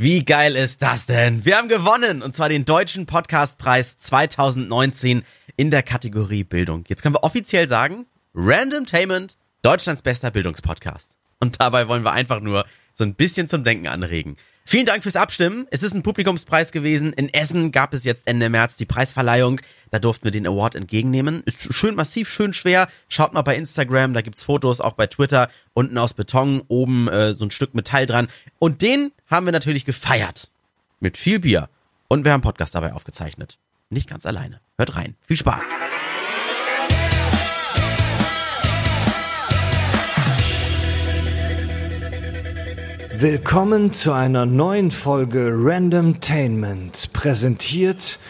Wie geil ist das denn? Wir haben gewonnen und zwar den Deutschen Podcastpreis 2019 in der Kategorie Bildung. Jetzt können wir offiziell sagen, Randomtainment, Deutschlands bester Bildungspodcast. Und dabei wollen wir einfach nur so ein bisschen zum Denken anregen. Vielen Dank fürs Abstimmen. Es ist ein Publikumspreis gewesen. In Essen gab es jetzt Ende März die Preisverleihung. Da durften wir den Award entgegennehmen. Ist schön massiv, schön schwer. Schaut mal bei Instagram, da gibt's Fotos, auch bei Twitter. Unten aus Beton, oben äh, so ein Stück Metall dran. Und den haben wir natürlich gefeiert. Mit viel Bier. Und wir haben Podcast dabei aufgezeichnet. Nicht ganz alleine. Hört rein. Viel Spaß. Willkommen zu einer neuen Folge Randomtainment, präsentiert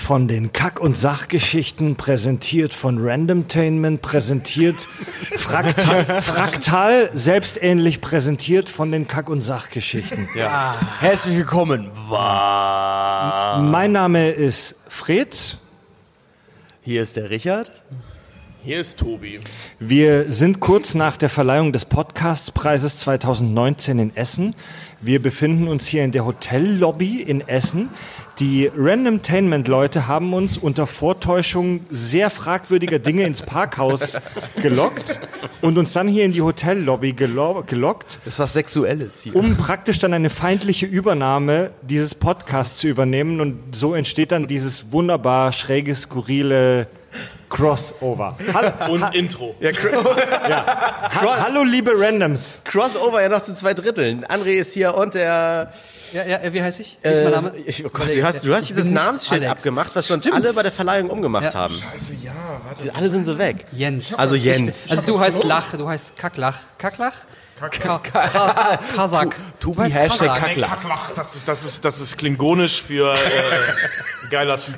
von den Kack- und Sachgeschichten, präsentiert von Randomtainment, präsentiert fraktal, fraktal selbstähnlich präsentiert von den Kack- und Sachgeschichten. Ja. Herzlich willkommen. Mein Name ist Fred. Hier ist der Richard. Hier ist Tobi. Wir sind kurz nach der Verleihung des Podcastpreises 2019 in Essen. Wir befinden uns hier in der Hotellobby in Essen. Die Randomtainment-Leute haben uns unter Vortäuschung sehr fragwürdiger Dinge ins Parkhaus gelockt und uns dann hier in die Hotellobby gelo gelockt, Das was Sexuelles hier. um praktisch dann eine feindliche Übernahme dieses Podcasts zu übernehmen. Und so entsteht dann dieses wunderbar schräge, skurrile Crossover. Hallo, Und Intro. ha hallo liebe Randoms. Crossover ja noch zu zwei Dritteln. André ist hier und der. Ja, ja, wie heißt ich? Wie ist mein Name? Ich, oh Gott, du hast, du hast Ich dieses Namensschild Alex. abgemacht, was wir uns Stimmt. alle bei der Verleihung umgemacht Ja. haben. Scheiße, ja, warte. Alle sind so weg. Jens. Also Jens. Also du heißt Lach, du heißt Kacklach. Kacklach? Ka Ka Kasak. Du heißt Hashtag. Kacklach, das ist, das ist, das ist klingonisch für äh, geiler Typ.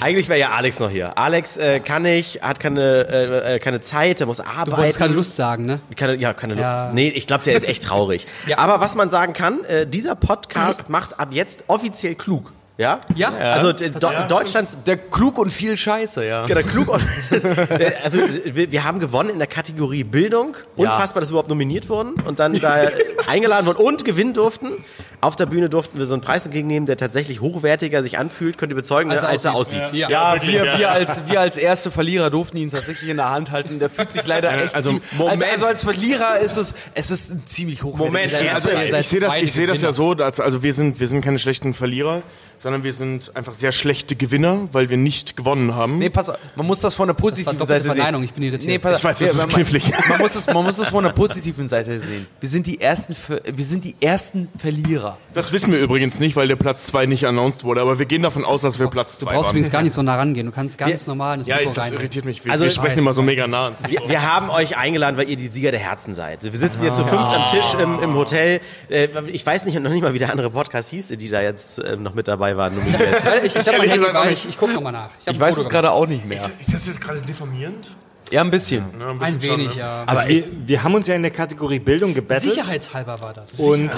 Eigentlich wäre ja Alex noch hier. Alex äh, kann nicht, hat keine, äh, äh, keine Zeit, er muss Du arbeiten. wolltest keine Lust sagen, ne? Keine, ja, keine Ja. Lust. Nee, ich glaube, der ist echt traurig. Ja. Aber was man sagen kann, äh, dieser Podcast macht ab jetzt offiziell klug. Ja? Ja. Also äh, Do Deutschlands Der klug und viel Scheiße, ja. Genau, klug und also wir, wir haben gewonnen in der Kategorie Bildung. Unfassbar, dass wir überhaupt nominiert wurden und dann da eingeladen wurden und gewinnen durften. Auf der Bühne durften wir so einen Preis entgegennehmen, der tatsächlich hochwertiger sich anfühlt, könnt ihr bezeugen, ne, Als er er aussieht. Ja. Ja, wirklich, wir, ja. wir, als, wir als erste Verlierer durften ihn tatsächlich in der Hand halten. Der fühlt sich leider echt also, Moment. Also, also als Verlierer ist es, es ist ein ziemlich hochwertiger Moment, Preis. also Ich seid sehe das, ich sehe das ja so, dass, also wir sind, wir sind keine schlechten Verlierer, sondern wir sind einfach sehr schlechte Gewinner, weil wir nicht gewonnen haben. Nee, pass auf, man muss das von der Das war positiven Seite sehen. Ich bin irritiert. Nee, pass auf. Ich weiß, das ist man- knifflig. Man muss, es, man muss es von der positiven Seite sehen. Wir sind die ersten, wir sind die ersten Verlierer. Das wissen wir übrigens nicht, weil der Platz 2 nicht announced wurde, aber wir gehen davon aus, dass wir Platz Du 2 brauchst waren. übrigens gar nicht so nah rangehen. Du kannst ganz normal ins Ja, Mikro das rein. irritiert mich. Wir, Also- wir sprechen immer so mega nah ins Wir, wir haben euch eingeladen, weil ihr die Sieger der Herzen seid. Wir sitzen jetzt zu fünft am Tisch im, im Hotel. Äh, Ich weiß nicht, noch nicht mal, wie der andere Podcast hieß, die da jetzt äh, noch mit dabei waren. nominiert. Ich, ich Handy gesagt ich, ich gucke nochmal nach. Ich, Ich ein weiß es gerade auch nicht mehr. Ist das jetzt gerade diffamierend? Ja, ein bisschen. Ja, gemacht. bisschen Ein schon, wenig, ne? ja. Also wir, wir haben uns ja in der Kategorie Bildung gebettelt. Sicherheitshalber war das. Und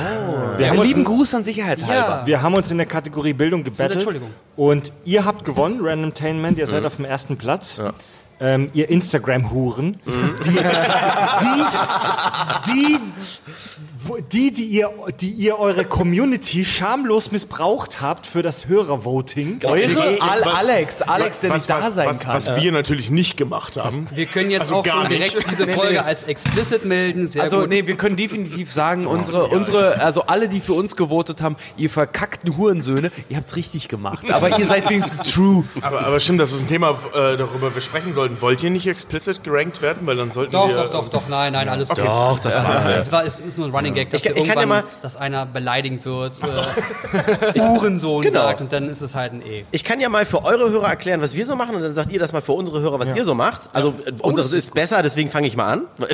wir, haben uns, Lieben Gruß an Sicherheitshalber. ja. wir haben uns in der Kategorie Bildung gebettelt. Entschuldigung. Und ihr habt gewonnen, Randomtainment, ihr seid auf dem ersten Platz. Ähm, ihr Instagram-Huren, die, die, die, wo- die, die ihr, die ihr eure Community schamlos missbraucht habt für das Hörervoting. Eure? Al Alex, Alex, der was, nicht da was, sein was, kann. was wir natürlich nicht gemacht haben. Wir können jetzt Also auch schon direkt nicht. diese Folge nee. als explicit melden. Sehr Also, gut. nee, wir können definitiv sagen, unsere, unsere, also alle, die für uns gewotet haben, ihr verkackten Hurensöhne, ihr habt's richtig gemacht. Aber ihr seid wenigstens true. Aber, aber stimmt, das ist ein Thema, äh, darüber wir sprechen sollten. Wollt ihr nicht explicit gerankt werden? Weil dann sollten Doch, wir... doch, doch, doch, nein, nein, alles gut. Doch, das machen wir. Es, war, es ist nur ein Running Gag, dass, Ich ich kann ja irgendwann, mal- dass einer beleidigt wird, äh, Uhrensohn Genau. sagt und dann ist es halt ein E. Ich kann ja mal für eure Hörer erklären, was wir so machen und dann sagt ihr das mal für unsere Hörer, was ihr so macht. Also äh, unseres ist besser, deswegen fange ich mal an.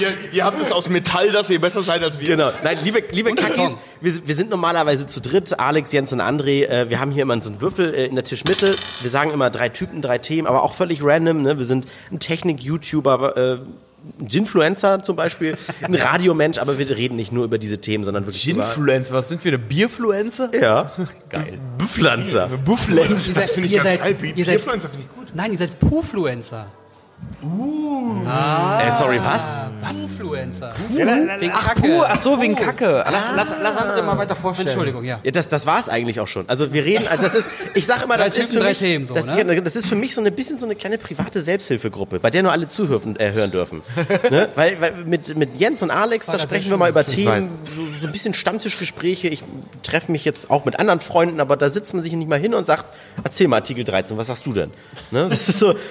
Ihr, ihr habt es aus Metall, dass ihr besser seid als wir. Genau. Nein, liebe, liebe Kackis, wir, wir sind normalerweise zu dritt, Alex, Jens und André. Äh, wir haben hier immer so einen Würfel äh, in der Tischmitte. Wir sagen immer drei Typen, drei Themen, aber auch völlig random. Ne? Wir sind ein Technik-YouTuber, äh, ein Ginfluencer zum Beispiel, ein Radiomensch, aber wir reden nicht nur über diese Themen, sondern wirklich über... Ginfluencer, was sind wir, eine Bierfluencer? Ja. Geil. Bepflanzer. Bufflenzer. Ihr seid, finde ich ihr ganz seid, geil. ihr seid, Bierfluencer finde ich gut. nein, ihr seid Pufluencer. Äh, sorry, was? Was? Influencer. Wegen Ach, puh, ach so, wegen Kacke. Ach, Lass, lass André mal weiter vorstellen. Entschuldigung, ja. Ja, das, das war's eigentlich auch schon. Also wir reden, also das ist, ich sag immer, das ist für drei mich, Themen so, das, ne? genau, das ist für mich so ein bisschen so eine kleine private Selbsthilfegruppe, bei der nur alle zuhören äh, hören dürfen. ne? Weil, weil mit, mit Jens und Alex, da sprechen wir mal über. Themen, so, so ein bisschen Stammtischgespräche. Ich treffe mich jetzt auch mit anderen Freunden, aber da sitzt man sich nicht mal hin und sagt, erzähl mal Artikel 13, was sagst du denn? Ne? Das ist so.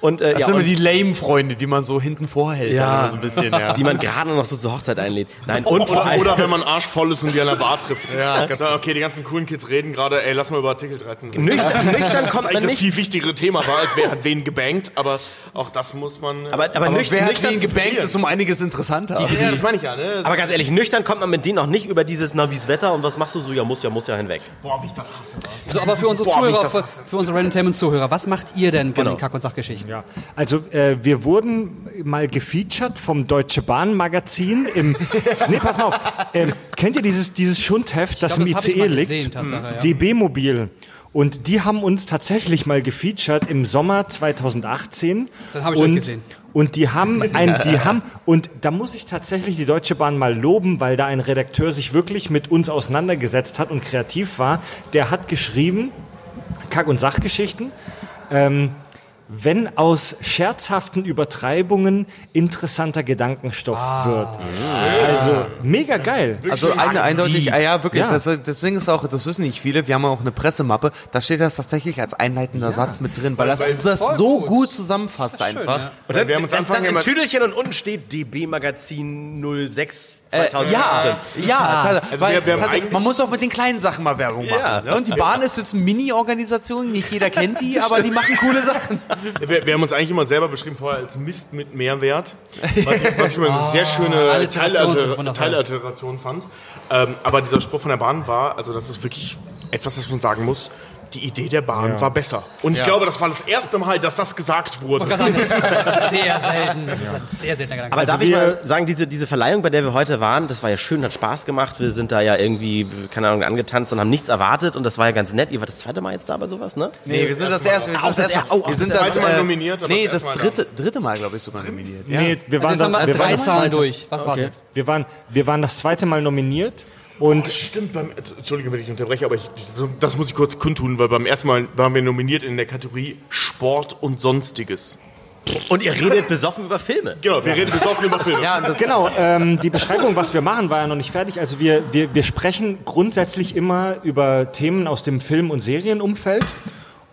Und, äh, Das ja, sind immer und, die lame Freunde, die man so hinten vorhält. Ja. so ein bisschen, ja. die man gerade noch so zur Hochzeit einlädt. Nein, und vor Oder, allem, oder wenn man arschvoll ist und die an der Bar trifft. Ja, so, okay, die ganzen coolen Kids reden gerade, ey, lass mal über Artikel 13 reden. nüchtern, nüchtern Das kommt ist eigentlich man das nicht. viel wichtigere Thema war, als wer hat wen gebankt, aber auch das muss man. äh, Aber, aber, Aber nüchtern, wer nüchtern gebankt, ist um einiges interessanter. ja, das meine ich ja, ne? Aber ganz ehrlich, nüchtern kommt man mit denen auch nicht über dieses, na, wie's Wetter und was machst du so? Ja, muss ja, muss ja hinweg. boah, wie ich das hasse. So, aber für unsere Boah, ich Zuhörer, für, für unsere Randomtainment-Zuhörer, was macht ihr denn von Genau. den Kack- und Sachgeschichten? Ja, also äh, wir wurden mal gefeatured vom Deutsche Bahn Magazin im. nee, pass mal auf. Ähm, kennt ihr dieses, dieses Schundheft, das glaub, im das ich ICE liegt? gesehen, ja. DB Mobil. Und die haben uns tatsächlich mal gefeatured im Sommer 2018. Dann hab ich und, gesehen. Und die haben ein, die haben, und da muss ich tatsächlich die Deutsche Bahn mal loben, weil da ein Redakteur sich wirklich mit uns auseinandergesetzt hat und kreativ war. Der hat geschrieben, Kack- und Sachgeschichten. Ähm, wenn aus scherzhaften Übertreibungen interessanter Gedankenstoff wird. Also mega geil. Also eine, eindeutig, ah ja, wirklich, Ja. Das, das Ding ist auch, das wissen nicht viele, wir haben auch eine Pressemappe, da steht das tatsächlich als einleitender Satz mit drin, weil das, das Voll so gut. gut zusammenfasst Das schön, einfach. ja. Und dann, Wir haben uns das, das im immer- Tüdelchen und unten steht DB Magazin 06 Äh, 2018. ja, ja, Also weil, wir- wir eigentlich- man muss auch mit den kleinen Sachen mal Werbung machen. Ja. ne? Und die Bahn ist jetzt eine Mini-Organisation, nicht jeder kennt die, aber die machen coole Sachen. Wir, wir haben uns eigentlich immer selber beschrieben vorher als Mist mit Mehrwert, was ich, was ich immer eine sehr schöne Teilalliter- wundervoll. Teilalliteration fand. Ähm, aber dieser Spruch von der Bahn war, also das ist wirklich etwas, was man sagen muss, die Idee der Bahn war besser. Und ich glaube, das war das erste Mal, dass das gesagt wurde. Sagen, das ist, das ist sehr selten. Das ist ein sehr seltener Gedanke. Aber darf ich wir- mal sagen, diese, diese Verleihung, bei der wir heute waren, das war ja schön, hat Spaß gemacht. Wir sind da ja irgendwie, keine Ahnung, angetanzt und haben nichts erwartet und das war ja ganz nett. Ihr wart das zweite Mal jetzt da bei sowas, ne? Nee, wir sind das erste, wir sind Auch das das erste er- Mal. Wir sind das zweite Mal äh, nominiert, Nee, das Mal dritte, dritte Mal, glaube ich, sogar nominiert. Ja. Nee, wir also waren, drei das Zahlen zweite, durch. Was war's jetzt? wir, waren, wir waren das zweite Mal nominiert und Stimmt, beim, Entschuldige, wenn ich unterbreche, aber ich, das muss ich kurz kundtun, weil beim ersten Mal waren wir nominiert in der Kategorie Sport und Sonstiges. Und ihr redet besoffen über Filme. Genau, wir reden besoffen über Filme. Ja, Genau, ähm, die Beschreibung, was wir machen, war ja noch nicht fertig. Also wir, wir, wir sprechen grundsätzlich immer über Themen aus dem Film- und Serienumfeld.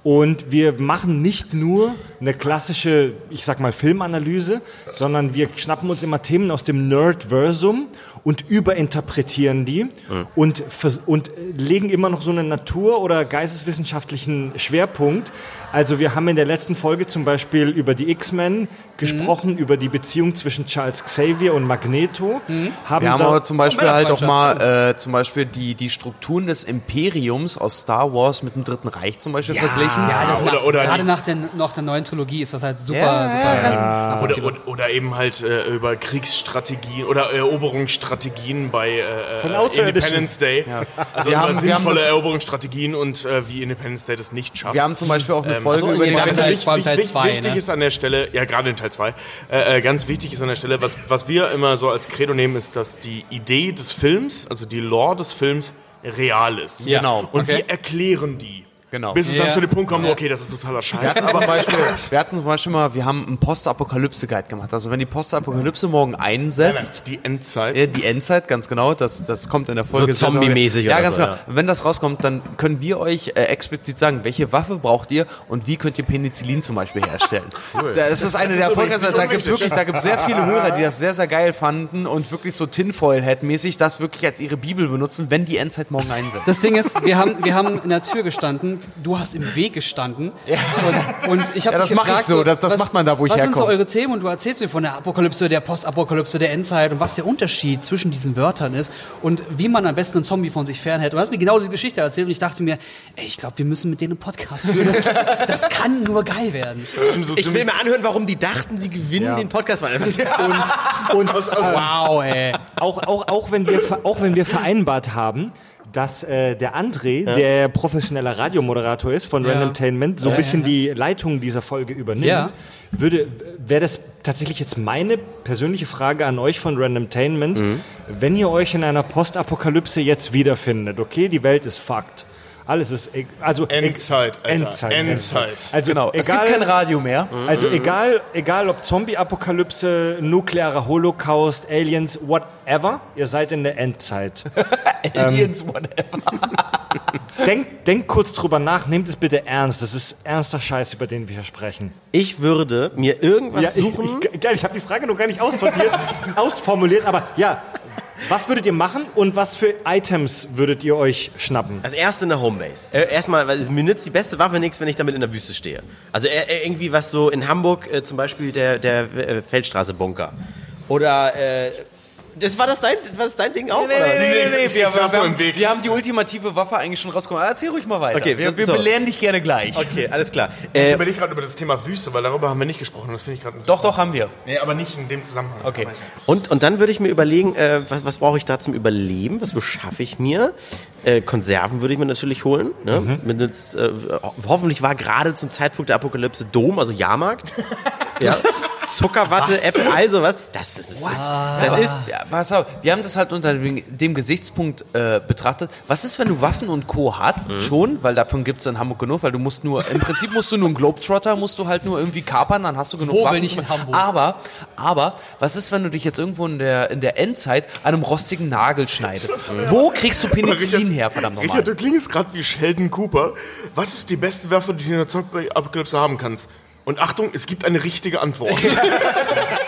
Und wir machen nicht nur eine klassische, ich sag mal, Filmanalyse, sondern wir schnappen uns immer Themen aus dem Nerdversum und überinterpretieren die und, vers- und legen immer noch so einen natur- oder geisteswissenschaftlichen Schwerpunkt. Also wir haben in der letzten Folge zum Beispiel über die X-Men gesprochen, über die Beziehung zwischen Charles Xavier und Magneto. Haben wir haben aber zum Beispiel halt auch mal äh, zum Beispiel die, die Strukturen des Imperiums aus Star Wars mit dem Dritten Reich zum Beispiel verglichen. Ja, das, oder- oder gerade nach der, nach der neuen Trilogie ist das halt super, Ja, super. ja. Oder, oder, oder eben halt äh, über Kriegsstrategien oder Eroberungsstrategien bei äh, äh. Independence Day. Also Wir haben- wir sinnvolle haben- Eroberungsstrategien und äh, wie Independence Day das nicht schafft. Wir haben zum Beispiel auch eine Folge so, über ganze Teil- allem Teil wichtig, zwei, wichtig ne? ist an der Stelle, ja gerade in Teil 2, äh, äh, ganz wichtig ist an der Stelle, was, was wir immer so als Credo nehmen, ist, dass die Idee des Films, also die Lore des Films, real ist. Genau. Und Okay. wir erklären die. Genau. Bis es Ja. dann zu dem Punkt kommt, okay, das ist totaler Wir Scheiß. hatten, zum Beispiel, wir hatten zum Beispiel mal, wir haben einen Postapokalypse-Guide gemacht. Also wenn die Postapokalypse morgen einsetzt, Die Endzeit. Ja, die Endzeit, ganz genau, das, das kommt in der Folge. So zombie-mäßig Ja, oder ganz so, genau. ja. Wenn das rauskommt, dann können wir euch äh, explizit sagen, welche Waffe braucht ihr und wie könnt ihr Penicillin zum Beispiel herstellen. Das ist eine ist der Erfolgreichsten. Da gibt es wirklich, da gibt sehr viele Hörer, die das sehr, sehr geil fanden und wirklich so Tinfoil-Head-mäßig das wirklich als ihre Bibel benutzen, wenn die Endzeit morgen einsetzt. Das Ding ist, wir haben, wir haben in der Tür gestanden, du hast im Weg gestanden. Und, und ich habe Ja, das mach ich so, das- das macht man da, wo ich Was sind so herkomme. eure Themen? Und du erzählst mir von der Apokalypse, der Postapokalypse, der Endzeit und was der Unterschied zwischen diesen Wörtern ist und wie man am besten einen Zombie von sich fernhält. Und du hast mir genau diese Geschichte erzählt und ich dachte mir, ey, ich glaube, wir müssen mit denen einen Podcast führen. Das, das kann nur geil werden. Ich will mir anhören, warum die dachten, sie gewinnen den Podcast. Weil und Wow, ey. auch, auch, auch, wenn wir, auch wenn wir vereinbart haben, dass äh, der André, der professioneller Radiomoderator ist von Randomtainment, so ein bisschen die Leitung dieser Folge übernimmt, Ja. würde, wäre das tatsächlich jetzt meine persönliche Frage an euch von Randomtainment, wenn ihr euch in einer Postapokalypse jetzt wiederfindet, okay, die Welt ist fucked. Alles ist, e- also Endzeit, Alter. Endzeit, Endzeit. Also Genau, egal, es gibt kein Radio mehr. also egal, egal ob Zombie-Apokalypse, nuklearer Holocaust, Aliens, whatever, ihr seid in der Endzeit. Aliens, whatever. Denkt, denkt kurz drüber nach, nehmt es bitte ernst. Das ist ernster Scheiß, über den wir hier sprechen. Ich würde mir irgendwas Ja, ich, suchen. ich, ich habe die Frage noch gar nicht aussortiert, ausformuliert, aber ja, was würdet ihr machen und was für Items würdet ihr euch schnappen? Als erste eine Homebase. Äh, erstmal, weil mir nützt die beste Waffe nichts, wenn ich damit in der Wüste stehe. Also äh, äh, irgendwie was so in Hamburg, zum Beispiel der, der Feldstraße-Bunker. Oder, das war das dein, war das dein Ding auch? Nee, oder? nee, nee, nee, ich- nee. ich- Wir, ich wir, haben, wir haben die ultimative Waffe eigentlich schon rausgekommen. Erzähl ruhig mal weiter. Okay, wir, wir so. belehren dich gerne gleich. Okay, alles klar. Ich Äh, überlege gerade über das Thema Wüste, weil darüber haben wir nicht gesprochen. Das finde ich gerade Doch, doch, haben wir. Nee, aber nicht in dem Zusammenhang. Okay. und, und dann würde ich mir überlegen, äh, was, was brauche ich da zum Überleben? Was beschaffe ich mir? Äh, Konserven würde ich mir natürlich holen. Ne? Mit jetzt, äh, ho- hoffentlich war gerade zum Zeitpunkt der Apokalypse Dom, also Jahrmarkt. ja. Zuckerwatte, Äpfel, also was. Das, ist- das, ist, das ist Ja, pass auf, wir haben das halt unter dem, dem Gesichtspunkt äh, betrachtet. Was ist, wenn du Waffen und Co. hast? Schon, weil davon gibt es in Hamburg genug, weil du musst nur, im Prinzip musst du nur einen Globetrotter, musst du halt nur irgendwie kapern, dann hast du genug Wo, Waffen. wenn nicht in Hamburg? Aber, aber, was ist, wenn du dich jetzt irgendwo in der, in der Endzeit an einem rostigen Nagel schneidest? Wo kriegst du Penicillin her, verdammt nochmal? Richard, du klingst gerade wie Sheldon Cooper. Was ist die beste Waffe, die du in der Zombie-Apokalypse haben kannst? Und Achtung, es gibt eine richtige Antwort.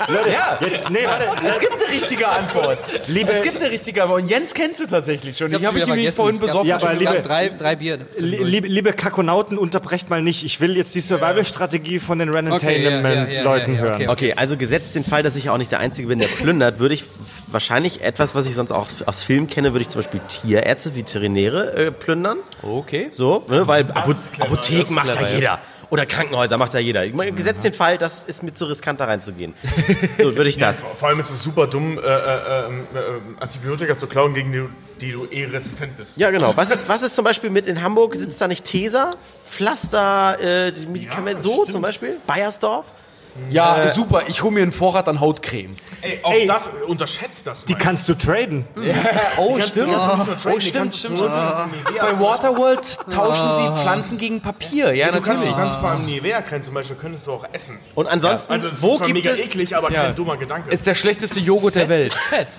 Ja, Jetzt, nee, warte, es gibt eine richtige Antwort. Liebe- es gibt eine richtige Antwort. Und Jens kennst du tatsächlich schon. Ich habe wieder ich nämlich vergessen. vorhin besoffen. Ja, aber liebe- drei, drei Bier. Li- liebe, liebe Kakonauten, unterbrecht mal nicht. Ich will jetzt die Survival-Strategie von den Okay, ja, ja, Randomtainment-Leuten ja, ja, hören. okay. Okay, also gesetzt den Fall, dass ich auch nicht der Einzige bin, der plündert, würde ich wahrscheinlich etwas, was ich sonst auch aus Filmen kenne, würde ich zum Beispiel Tierärzte, Veterinäre äh, plündern. Okay. So, ne, weil Apotheken macht ja. jeder. Oder Krankenhäuser macht ja jeder. Meine, gesetzt den Fall, das ist mir zu riskant, da reinzugehen. So würde ich das. Vor allem ist es super dumm, äh, äh, ähm, äh, Antibiotika zu klauen, gegen die, die du eh resistent bist. Ja, genau. Was ist, was ist zum Beispiel mit in Hamburg? Sitzt da nicht Tesa? Pflaster, äh, die Medikamente, das so stimmt. zum Beispiel? Bayersdorf? Ja, super. Ich hole mir einen Vorrat an Hautcreme. Ey, auch Ey, das, unterschätzt das Die mal. kannst du traden. Oh, Die kannst du nur traden, Oh, die stimmt, kannst du stimmt, zum stimmt. Nivea Bei Waterworld tauschen sie Pflanzen gegen Papier. Ja, Du kannst, du natürlich. kannst vor allem Nivea-Creme zum Beispiel, könntest du auch essen. Und ansonsten, Also es wo ist gibt es... eklig, aber kein dummer Gedanke. Ist der schlechteste Joghurt der Welt.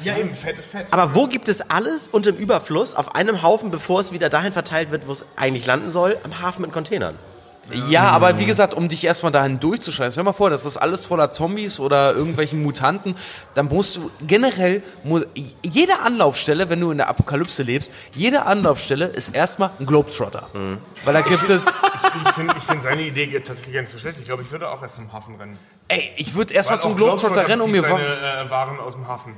ja eben, Fett ist Fett. Aber wo gibt es alles und im Überfluss auf einem Haufen, bevor es wieder dahin verteilt wird, wo es eigentlich landen soll? Am Hafen mit Containern. Ja, aber wie gesagt, um dich erstmal dahin durchzuschreiben, stell dir mal vor, das ist alles voller Zombies oder irgendwelchen Mutanten, dann musst du generell, jede Anlaufstelle, wenn du in der Apokalypse lebst, jede Anlaufstelle ist erstmal ein Globetrotter. Weil da gibt es, Ich finde find seine Idee tatsächlich gar nicht so schlecht. Ich glaube, ich würde auch erst im Hafen rennen. ey, ich würde erstmal zum Globetrotter rennen, um mir seine äh, Waren aus dem Hafen.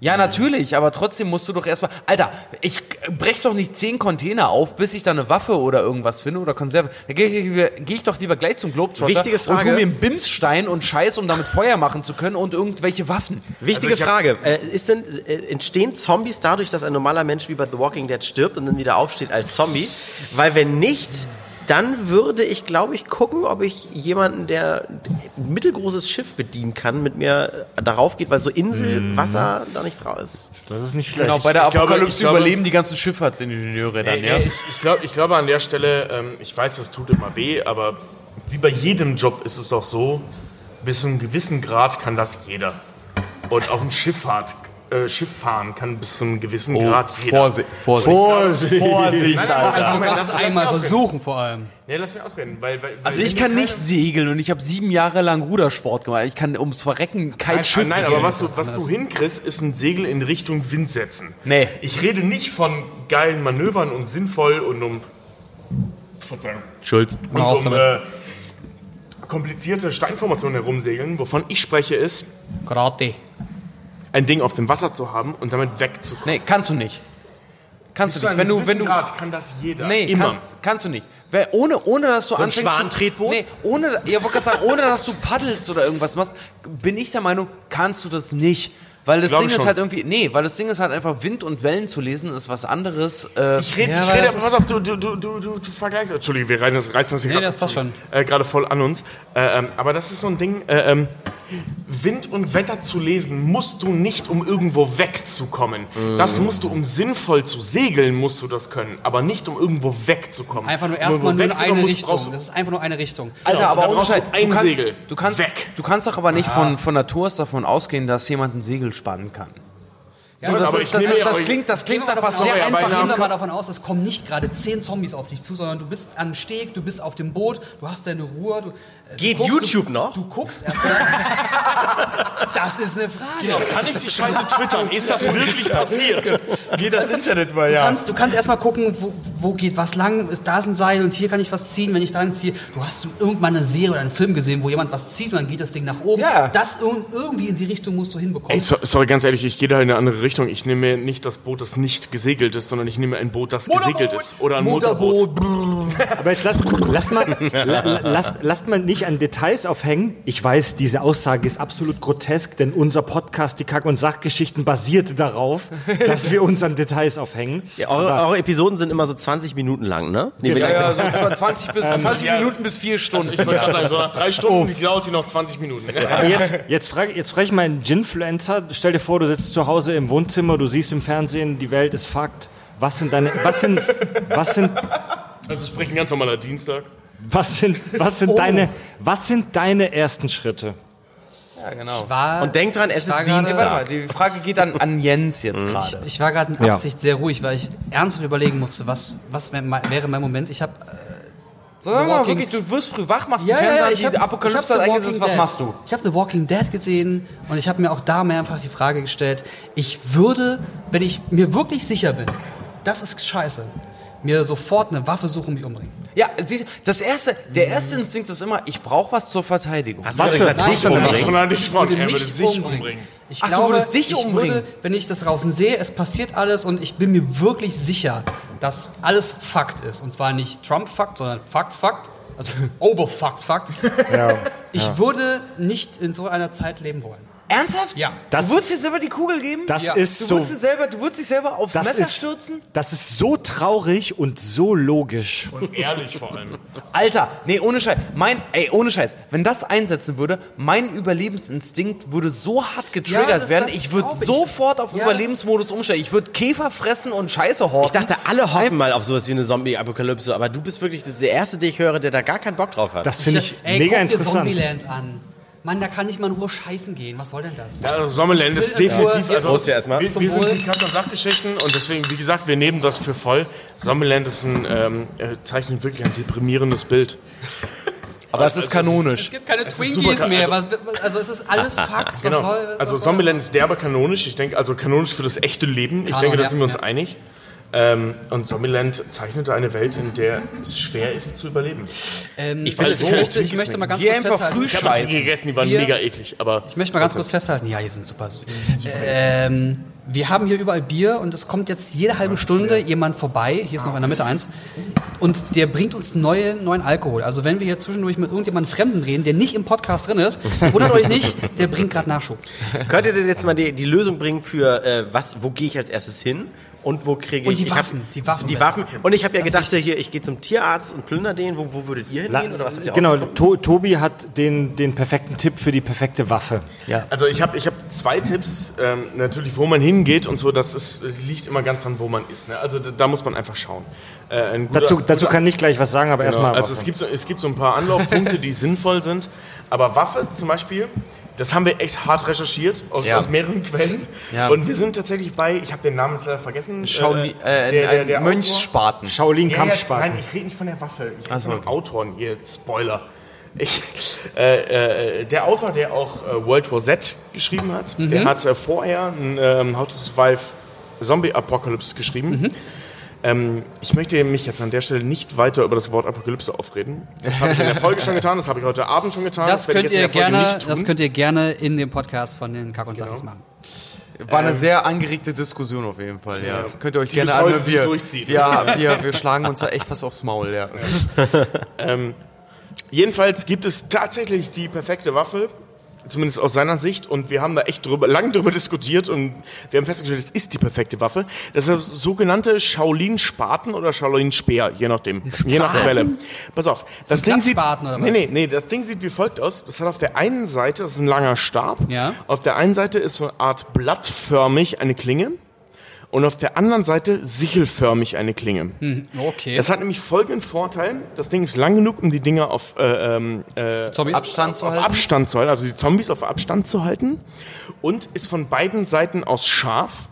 Ja, natürlich, aber trotzdem musst du doch erstmal. Alter, ich brech doch nicht zehn Container auf, bis ich da eine Waffe oder irgendwas finde oder Konserve. Da gehe ich, geh ich doch lieber gleich zum Globetrotter Wichtige Frage. und hol mir einen Bimsstein und Scheiß, um damit Feuer machen zu können und irgendwelche Waffen. Wichtige Also Frage. Äh, ist denn, äh, entstehen Zombies dadurch, dass ein normaler Mensch wie bei The Walking Dead stirbt und dann wieder aufsteht als Zombie? Weil wenn nicht, dann würde ich, glaube ich, gucken, ob ich jemanden, der ein mittelgroßes Schiff bedienen kann, mit mir äh, darauf geht, weil so Inselwasser da nicht drauf ist. Das ist nicht schlecht. Genau, bei der Ich glaube- Apokalypse glaube- überleben die ganzen Schifffahrtsingenieure dann, Ey, ja. ey, ich, ich, glaub, ich glaube an der Stelle, ähm, ich weiß, das tut immer weh, aber wie bei jedem Job ist es doch so, bis zu einem gewissen Grad kann das jeder. Und auch ein Schifffahrt, äh, Schiff fahren kann bis zu einem gewissen Grad jeder. Vorsicht, Vorsicht. Vorsicht. Vorsicht, Nein, Alter. Also kannst es lass- lass einmal versuchen vor allem. Nee, lass mich ausreden. Weil, weil, Also ich kann nicht segeln und ich habe sieben Jahre lang Rudersport gemacht. Ich kann ums Verrecken kein Nein, Schiff nein, aber was du, was du hinkriegst, ist ein Segel in Richtung Wind setzen. Nee. Ich rede nicht von geilen Manövern und sinnvoll und um. Verzeihung. Schuld. Und um äh, komplizierte Steinformationen herumsegeln. Wovon ich spreche, ist, Karate. Ein Ding auf dem Wasser zu haben und damit wegzukommen. Nee, kannst du nicht. Kannst Bis du nicht. Wenn du, wenn du, Grad kann das jeder. Nee, immer. Kannst, kannst du nicht. Wer, ohne, ohne dass du ein anfängst. zu- Schwanentretboot? Nee, ohne, ja, wollte gerade sagen, ohne dass du paddelst oder irgendwas machst, bin ich der Meinung, kannst du das nicht. Weil das Glaub Ding ist halt irgendwie, nee, weil das Ding ist halt einfach Wind und Wellen zu lesen ist was anderes. Äh, Ich rede, Ja, ich rede, pass auf, du, du, du, du, du, du vergleichst. Entschuldigung, wir reißen das, reißen das hier Nee, grad- das passt schon. Äh, gerade voll an uns. Äh, ähm, aber das ist so ein Ding, äh, ähm, Wind und Wetter zu lesen, musst du nicht, um irgendwo wegzukommen. Das musst du, um sinnvoll zu segeln, musst du das können. Aber nicht, um irgendwo wegzukommen. Einfach nur erstmal nur in wegzukommen, eine Richtung. Das ist einfach nur eine Richtung. Alter, Genau, aber ohne brauchst du Scheiß, ein du kannst, Segel. Du kannst, Weg. du kannst doch aber nicht von, von Natur aus davon ausgehen, dass jemand ein Segel spannen kann. So, Ja, das, ist, das, ist, ja das klingt, das klingt nach mal was sehr einfach. Gehen wir mal davon aus, es kommen nicht gerade zehn Zombies auf dich zu, sondern du bist an Steg, du bist auf dem Boot, du hast deine Ruhe. Du, äh, Geht du YouTube du, noch? Du guckst erstmal. das ist eine Frage. Kann ich die Scheiße twittern? Ist das wirklich passiert? Geht das Internet mal, Du kannst, du kannst erstmal gucken, wo, wo geht was lang, ist, da ist ein Seil und hier kann ich was ziehen, wenn ich daran ziehe. Du hast du irgendwann eine Serie oder einen Film gesehen, wo jemand was zieht und dann geht das Ding nach oben. Ja. Das ir irgendwie in die Richtung musst du hinbekommen. Ey, so, sorry, ganz ehrlich, ich gehe da in eine andere Richtung. Ich nehme nicht das Boot, das nicht gesegelt ist, sondern ich nehme ein Boot, das gesegelt ist. Oder ein Motorboot. Aber jetzt lasst, lasst, mal, la, la- lasst, lasst mal nicht an Details aufhängen. Ich weiß, diese Aussage ist absolut grotesk, denn unser Podcast, die Kack- und Sachgeschichten, basiert darauf, dass wir uns an Details aufhängen. Ja, eure, eure Episoden sind immer so 20 Minuten lang, ne? Nee, lange Ja, sind- so 20, bis, 20 ja. Minuten bis 4 Stunden. Ich wollte gerade sagen, so nach drei Stunden dauert die noch 20 Minuten. Aber jetzt, jetzt frage jetzt frag ich mal einen Ginfluencer. Stell dir vor, du sitzt zu Hause im Wohnzimmer, du siehst im Fernsehen, die Welt ist Fakt. Was sind deine, was sind, was sind, Also sprich ein ganz normaler Dienstag. was sind, was sind deine, was sind deine ersten Schritte? ja, genau. War, Und denk dran, es ich ist Dienstag. die Frage geht an, an Jens jetzt gerade. Ich war gerade in Ja. Absicht sehr ruhig, weil ich ernsthaft überlegen musste, was, was wär, wäre mein Moment. Ich habe So, sag mal wirklich, du wirst früh wach, machst den Fernseher, ich die hab- ich Apokalypse hat eingesetzt, was Dead. machst du? Ich habe The Walking Dead gesehen und ich habe mir auch da mehrfach die Frage gestellt, ich würde, wenn ich mir wirklich sicher bin, das ist scheiße, mir sofort eine Waffe suchen und mich umbringen. Ja, siehst, du, das erste, der erste Instinkt ist immer, ich brauche was zur Verteidigung. Hast Was du für- gesagt, dich ich würde umbringen? Gesprochen, würde er würde mich sich umbringen. umbringen. Ich Ach, du glaube, würdest dich ich umbringen? würde, wenn ich das draußen sehe, es passiert alles und ich bin mir wirklich sicher, dass alles Fakt ist. Und zwar nicht Trump-Fakt, sondern Fakt-Fakt. Also Oberfakt-Fakt. Ich würde nicht in so einer Zeit leben wollen. Ernsthaft? Ja. Das- du würdest dir selber die Kugel geben? Das Ja. ist du so, würdest, dir selber, du würdest dich selber aufs das Messer ist, stürzen? das ist so traurig und so logisch. Ehrlich vor allem. Alter, nee, ohne Scheiß. Mein, ey, ohne Scheiß. Wenn das einsetzen würde, mein Überlebensinstinkt würde so hart getriggert Ja, das- werden, das ich würde sofort auf Ja, Überlebensmodus umstellen. Ich würde Käfer fressen und Scheiße horten. Ich dachte, alle hoffen mal auf sowas wie eine Zombie-Apokalypse, aber du bist wirklich der Erste, den ich höre, der da gar keinen Bock drauf hat. Das finde ich Ey, mega guck dir interessant. Zombieland an. Mann, da kann nicht mal nur scheißen gehen. Was soll denn das? Ja, also Sommerland ist definitiv. Ja, Also, Prost ja erstmal. wir, wir sind die und Sachgeschichten und deswegen, wie gesagt, wir nehmen das für voll. Sommerland ist ein, ähm, äh, zeichnet wirklich ein deprimierendes Bild. Aber es ist kanonisch. Es gibt keine ist Twinkies mehr. Was, also es ist alles Fakt. Was Genau. soll, was also soll Zombieland ist derbe kanonisch. Ich denke, also kanonisch für das echte Leben. Ich Kanon, denke, da sind wir uns ja. einig. Ähm, und Zombieland zeichnete eine Welt, in der es schwer ist zu überleben. Ähm, Ich will ich, es möchte, nicht ich möchte mal ganz kurz einfach festhalten. Ich habe Scheißen. gegessen, die waren Wir- mega eklig, aber Ich möchte mal ganz kurz festhalten. Ja, die sind super. Ähm, wir haben hier überall Bier und es kommt jetzt jede halbe Stunde jemand vorbei. Hier ist noch in der Mitte eins. Und der bringt uns neue, neuen Alkohol. Also wenn wir hier zwischendurch mit irgendjemandem Fremden reden, der nicht im Podcast drin ist, wundert euch nicht, der bringt gerade Nachschub. Könnt ihr denn jetzt mal die, die Lösung bringen für, äh, was, wo gehe ich als erstes hin? Und wo kriege Und ich die ich hab- Waffen, die Waffen Die Waffen. Und ich habe ja Das gedacht, hier, ich gehe zum Tierarzt und plünder den. Wo, wo würdet ihr hingehen? Oder was habt ihr genau, to Tobi hat den, den perfekten Tipp für die perfekte Waffe. Also ich habe ich hab zwei Tipps, ähm, natürlich wo man hingeht und so, das ist, liegt immer ganz dran, wo man ist. Ne? Also da, da muss man einfach schauen. Äh, ein guter- Dazu, dazu kann ich gleich was sagen, aber Genau, erstmal. also es gibt, so, es gibt so ein paar Anlaufpunkte, die sinnvoll sind, aber Waffe zum Beispiel, das haben wir echt hart recherchiert, aus, Ja. aus mehreren Quellen. Ja. Und wir sind tatsächlich bei, ich habe den Namen jetzt leider vergessen. Shaoli- äh, der- der- der Mönchsspaten. Shaolin Kampfspaten. nein, ich rede nicht von der Waffe, ich rede so, von dem. Autoren, ihr Spoiler. Ich, äh, äh, der Autor, der auch äh, World War Z geschrieben hat, der hat äh, vorher ein ähm, How to Survive Zombie Apocalypse geschrieben. Mhm. Ähm, ich möchte mich jetzt an der Stelle nicht weiter über das Wort Apokalypse aufreden. Das habe ich in der Folge schon getan, das habe ich heute Abend schon getan. Das werde ich könnt, ihr gerne, nicht tun. das könnt ihr gerne in dem Podcast von den Kack und Sachs machen. War eine sehr angeregte Diskussion auf jeden Fall, ja. Das könnt ihr euch Die gerne bis heute anhören. Wir, durchzieht. Ja, wir, wir schlagen uns da echt fast aufs Maul, ja. Jedenfalls gibt es tatsächlich die perfekte Waffe zumindest aus seiner Sicht. Und wir haben da echt drüber, lang drüber diskutiert und wir haben festgestellt, es ist die perfekte Waffe. Das ist der sogenannte Shaolin-Spaten oder Shaolin-Speer, je nachdem. Je nach Quelle. Pass auf. Das Ding sieht, oder nee, was? nee, nee, das Ding sieht wie folgt aus. Das hat auf der einen Seite, das ist ein langer Stab. Ja. Auf der einen Seite ist so eine Art blattförmig eine Klinge. Und auf der anderen Seite sichelförmig eine Klinge. Okay. Das hat nämlich folgenden Vorteil. Das Ding ist lang genug, um die Dinger auf, äh, ähm, äh, Zombies? Abstand zu auf. Abstand zu halten, also die Zombies auf Abstand zu halten. Und ist von beiden Seiten aus scharf.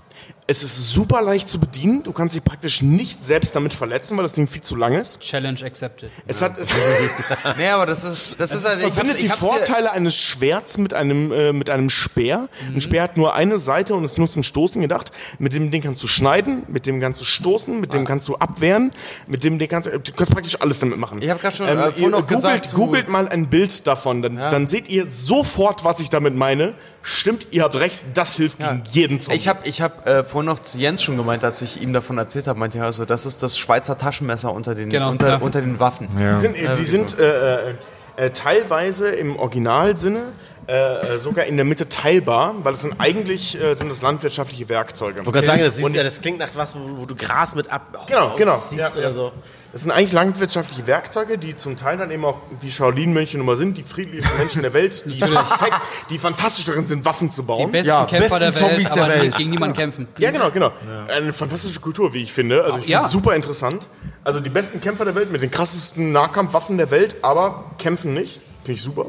Es ist super leicht zu bedienen. Du kannst dich praktisch nicht selbst damit verletzen, weil das Ding viel zu lang ist. Challenge accepted. Es hat, es Nee, aber das ist, das ist also, ich hab, verbindet die Vorteile eines Schwerts mit einem, äh, mit einem Speer. Ein Speer hat nur eine Seite und ist nur zum Stoßen gedacht. Mit dem Ding kannst du schneiden, mit dem kannst du stoßen, mit dem kannst du abwehren, mit dem Ding kannst du, du kannst praktisch alles damit machen. Ich hab grad schon, ähm, äh, vorhin googelt, gesagt googelt mal ein Bild davon, dann, dann seht ihr sofort, was ich damit meine. Stimmt, ihr habt recht, das hilft gegen jeden Zombie. Ich habe ich hab, äh, vorhin noch zu Jens schon gemeint, als ich ihm davon erzählt habe, meinte er also, das ist das Schweizer Taschenmesser unter den, Genau, unter, ja. unter den Waffen. Die sind, äh, die sind äh, äh, äh, teilweise im Originalsinne äh, äh, sogar in der Mitte teilbar, weil es sind eigentlich äh, sind das landwirtschaftliche Werkzeuge. Ich wollte gerade sagen, das, sieht, ja, das klingt nach was, wo, wo du Gras mit ab Genau, genau. Ja, oder ja. so. Das sind eigentlich landwirtschaftliche Werkzeuge, die zum Teil dann eben auch die Shaolin-Mönche nun mal sind, die friedlichsten Menschen der Welt, die, perfekt, die fantastisch darin sind, Waffen zu Die bauen. besten Ja, Kämpfer besten der Welt, Zombies der Welt. gegen niemanden kämpfen. Ja, genau, genau. Eine fantastische Kultur, wie ich finde. Also ich finde ja. es super interessant. Also die besten Kämpfer der Welt mit den krassesten Nahkampfwaffen der Welt, aber kämpfen nicht. Finde ich super.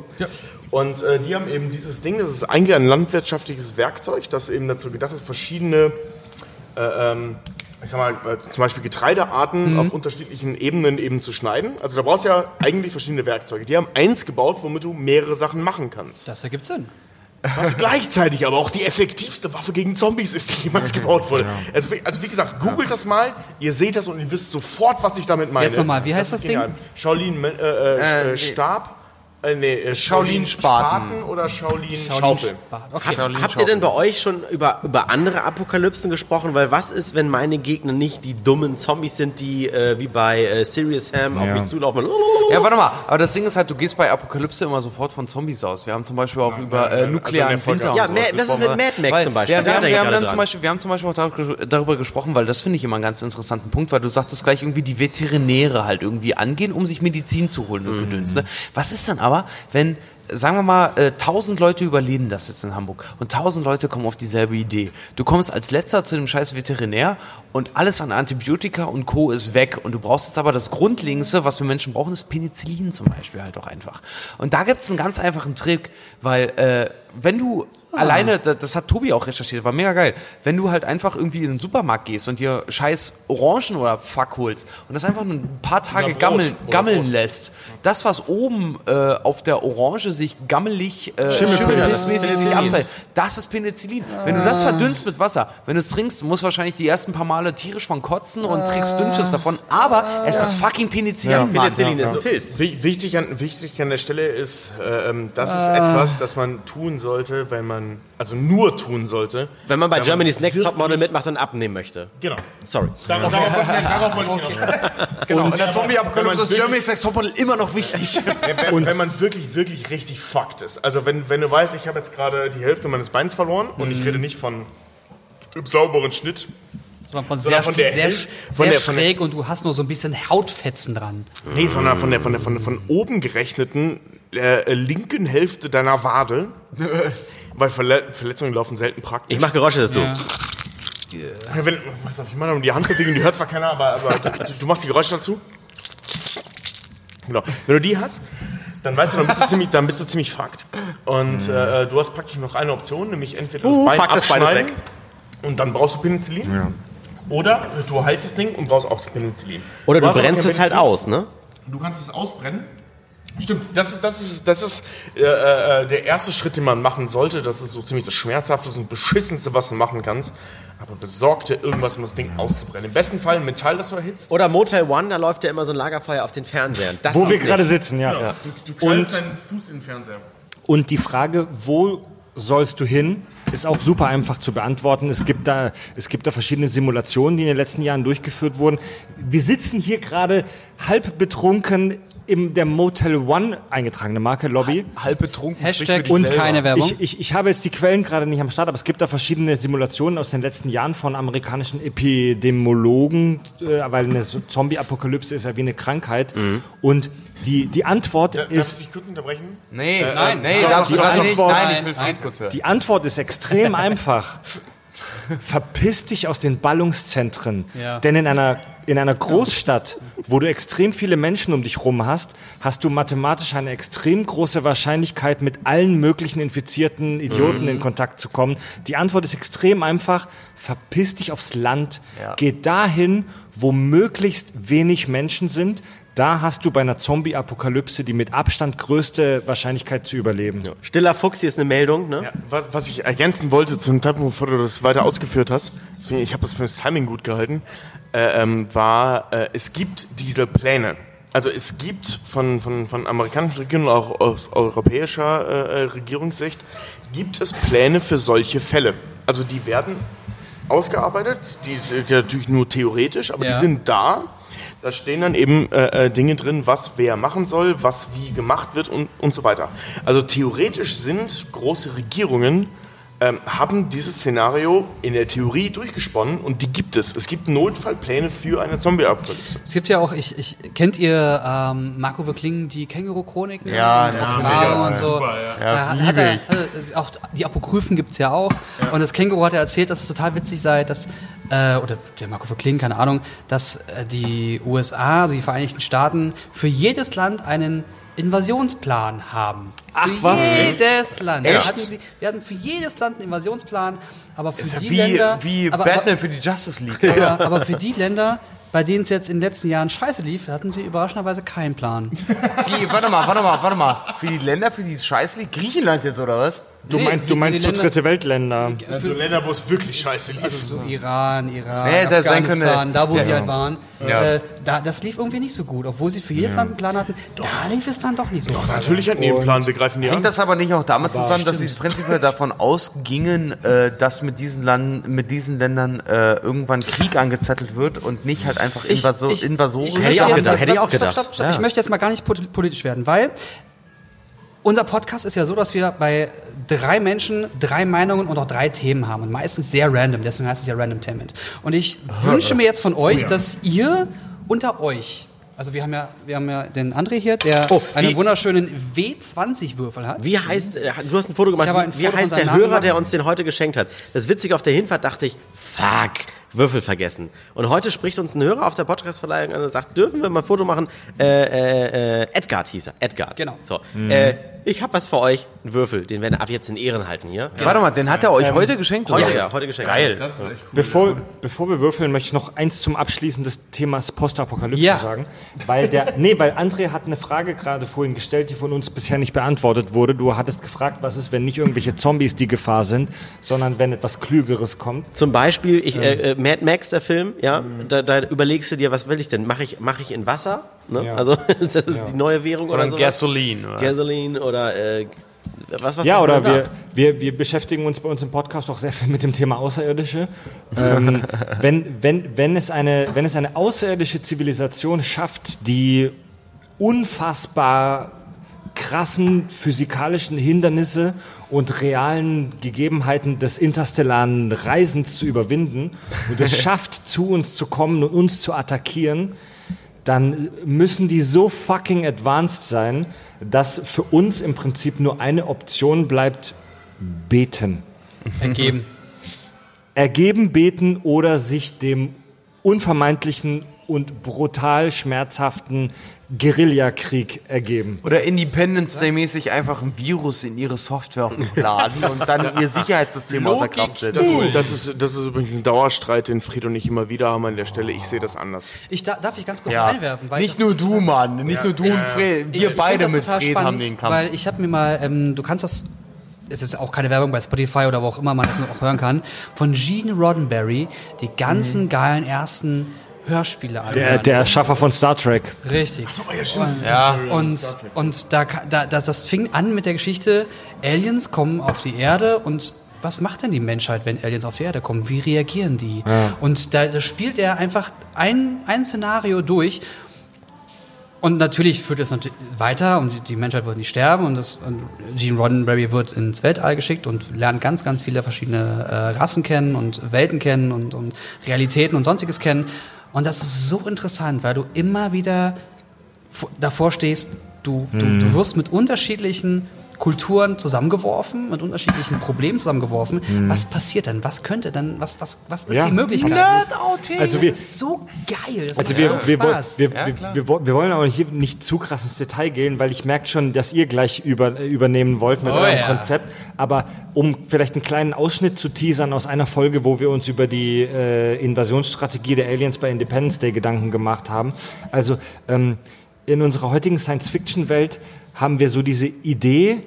Und äh, die haben eben dieses Ding, das ist eigentlich ein landwirtschaftliches Werkzeug, das eben dazu gedacht ist, verschiedene, äh, ähm, ich sag mal, äh, zum Beispiel Getreidearten auf unterschiedlichen Ebenen eben zu schneiden. Also da brauchst du ja eigentlich verschiedene Werkzeuge. Die haben eins gebaut, womit du mehrere Sachen machen kannst. Das ergibt Sinn. Was gleichzeitig aber auch die effektivste Waffe gegen Zombies ist, die jemals gebaut wurde. Also, wie- also wie gesagt, googelt das mal, ihr seht das und ihr wisst sofort, was ich damit meine. Jetzt nochmal, wie heißt ist das Ding? Shaolin äh, Äh, äh, Stab, äh, nee, äh, Shaolin Spaten. Spaten oder Shaolin, Schaufel. Okay. Habt ihr denn bei euch schon über, über andere Apokalypsen gesprochen? Weil was ist, wenn meine Gegner nicht die dummen Zombies sind, die äh, wie bei äh, Serious auf Ja. mich zulaufen? Ja, warte mal, aber das Ding ist halt, du gehst bei Apokalypse immer sofort von Zombies aus. Wir haben zum Beispiel auch über ja, äh, also nuklearen Folge- Winter Ja, was ist mit Mad Max Weil zum Beispiel? Wir, Da wir, haben, wir, haben dann dran. zum Beispiel, wir haben zum Beispiel auch darüber, darüber gesprochen, weil das finde ich immer einen ganz interessanten Punkt, weil du sagtest gleich irgendwie die Veterinäre halt irgendwie angehen, um sich Medizin zu holen und Mhm. Gedöns. Ne? Was ist dann aber, wenn sagen wir mal, äh, 1000 Leute überleben das jetzt in Hamburg und 1000 Leute kommen auf dieselbe Idee. Du kommst als letzter zu dem scheiß Veterinär und alles an Antibiotika und Co. ist weg und du brauchst jetzt aber das Grundlegendste, was wir Menschen brauchen, ist Penicillin zum Beispiel halt auch einfach. Und da gibt es einen ganz einfachen Trick, weil äh, wenn du alleine, das, das hat Tobi auch recherchiert, war mega geil, wenn du halt einfach irgendwie in den Supermarkt gehst und dir scheiß Orangen oder Fuck holst und das einfach ein paar Tage Brot. gammeln, gammeln lässt, das, was oben äh, auf der Orange sich gammelig, äh, Schimmelpilz. schimmelpilzmäßig sich Penicillin. abzeichnet, das ist Penicillin. Wenn du das verdünnst mit Wasser, wenn du es trinkst, musst du wahrscheinlich die ersten paar Male tierisch von kotzen und trägst Dünnschiss davon, aber es ist fucking Penicillin, Mann. Penicillin ist ein Pilz. Wi- Wichtig an, wichtig an der Stelle ist, äh, ähm, das ist etwas, das man tun sollte, wenn man, also nur tun sollte. Wenn man bei wenn Germany's Next Topmodel mitmacht und abnehmen möchte. Genau. Sorry. Darauf, darauf, wollte ich- darauf wollte ich hinaus. Genau. Und in der wenn Zombie-Apokalypse man ist wirklich- Germany's Next Topmodel immer noch wichtig. Wenn, wenn man wirklich, wirklich richtig fucked ist. Also wenn, wenn du weißt, ich habe jetzt gerade die Hälfte meines Beins verloren und ich rede nicht von einem sauberen Schnitt. Sondern von Sondern sehr, von der sehr, sehr von der- von der- schräg und du hast nur so ein bisschen Hautfetzen dran. Nee, sondern von der, von der, von der von oben gerechneten äh, linken Hälfte deiner Wade. Weil Verle Verletzungen laufen selten praktisch. Ich mache Geräusche dazu. Ja. Ja, wenn, was auf, ich meine, die Handbewegung, die hört zwar keiner, aber, aber du, du machst die Geräusche dazu. Genau. Wenn du die hast, dann weißt du, dann bist du ziemlich, dann bist du ziemlich fucked. Und äh, du hast praktisch noch eine Option, nämlich entweder das Uh, Bein fuck, das Bein weg. und dann brauchst du Penicillin. Oder du heilst das Ding und brauchst auch Penicillin. Oder du aber brennst es halt aus, ne? Du kannst es ausbrennen. Stimmt, das ist, das ist, das ist äh, äh, der erste Schritt, den man machen sollte. Das ist so ziemlich das Schmerzhafteste und Beschissenste, was du machen kannst. Aber besorg dir irgendwas, um das Ding auszubrennen. Im besten Fall Metall, das du erhitzt. Oder Motel One, da läuft ja immer so ein Lagerfeuer auf den Fernsehern. Das Wo wir gerade sitzen, ja. Du, du knallst deinen Fuß in den Fernseher. Und die Frage, wo sollst du hin, ist auch super einfach zu beantworten. Es gibt da, es gibt da verschiedene Simulationen, die in den letzten Jahren durchgeführt wurden. Wir sitzen hier gerade halb betrunken in der Motel One eingetragene Marke Lobby. Halb betrunken. Hashtag und selber. keine Werbung. Ich, ich, ich habe jetzt die Quellen gerade nicht am Start, aber es gibt da verschiedene Simulationen aus den letzten Jahren von amerikanischen Epidemiologen, äh, weil eine Zombie-Apokalypse ist ja wie eine Krankheit. Und die, die Antwort Darf ist, ich dich kurz unterbrechen? Nee, Äh, nein, äh, nee, doch, darfst du gerade nicht. Nein, ich will Nein, Fred kurz hören. die Antwort ist extrem einfach. Verpiss dich aus den Ballungszentren. Ja. Denn in einer, in einer Großstadt, wo du extrem viele Menschen um dich rum hast, hast du mathematisch eine extrem große Wahrscheinlichkeit, mit allen möglichen infizierten Idioten in Kontakt zu kommen. Die Antwort ist extrem einfach. Verpiss dich aufs Land. Ja. Geh dahin, wo möglichst wenig Menschen sind. Da hast du bei einer Zombie-Apokalypse die mit Abstand größte Wahrscheinlichkeit zu überleben. Stiller Fuchs, hier ist eine Meldung, ne? Ja, was, was ich ergänzen wollte zum Zeitpunkt, bevor du das weiter ausgeführt hast, deswegen, ich habe das für das Timing gut gehalten, äh, ähm, war, äh, es gibt diese Pläne. Also es gibt von, von, von amerikanischen Regierungen, auch aus europäischer äh, äh, Regierungssicht, gibt es Pläne für solche Fälle. Also die werden ausgearbeitet, die sind ja natürlich nur theoretisch, aber Ja. die sind da. Da stehen dann eben äh, äh, Dinge drin, was wer machen soll, was wie gemacht wird und, und so weiter. Also theoretisch sind große Regierungen, ähm, haben dieses Szenario in der Theorie durchgesponnen und die gibt es. Es gibt Notfallpläne für eine Zombie-Apokalypse. Es gibt ja auch, ich, ich kennt ihr ähm, Marco Verklingen, die Känguru-Chroniken? Ja, und ja, mega, und so. super, ja. Ja, Da hat er, also, auch die Apokryphen gibt's ja auch. Und das Känguru hat ja erzählt, dass es total witzig sei, dass, äh, oder der Marco Verklingen, keine Ahnung, dass äh, die USA, also die Vereinigten Staaten, für jedes Land einen Invasionsplan haben. Ach, für was? jedes Land. Echt? Hatten sie, wir hatten für jedes Land einen Invasionsplan, aber für Ist ja die wie, Länder... wie aber, Batman für die Justice League. aber, aber für die Länder, bei denen es jetzt in den letzten Jahren scheiße lief, hatten sie überraschenderweise keinen Plan. Die, warte mal, warte mal, warte mal. Für die Länder, für die es scheiße liegt, Griechenland jetzt oder was? Du, Nee, meinst, du die- meinst so dritte Weltländer. Also Länder, wo es wirklich scheiße lief. Also so Iran, Iran, Nee, Afghanistan, da wo Ja. sie halt waren. Ja. Äh, da, das lief irgendwie nicht so gut. Obwohl sie für jedes Land einen Plan hatten, da lief es dann doch nicht so gut. Natürlich hatten die einen Plan, wir greifen die an. Hängt das aber nicht auch damit zusammen, dass sie prinzipiell davon ausgingen, äh, dass mit diesen, Land, mit diesen Ländern äh, irgendwann Krieg angezettelt wird und nicht halt einfach Invaso Invasoren? Hätte ich auch jetzt gedacht, mal- hätte ich auch stopp, gedacht. Stopp, stopp, stopp. Ja. Ich möchte jetzt mal gar nicht pol- politisch werden, weil unser Podcast ist ja so, dass wir bei drei Menschen drei Meinungen und auch drei Themen haben und meistens sehr random, deswegen heißt es ja Randomtainment. Und ich wünsche mir jetzt von euch, dass ihr unter euch, also wir haben ja, wir haben ja den André hier, der Oh, einen wie- wunderschönen W20-Würfel hat. Wie heißt, äh, du hast ein Foto gemacht, wie, wie Foto von heißt der Namen Hörer, der gemacht. uns den heute geschenkt hat? Das Witzige auf der Hinfahrt dachte ich, fuck, Würfel vergessen. Und heute spricht uns ein Hörer auf der Podcast-Verleihung an und sagt, dürfen wir mal ein Foto machen? Äh, äh, äh, Edgard hieß er, Edgard. Genau. So, äh, ich habe was für euch, einen Würfel, den werden wir ab jetzt in Ehren halten hier. Warte mal, den hat er euch heute geschenkt? Heute, oder? ja, heute geschenkt. Geil. Bevor, bevor wir würfeln, möchte ich noch eins zum Abschließen des Themas Postapokalypse Ja. sagen. Weil der, nee, weil André hat eine Frage gerade vorhin gestellt, die von uns bisher nicht beantwortet wurde. Du hattest gefragt, was ist, wenn nicht irgendwelche Zombies die Gefahr sind, sondern wenn etwas Klügeres kommt. Zum Beispiel, ich, äh, äh, Mad Max, der Film, ja, da, da überlegst du dir, was will ich denn? Mache ich, mach ich in Wasser? Ne? Ja. Also, das ist die neue Währung oder, Oder so. Gasoline. Oder? Gasoline oder äh, was, was Ja, oder wir, wir, wir beschäftigen uns bei uns im Podcast auch sehr viel mit dem Thema Außerirdische. ähm, wenn, wenn, wenn, es eine, wenn es eine außerirdische Zivilisation schafft, die unfassbar krassen physikalischen Hindernisse und realen Gegebenheiten des interstellaren Reisens zu überwinden und es schafft, zu uns zu kommen und uns zu attackieren, dann müssen die so fucking advanced sein, dass für uns im Prinzip nur eine Option bleibt, beten. ergeben. Ergeben, beten oder sich dem unvermeidlichen und brutal schmerzhaften Guerillakrieg ergeben. Oder Independence Day mäßig einfach ein Virus in ihre Software laden und dann ihr Sicherheitssystem außer Kraft setzen. Das, ist, das, ist, das ist übrigens ein Dauerstreit, den Fred und ich immer wieder haben an der Stelle. Ich sehe das anders. Ich da, darf ich ganz kurz Ja. einwerfen, weil ich Nicht nur du, Mann. Nicht nur du und Fred. Ich- Wir ich beide das mit Fred spannend, haben den Kampf. Weil ich habe mir mal, ähm, du kannst das, es ist auch keine Werbung bei Spotify oder wo auch immer man das noch hören kann, von Gene Roddenberry die ganzen geilen ersten Hörspiele Der, anhören. der Schaffer von Star Trek. Richtig. ja. Und, und da, da, das, das fing an mit der Geschichte, Aliens kommen auf die Erde und was macht denn die Menschheit, wenn Aliens auf die Erde kommen? Wie reagieren die? Und da, da spielt er einfach ein, ein Szenario durch Und natürlich führt es natürlich weiter und die- die Menschheit wird nicht sterben und, das, und Gene Roddenberry wird ins Weltall geschickt und lernt ganz, ganz viele verschiedene äh, Rassen kennen und Welten kennen und, und Realitäten und sonstiges kennen. Und das ist so interessant, weil du immer wieder vor- davor stehst, du, du, du wirst mit unterschiedlichen Kulturen zusammengeworfen, mit unterschiedlichen Problemen zusammengeworfen. Was passiert dann? Was könnte dann, was, was, was ist Ja. die Möglichkeit? Also Das wir, ist so geil. Das Also wir, so wir, woll- Spaß. wir, wir, wir, wir wollen aber hier nicht zu krass ins Detail gehen, weil ich merke schon, dass ihr gleich über, übernehmen wollt mit Oh eurem ja. Konzept. Aber um vielleicht einen kleinen Ausschnitt zu teasern aus einer Folge, wo wir uns über die äh, Invasionsstrategie der Aliens bei Independence Day Gedanken gemacht haben. Also ähm, in unserer heutigen Science-Fiction-Welt haben wir so diese Idee,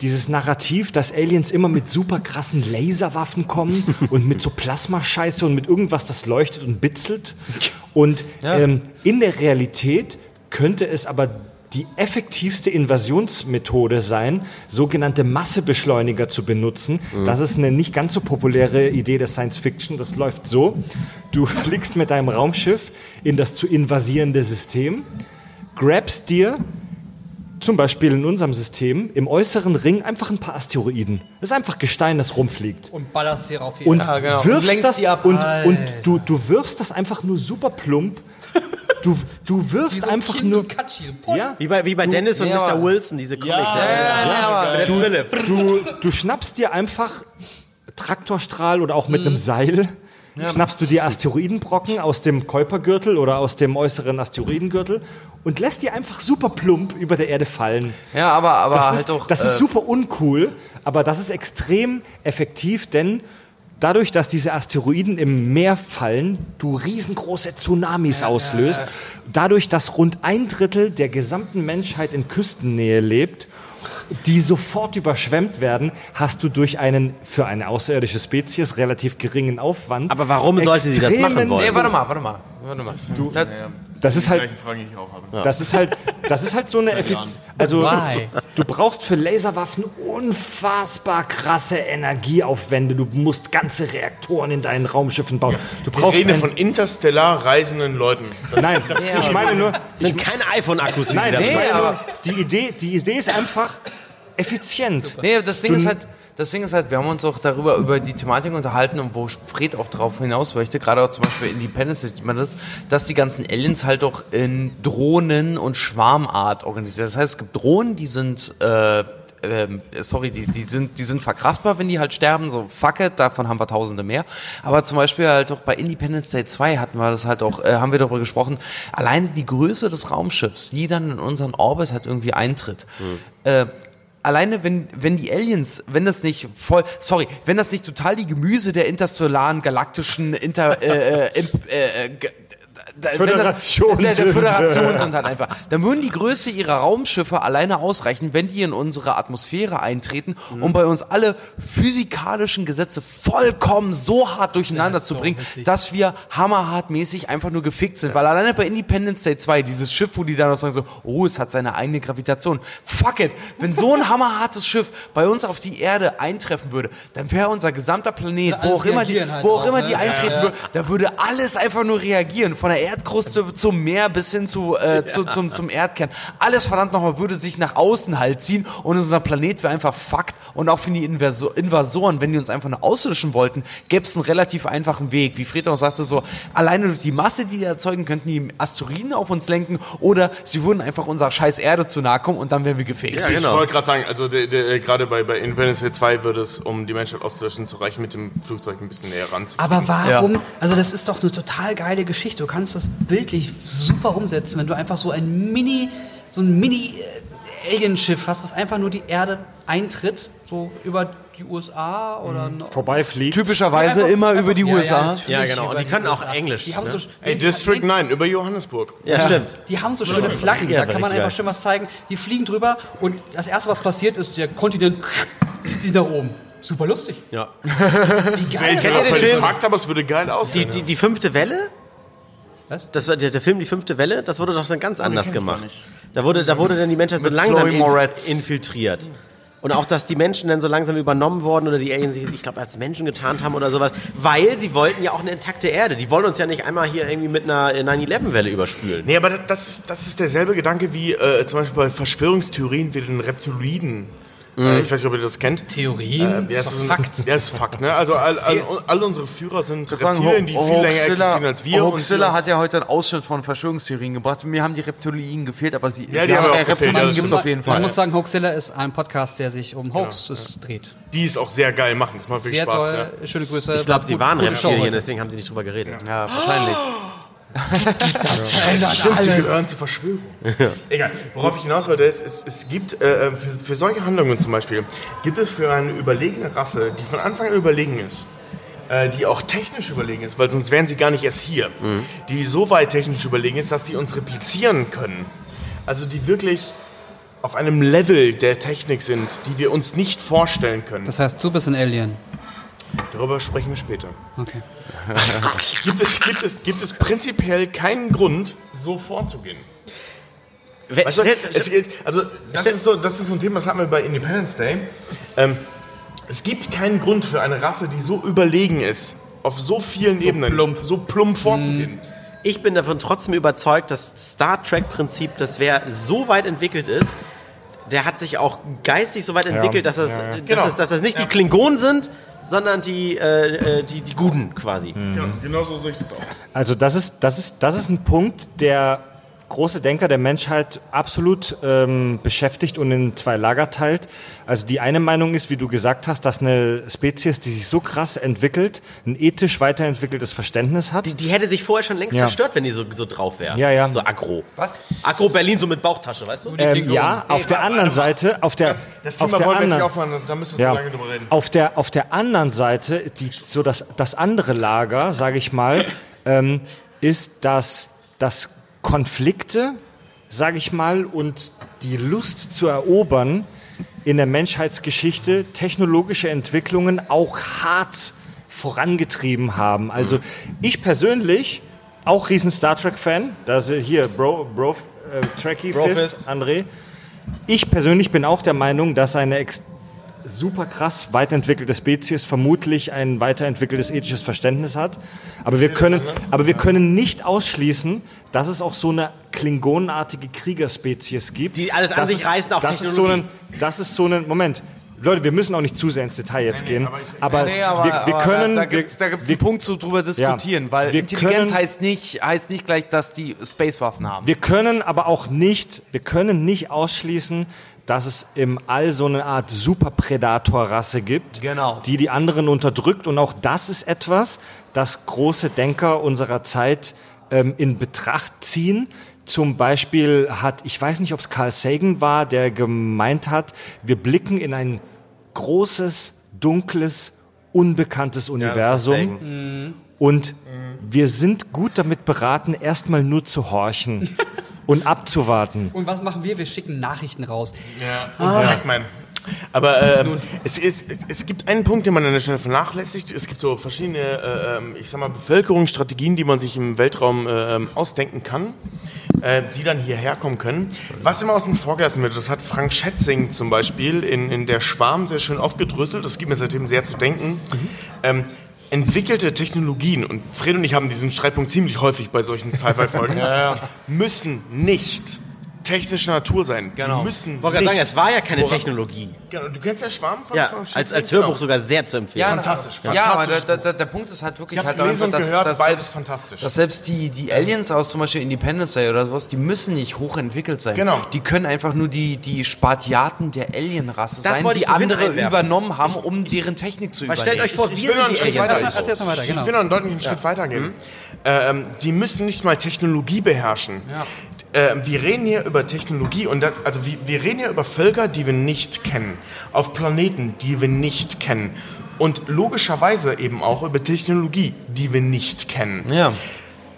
dieses Narrativ, dass Aliens immer mit super krassen Laserwaffen kommen und mit so Plasmascheiße und mit irgendwas, das leuchtet und bitzelt. Und ähm, in der Realität könnte es aber die effektivste Invasionsmethode sein, sogenannte Massebeschleuniger zu benutzen. Das ist eine nicht ganz so populäre Idee der Science Fiction. Das läuft so. Du fliegst mit deinem Raumschiff in das zu invasierende System, grabst dir zum Beispiel in unserem System im äußeren Ring einfach ein paar Asteroiden. Das ist einfach Gestein, das rumfliegt. Und ballerst dir auf Und Ja, genau. Und wirfst lenkst das ab. und, Alter. und du, du wirfst das einfach nur super plump. Du, du wirfst einfach nur. Ja, Wie bei, wie bei Dennis und ja, Mr. Wilson, diese Comic. Ja, der, ja, aber der Philipp. du, du schnappst dir einfach Traktorstrahl oder auch mit einem Seil. Schnappst du dir Asteroidenbrocken aus dem Kuipergürtel oder aus dem äußeren Asteroidengürtel und lässt die einfach super plump über der Erde fallen. Ja, aber, aber Das, halt ist, doch. das äh, ist super uncool, aber das ist extrem effektiv, denn dadurch, dass diese Asteroiden im Meer fallen, du riesengroße Tsunamis auslöst, dadurch, dass rund ein Drittel der gesamten Menschheit in Küstennähe lebt, die sofort überschwemmt werden, hast du durch einen für eine außerirdische Spezies relativ geringen Aufwand. Aber warum sollte sie das machen wollen? Nee, warte mal, warte mal. Warte mal. Du, das, Das ist halt, gleichen Frage, die ich auch habe. das ist halt, das ist halt so eine Effizienz. Also Why? du brauchst für Laserwaffen unfassbar krasse Energieaufwände. Du musst ganze Reaktoren in deinen Raumschiffen bauen. Du brauchst reden ein, von interstellar reisenden Leuten. Das, nein, ich meine nur, sind keine iPhone-Akkus, die nein, ich schmeißen. nur, die Idee, die Idee ist einfach effizient. nee, das Ding Du- ist halt. Das Ding ist halt, wir haben uns auch darüber über die Thematik unterhalten und wo Fred auch darauf hinaus möchte, gerade auch zum Beispiel Independence, sieht man das, dass die ganzen Aliens halt auch in Drohnen und Schwarmart organisiert. Das heißt, es gibt Drohnen, die sind äh, ähm, sorry, die, die, sind, die sind verkraftbar, wenn die halt sterben, so fuck it, davon haben wir tausende mehr. Aber zum Beispiel halt auch bei Independence Day 2 hatten wir das halt auch, äh, haben wir darüber gesprochen, alleine die Größe des Raumschiffs, die dann in unseren Orbit halt irgendwie eintritt. Äh, alleine wenn, wenn die Aliens, wenn das nicht voll, sorry, wenn das nicht total die Gemüse der interstellaren galaktischen Inter, äh, äh, äh, äh, da- Föderation das, der, der sind. Föderation sind halt einfach. Dann würden die Größe ihrer Raumschiffe alleine ausreichen, wenn die in unsere Atmosphäre eintreten, um bei uns alle physikalischen Gesetze vollkommen so hart durcheinander zu so bringen, witzig. dass wir hammerhartmäßig einfach nur gefickt sind. Weil alleine bei Independence Day 2, dieses Schiff, wo die dann noch sagen so, oh, es hat seine eigene Gravitation. Fuck it. Wenn so ein hammerhartes Schiff bei uns auf die Erde eintreffen würde, dann wäre unser gesamter Planet, wo auch immer die, halt wo auch immer ne? die Ja, eintreten ja. würde, da würde alles einfach nur reagieren. Von der Erdkruste zum Meer bis hin zu, äh, zu, zum, zum Erdkern. Alles verdammt nochmal würde sich nach außen halt ziehen und unser Planet wäre einfach fucked. Und auch für die Invasoren, wenn die uns einfach nur auslöschen wollten, gäbe es einen relativ einfachen Weg. Wie Fred auch sagte, so alleine durch die Masse, die die erzeugen, könnten die Asteroiden auf uns lenken oder sie würden einfach unserer scheiß Erde zu nahe kommen und dann wären wir gefegt. Ja, genau. Ich wollte gerade sagen, also der, gerade bei, bei Independence Day 2 würde es, um die Menschheit auszulöschen, zu reichen, mit dem Flugzeug ein bisschen näher ran zu Aber warum? Ja. Also das ist doch eine total geile Geschichte. Du kannst das bildlich super umsetzen, wenn du einfach so ein Mini, so ein Mini äh, Alienschiff hast, was einfach nur die Erde eintritt, so über die USA oder noch. Vorbeifliegt. Typischerweise Einfach- immer einfach- über die ja, USA. natürlich Ja, genau. Und die können auch USA. Englisch, Die haben ne? so, Ey, District 9 über Johannesburg. Ja, stimmt. Die haben so schöne Flaggen, Ja, da kann man einfach schön was zeigen. Die fliegen drüber und das erste, was passiert, ist, der Kontinent zieht sich nach oben. Super lustig. Ja. Wie geil. Kennt ihr auch den Film? Fakt, aber es würde geil Die, aussehen. die, die fünfte Welle? Was? Das war der, der Film Die fünfte Welle, das wurde doch dann ganz anders gemacht. Da wurde, da wurde dann die Menschheit so langsam inf infiltriert. Und auch, dass die Menschen dann so langsam übernommen wurden oder die Aliens sich, ich glaube, als Menschen getarnt haben oder sowas. Weil sie wollten ja auch eine intakte Erde. Die wollen uns ja nicht einmal hier irgendwie mit einer 9-11-Welle überspülen. Nee, aber das ist, das ist derselbe Gedanke wie äh, zum Beispiel bei Verschwörungstheorien wie den Reptiloiden. Äh, ich weiß nicht, ob ihr das kennt. Theorien? Äh, ja, ist ist Fakt. Ja, ist Fakt, ne? Also all, all, all unsere Führer sind Reptilien, die viel länger existieren als wir. die hat ja heute einen Ausschnitt von Verschwörungstheorien gebracht. Mir haben die Reptilien gefehlt, aber sie, Ja, sie die haben haben auch ja gefehlt, Reptilien ja, gibt es auf jeden Man Fall. muss sagen, Hoaxilla ist ein Podcast, der sich um Hoaxes dreht. die es auch sehr geil machen. Das macht wirklich Sehr Spaß. toll, Ja. schöne Grüße. Ich glaube, sie waren Reptilien, deswegen haben sie nicht drüber geredet. Ja, wahrscheinlich. Stimmt, die gehören zur Verschwörung. Egal, worauf ich hinaus wollte, ist, es, es gibt äh, für, für solche Handlungen zum Beispiel, gibt es für eine überlegene Rasse, die von Anfang an überlegen ist, äh, die auch technisch überlegen ist, weil sonst wären sie gar nicht erst hier, die so weit technisch überlegen ist, dass sie uns replizieren können. Also die wirklich auf einem Level der Technik sind, die wir uns nicht vorstellen können. Das heißt, du bist ein Alien. Darüber sprechen wir später. Okay. Gibt es, gibt es, gibt es prinzipiell keinen Grund, so vorzugehen? Weißt du, es, also das ist, so, das ist so ein Thema, das hatten wir bei Independence Day. Ähm, es gibt keinen Grund für eine Rasse, die so überlegen ist, auf so vielen Ebenen, plump. so plump vorzugehen. Ich bin davon trotzdem überzeugt, dass Star Trek-Prinzip, dass wer so weit entwickelt ist, der hat sich auch geistig so weit entwickelt, dass, es, ja, ja. dass, Genau. es, dass es nicht Ja. die Klingonen sind, sondern die, äh, äh, die, die Guten quasi. Ja, genau so sehe ich das auch. Also das ist, das ist, das ist ein Punkt, der große Denker der Menschheit absolut ähm, beschäftigt und in zwei Lager teilt. Also die eine Meinung ist, wie du gesagt hast, dass eine Spezies, die sich so krass entwickelt, ein ethisch weiterentwickeltes Verständnis hat. Die, die hätte sich vorher schon längst Ja. zerstört, wenn die so, so drauf wäre. Ja, ja. So aggro. Was? Aggro Berlin so mit Bauchtasche, weißt du? ähm, ja, auf der anderen Seite, auf der, Das, das auf Thema der anderen, aufmachen, da müssen wir Ja. so lange drüber reden. Auf der, auf der anderen Seite, die, so das, das andere Lager, sage ich mal, ähm, ist, dass, dass Konflikte, sage ich mal, und die Lust zu erobern in der Menschheitsgeschichte technologische Entwicklungen auch hart vorangetrieben haben. Also ich persönlich, auch riesen Star Trek-Fan, da ist hier Bro, Bro, äh, Trekkie Brofist. Fist, André. Ich persönlich bin auch der Meinung, dass eine ex super krass weiterentwickelte Spezies vermutlich ein weiterentwickeltes ethisches Verständnis hat. Aber wir können, aber wir können nicht ausschließen, dass es auch so eine klingonenartige Kriegerspezies gibt. Die alles an Das sich ist- reißen auf das ist so ein, Das ist so ein, Moment. Leute, wir müssen auch nicht zu sehr ins Detail jetzt gehen. aber, Nee, aber, wir, wir aber können, da, da wir- gibt es wir- einen Punkt zu drüber diskutieren, weil wir Intelligenz können- heißt nicht, heißt nicht gleich, dass die Spacewaffen haben. Wir können aber auch nicht, wir können nicht ausschließen, dass es im All so eine Art Superprädator-Rasse gibt, Genau. die die anderen unterdrückt. Und auch das ist etwas, das große Denker unserer Zeit ähm, in Betracht ziehen. Zum Beispiel hat, ich weiß nicht, ob es Carl Sagan war, der gemeint hat, wir blicken in ein großes, dunkles, unbekanntes Universum. Und wir sind gut damit beraten, erstmal nur zu horchen und abzuwarten. Und was machen wir? Wir schicken Nachrichten raus. Ja, ah. mein. Aber ähm, es, ist, es gibt einen Punkt, den man an der Stelle vernachlässigt. Es gibt so verschiedene, äh, ähm, ich sag mal, Bevölkerungsstrategien, die man sich im Weltraum äh, ähm, ausdenken kann, äh, die dann hierher kommen können. Was immer außen vor gelassen wird, das hat Frank Schätzing zum Beispiel in, in der Schwarm sehr schön aufgedröselt. Das gibt mir seitdem sehr zu denken. Ähm, entwickelte Technologien, und Fred und ich haben diesen Streitpunkt ziemlich häufig bei solchen Sci-Fi-Folgen, müssen nicht technischer Natur sein. Genau. Die müssen Ich wollte gerade sagen, es war ja keine Woran- Technologie. Genau, du kennst ja Schwarm von Ja, von als, als Hörbuch Genau. sogar sehr zu empfehlen. Ja, Fantastisch, Ja, aber fantastisch der, der, der Punkt ist halt wirklich Ich halt gelesen und dass, gehört, dass beides selbst, fantastisch. Dass selbst die, die Aliens aus zum Beispiel Independence Day oder sowas, die müssen nicht hochentwickelt sein. Genau. Die können einfach nur die, die Spartiaten der Alienrasse Das sein, die andere übernommen haben, um deren Technik zu übernehmen. stellt euch vor, Ich wir sind einen die Aliens. Ich genau. will noch einen deutlichen Schritt weitergehen. Ähm, die müssen nicht mal Technologie beherrschen. Ähm, wir reden hier über Technologie und das, also wir, wir reden hier über Völker, die wir nicht kennen, auf Planeten, die wir nicht kennen und logischerweise eben auch über Technologie, die wir nicht kennen. Ja.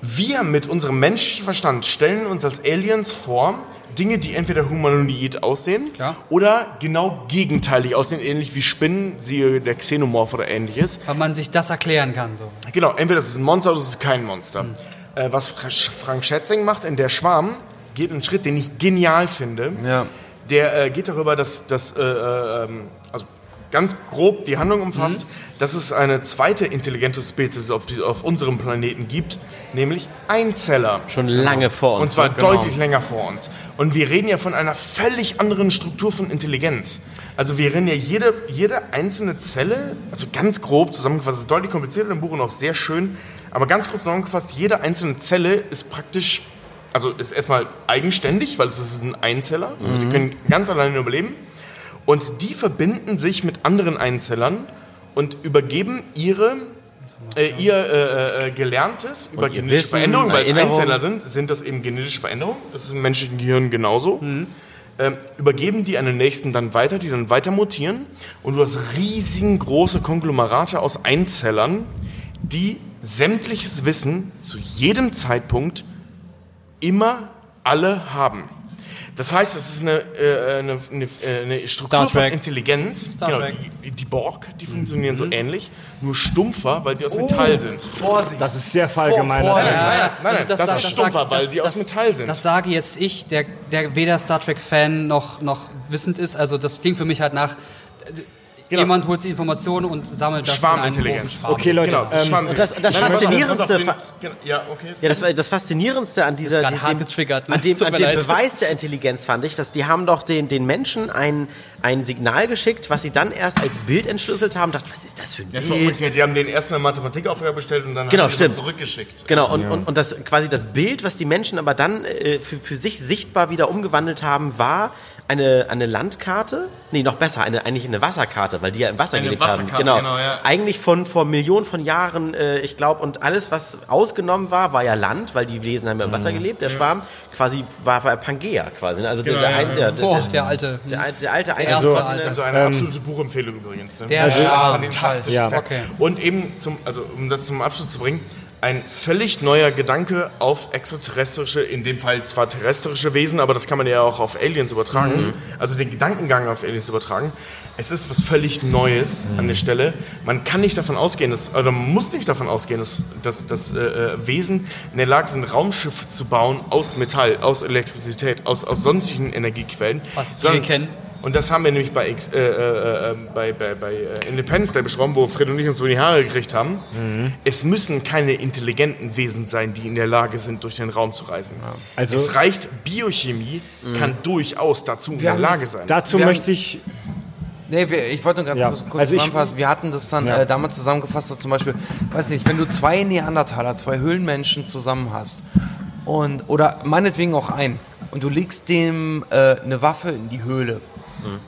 Wir mit unserem menschlichen Verstand stellen uns als Aliens vor, Dinge, die entweder humanoid aussehen Klar. oder genau gegenteilig aussehen, ähnlich wie Spinnen, siehe der Xenomorph oder ähnliches. Weil man sich das erklären kann. So. Genau, entweder es ist ein Monster oder es ist kein Monster. Äh, was Fra- Frank Schätzing macht in Der Schwarm, geht einen Schritt, den ich genial finde. Ja. Der äh, geht darüber, dass, dass äh, äh, ähm, also ganz grob die Handlung umfasst, dass es eine zweite intelligente Spezies auf, die, auf unserem Planeten gibt, nämlich Einzeller. Schon lange vor uns. Und zwar ne? Genau. deutlich länger vor uns. Und wir reden ja von einer völlig anderen Struktur von Intelligenz. Also wir reden ja jede, jede einzelne Zelle, also ganz grob zusammengefasst, ist deutlich komplizierter im Buch und auch sehr schön, aber ganz grob zusammengefasst, jede einzelne Zelle ist praktisch, also ist erstmal eigenständig, weil es ist ein Einzeller, Mhm. die können ganz alleine überleben. Und die verbinden sich mit anderen Einzellern und übergeben ihre äh, ihr äh, äh, Gelerntes über genetische Wissen, Veränderungen, weil es. Einzeller sind, sind das eben genetische Veränderungen. Das ist im menschlichen Gehirn genauso. Mhm. Ähm, übergeben die an den nächsten dann weiter, die dann weiter mutieren. Und du hast riesengroße Konglomerate aus Einzellern, die sämtliches Wissen zu jedem Zeitpunkt immer alle haben. Das heißt, es ist eine, äh, eine, eine, äh, eine Struktur von Trek. Intelligenz. Star genau, Trek. die, die Borg, die funktionieren so ähnlich, nur stumpfer, weil sie aus Metall sind. Vorsicht. Das ist sehr verallgemeinert. Nein, nein, nein, Also das, ist stumpfer, sagt- weil das- sie aus das- Metall sind. Das sage jetzt ich, der, der weder Star Trek-Fan noch, noch wissend ist. Also das klingt für mich halt nach, Genau. jemand holt die Informationen und sammelt das in einen großen Schwarmintelligenz. Schwarm. Okay, Leute, Genau, ähm, das- das Faszinierendste- den- Ja, okay. Ja, das, das Faszinierendste an dieser, die- hart dem, getriggert, ne? an dem, an dem. Beweis der Intelligenz fand ich, dass die haben doch den, den Menschen ein, ein Signal geschickt, was sie dann erst als Bild entschlüsselt haben. Dachte, was ist das für ein Das war Bild? umgekehrt. Die haben den erst eine Mathematikaufgabe bestellt und dann Genau, haben die das zurückgeschickt. Genau, und, und, und das quasi das Bild, was die Menschen aber dann äh, für, für sich sichtbar wieder umgewandelt haben, war eine, eine Landkarte, nee, noch besser, eine, eigentlich eine Wasserkarte, weil die ja im Wasser Eine gelebt haben. Wasserkarte, genau, ja. Eigentlich von vor Millionen von Jahren, äh, ich glaube, und alles, was ausgenommen war, war ja Land, weil die Wesen haben ja im Wasser gelebt, der Schwarm, quasi war, war Pangea quasi. Ne? Also Genau, der, ja, der, ja. der, der, Boah, der, der alte. der, der alte erste also, alte. Also eine absolute Buchempfehlung übrigens. Ne? Der also, Schwarm. fantastisches Ja. Okay. Und eben zum, also um das zum Abschluss zu bringen, ein völlig neuer Gedanke auf extraterrestrische, in dem Fall zwar terrestrische Wesen, aber das kann man ja auch auf Aliens übertragen. Also den Gedankengang auf Aliens übertragen. Es ist was völlig Neues an der Stelle. Man kann nicht davon ausgehen, dass, oder man muss nicht davon ausgehen, dass, dass, dass äh, äh, Wesen in der Lage sind, Raumschiffe zu bauen aus Metall, aus Elektrizität, aus, aus sonstigen Energiequellen. Wir kennen. Und das haben wir nämlich bei, X, äh, äh, äh, bei, bei, bei äh, Independence Day besprochen, wo Fred und ich uns so in die Haare gekriegt haben. Es müssen keine intelligenten Wesen sein, die in der Lage sind, durch den Raum zu reisen. Also- es reicht, Biochemie kann durchaus dazu in der Lage sein. Dazu Wir möchte ich Nee, wir, ich wollte nur ganz Ja, kurz, kurz also ich- zusammenfassen. Wir hatten das dann Ja. äh, damals zusammengefasst, so zum Beispiel, weiß nicht, wenn du zwei Neandertaler, zwei Höhlenmenschen zusammen hast und oder meinetwegen auch ein und du legst dem äh, eine Waffe in die Höhle.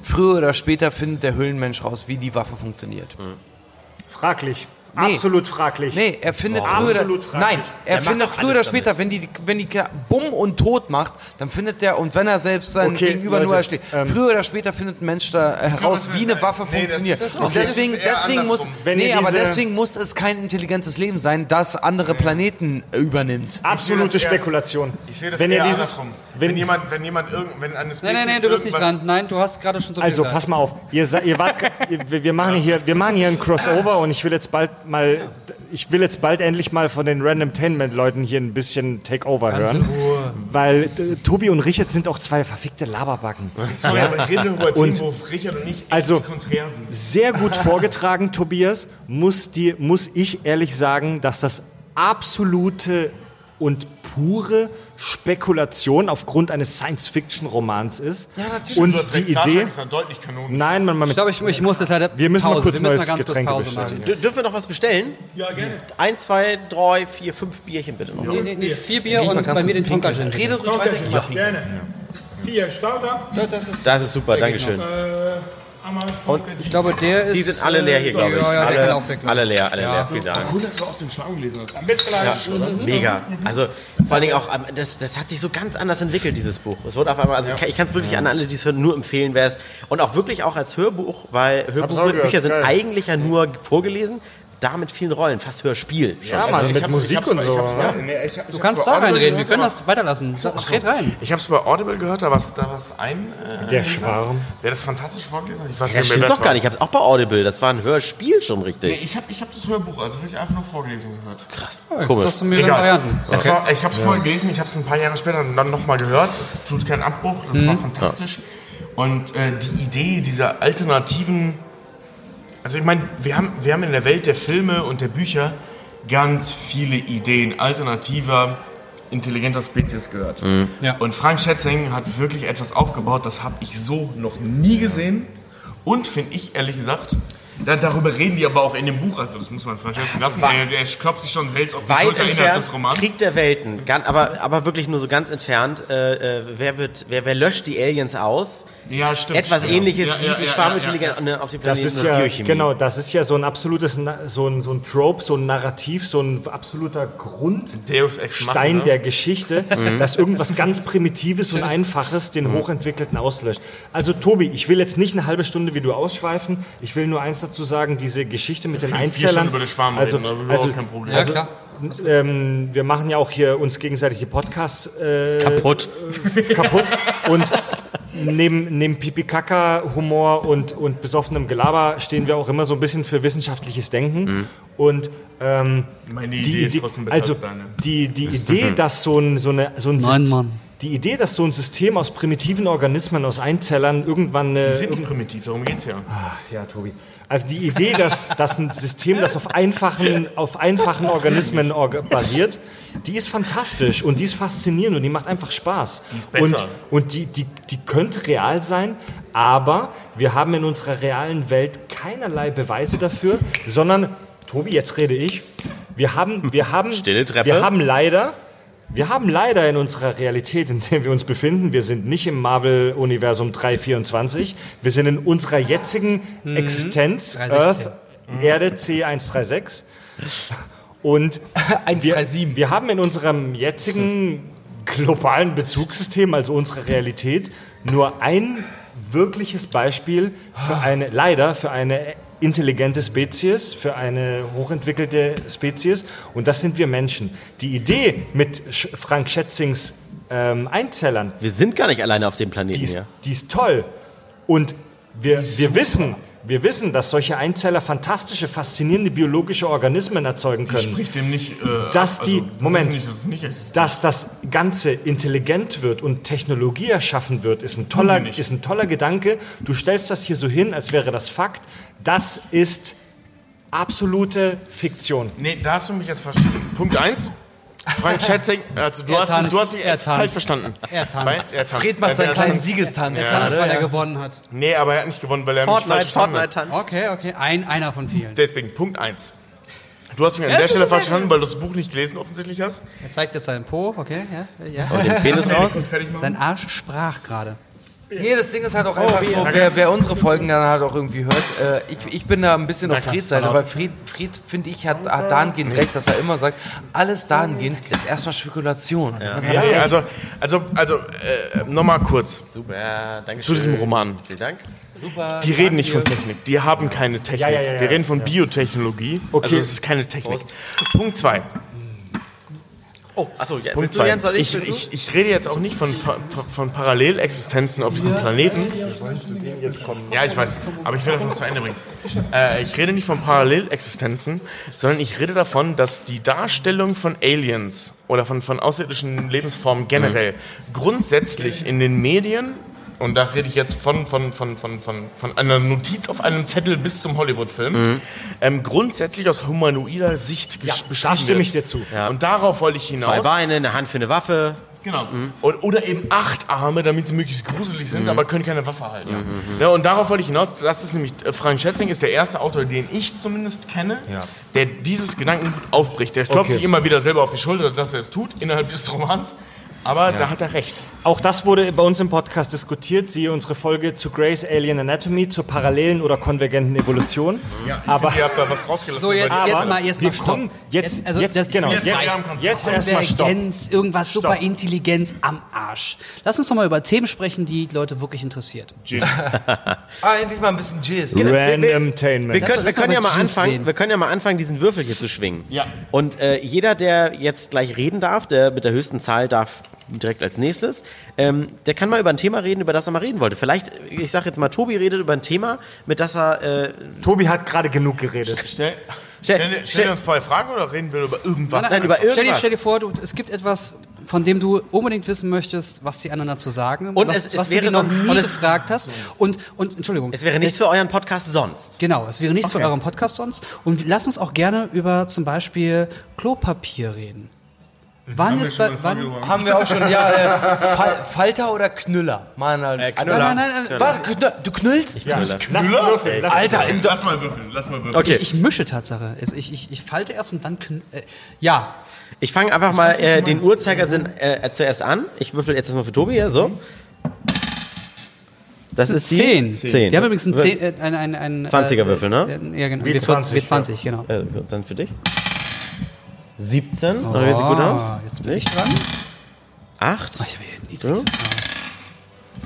Früher oder später findet der Höhlenmensch raus, wie die Waffe funktioniert. fraglich. Nee. Absolut fraglich. Nee, er findet Oh, früher oder, absolut fraglich. Nein, er macht findet früher oder später, wenn die wenn die bumm und tot macht, dann findet der und wenn er selbst sein Okay, Gegenüber nur Leute, ersteht, ähm, früher oder später findet ein Mensch da äh, heraus, das wie ist- eine Waffe nee, das funktioniert. ist- und okay, das deswegen ist eher deswegen muss. Wenn nee, aber deswegen muss es kein intelligentes Leben sein, das andere Planeten äh, übernimmt. Absolute das Spekulation. Ich sehe das wenn eher ihr dieses, andersrum. Wenn, Wenn, jemand, wenn jemand irgend, wenn eine Spezies Nein, nein, nein, du bist nicht dran. Nein, du hast gerade schon so viel also gesagt. pass mal auf, ihr, ihr wart, wir, wir machen hier, wir machen hier ein Crossover und ich will jetzt bald mal, ich will jetzt bald endlich mal von den Randomtainment Leuten hier ein bisschen Takeover hören, weil äh, Tobi und Richard sind auch zwei verfickte Laberbacken. Sorry, aber ich rede über Und- Themen, wo Richard und ich Also- konträr sind. Sehr gut vorgetragen, Tobias. Muss, dir, muss ich ehrlich sagen, dass das absolute und pure Spekulation aufgrund eines Science-Fiction-Romans ist. Ja, natürlich. Und Du hast die recht, Star Trek Idee. ist dann deutlich kanonisch. Nein, man, man ich glaube, ich, ich muss das leider Wir müssen mal Pause. kurz wir müssen neues mal ganz kurz Getränke Pause bestellen. Dürfen wir noch was bestellen? Ja, gerne. Eins, zwei, drei, vier, fünf Bierchen bitte noch. Nee, nee, nee, vier Bier und bei mir den Tonka Gin. Rede ruhig weiter. Ja, gerne. Vier Starter. Das ist super, Dankeschön. Äh, Pumpkin. Ich glaube, der ist. Die sind alle leer hier, glaube ich. Ja, ja, der kann alle, auch weg. alle leer, alle leer. Vielen Dank. Cool, dass du auch den Schwarm gelesen hast. Bitglas. Mega. Also vor allen Dingen auch, ähm, das, das hat sich so ganz anders entwickelt, dieses Buch. Es wurde auf einmal, also ich kann- ich kann es wirklich an alle, die es hören, nur empfehlen, wer es. Und auch wirklich auch als Hörbuch, weil Hörbücher sind geil. eigentlich ja nur vorgelesen, da mit vielen Rollen, fast Hörspiel. schon. Ja, Mann, Also ich mit Musik ich hab's- und so. ja. nee, ich- ich Du kannst da reinreden, wir können da das weiterlassen. Red rein. Ich habe es bei Audible gehört, da war da war's ein, äh, Der Schwarm. der das fantastisch vorgelesen hat. Ich weiß Das nicht stimmt doch es gar war. nicht. Ich habe es auch bei Audible. Das war ein Hörspiel schon Nee, richtig. ich habe ich hab das Hörbuch, also wirklich einfach nur vorgelesen gehört. Krass. Das Komisch. hast du mehrere Egal. Varianten. Es war, ich habe es vorher gelesen, ich habe es ein paar Jahre später dann nochmal gehört. Es tut keinen Abbruch, das war fantastisch. Und äh, die Idee dieser alternativen, also ich meine, wir haben, wir haben in der Welt der Filme und der Bücher ganz viele Ideen alternativer, intelligenter Spezies gehört. Ja. Und Frank Schätzing hat wirklich etwas aufgebaut, das habe ich so noch nie gesehen. Und finde ich ehrlich gesagt, da, darüber reden die aber auch in dem Buch, also das muss man Frank Schätzing lassen. Der, der klopft sich schon selbst auf die Weit Schulter innerhalb entfernt, des Romans. Krieg der Welten, aber, aber wirklich nur so ganz entfernt. Äh, äh, wer, wird, wer, wer löscht die Aliens aus? Ja, stimmt. Etwas stimmt. ähnliches Ja, wie ja, die Schwarmintelligenz ja, ja. auf dem Das Planeten ist oder ja, Biochemie. genau, das ist ja so ein absolutes, so ein, so ein Trope, so ein Narrativ, so ein absoluter Grundstein Machina. der Geschichte, dass irgendwas ganz Primitives und Einfaches den Hochentwickelten auslöscht. Also Tobi, ich will jetzt nicht eine halbe Stunde wie du ausschweifen, ich will nur eins dazu sagen, diese Geschichte mit den Einzellern. Stunden über den Schwarm also, reden, also, kein Problem. Ja, klar. ähm, wir machen ja auch hier uns gegenseitig die Podcasts äh, Kaputt. kaputt. Und neben, neben Pipi-Kaka-Humor und, und besoffenem Gelaber stehen wir auch immer so ein bisschen für wissenschaftliches Denken. Und ähm, Meine Idee die ist Idee, trotzdem besser also als deine. die, die Idee, dass so ein, so eine, so ein Nein, Mann. Die Idee, dass so ein System aus primitiven Organismen, aus Einzellern irgendwann eine, Die sind nicht primitiv, darum geht's ja. ja, Tobi. Also die Idee, dass, dass ein System, das auf einfachen, auf einfachen Organismen orga basiert, die ist fantastisch und die ist faszinierend und die macht einfach Spaß. Die ist besser. Und, und die, die, die könnte real sein, aber wir haben in unserer realen Welt keinerlei Beweise dafür, sondern, Tobi, jetzt rede ich, wir haben, wir haben, wir haben leider, wir haben leider in unserer Realität, in der wir uns befinden, wir sind nicht im Marvel-Universum 324, wir sind in unserer jetzigen Existenz, 316. Earth, Erde C136. Und wir, 137. wir haben in unserem jetzigen globalen Bezugssystem, also unserer Realität, nur ein wirkliches Beispiel für eine, leider für eine intelligente Spezies, für eine hochentwickelte Spezies und das sind wir Menschen. Die Idee mit Frank Schätzings ähm, Einzellern, Wir sind gar nicht alleine auf dem Planeten die ist, hier. die ist toll. Und wir, wir wissen, wir wissen, dass solche Einzeller fantastische, faszinierende biologische Organismen erzeugen können. Spricht dem nicht. Äh, Dass die- wir Moment. wissen Nicht, dass das Ganze intelligent wird und Technologie erschaffen wird, ist ein toller, ist ein toller Gedanke. Du stellst das hier so hin, als wäre das Fakt. Das ist absolute Fiktion. Nee, da hast du mich jetzt verstanden. Punkt 1. Frank Schätzing, also du, hast, tanzt, du hast mich er tanzt. falsch verstanden. Er tanzt. Er tanzt. Fred macht seinen Er kleinen tanzt. Siegestanz. Ja. Tanz, weil er gewonnen hat. Nee, aber er hat nicht gewonnen, weil er mich falsch Fortnite, Fortnite tanzt. Okay, okay. Ein, einer von vielen. Deswegen, Punkt 1. Du hast mich an der Stelle falsch verstanden, weil du das Buch nicht gelesen offensichtlich hast. Er zeigt jetzt seinen Po, okay, ja, ja. Den Penis raus. Sein Arsch sprach gerade. Nee, das Ding ist halt auch einfach so, wer, wer unsere Folgen dann halt auch irgendwie hört, äh, ich, ich bin da ein bisschen auf Freds Seite, aber Fred, Fred finde ich, hat, hat dahingehend recht, dass er immer sagt, alles dahingehend ist erstmal Spekulation. Hat Ja, also, also, also äh, nochmal kurz. Super, danke Zu diesem. Roman. Vielen Dank. super. Die reden nicht von Technik, die haben keine Technik. Ja, ja, ja, ja. Wir reden von Biotechnologie. Okay. Also es ist keine Technik. Punkt 2. Oh, achso, ja, Punkt zwei. Jens, soll ich? Ich, ich, ich rede jetzt auch nicht von, von, Parallelexistenzen auf diesem Planeten. Ja, ich weiß. Aber ich will das noch zu Ende bringen. Äh, ich rede nicht von Parallelexistenzen, sondern ich rede davon, dass die Darstellung von Aliens oder von, von außerirdischen Lebensformen generell grundsätzlich in den Medien, und da rede ich jetzt von, von, von, von, von, von einer Notiz auf einem Zettel bis zum Hollywood-Film, ähm, grundsätzlich aus humanoider Sicht Ja, gesch- da beschrieben stimme wird. ich dir zu. Und darauf wollte ich hinaus. Zwei Beine, eine Hand für eine Waffe. Genau. Und, oder eben acht Arme, damit sie möglichst gruselig sind, aber können keine Waffe halten. Ja, und darauf wollte ich hinaus. Das ist nämlich, äh, Frank Schätzing ist der erste Autor, den ich zumindest kenne, Ja. der dieses Gedankengut aufbricht. Der klopft Okay. sich immer wieder selber auf die Schulter, dass er es tut, innerhalb des Romans. Aber da hat er recht. Auch das wurde bei uns im Podcast diskutiert. Siehe unsere Folge zu Grey's Alien Anatomy, zur parallelen oder konvergenten Evolution. Ja, ich Aber- finde, ihr habt da was rausgelassen. So, jetzt, jetzt mal, jetzt wir mal stopp. kommen jetzt, also jetzt, das- genau, Jetzt jetzt, jetzt erstmal Stopp. Konvergenz, irgendwas Stopp. Superintelligenz am Arsch. Lass uns doch mal über Themen sprechen, die Leute wirklich interessiert. Ah, endlich mal ein bisschen Jizz. Wir, Randomtainment. können, wir, können ja mal anfangen, reden. wir können ja mal anfangen, diesen Würfel hier zu schwingen. Ja. Und äh, jeder, der jetzt gleich reden darf, der mit der höchsten Zahl darf direkt als nächstes. Ähm, der kann mal über ein Thema reden, über das er mal reden wollte. Vielleicht, ich sage jetzt mal, Tobi redet über ein Thema, mit das er. Äh, Tobi hat gerade genug geredet. Stell, Stell- stell, stell, stell- dir uns vorher Fragen oder reden wir über irgendwas? Nein, über stell, dir, irgendwas. stell dir vor, du, es gibt etwas, von dem du unbedingt wissen möchtest, was die anderen dazu sagen. Und was, es- es was wäre du noch sonst- nie und es- gefragt hast. Und, und Entschuldigung. es wäre nichts für euren Podcast sonst. Genau, es wäre nichts Okay. für euren Podcast sonst. Und lass uns auch gerne über zum Beispiel Klopapier reden. Wann ist bei, wann, Haben wir auch schon, ja. Äh, Fal Falter oder Knüller? Mann. Äh, Nein, nein, nein, nein. Was? Knüller? Du knüllst? Ja, lass würfeln. Lass Alter, im Lass mal würfeln, lass mal würfeln. Okay, Ich mische Tatsache. Also Ich, ich, ich falte erst und dann kn äh, ja. ich fange einfach mal äh, den Uhrzeigersinn äh, zuerst an. Ich würfel jetzt erstmal für Tobi hier, so. Das ist die Zehn. Zehn. Wir haben übrigens einen zehn, äh, ein, ein, ein, 20er Würfel, ne? äh, Ja, genau. W20, W20, genau. Äh, dann für dich. 17. Oh, wie sieht gut aus? Jetzt bin ich dran. 8. Ich habe hier niedrigste Zahl.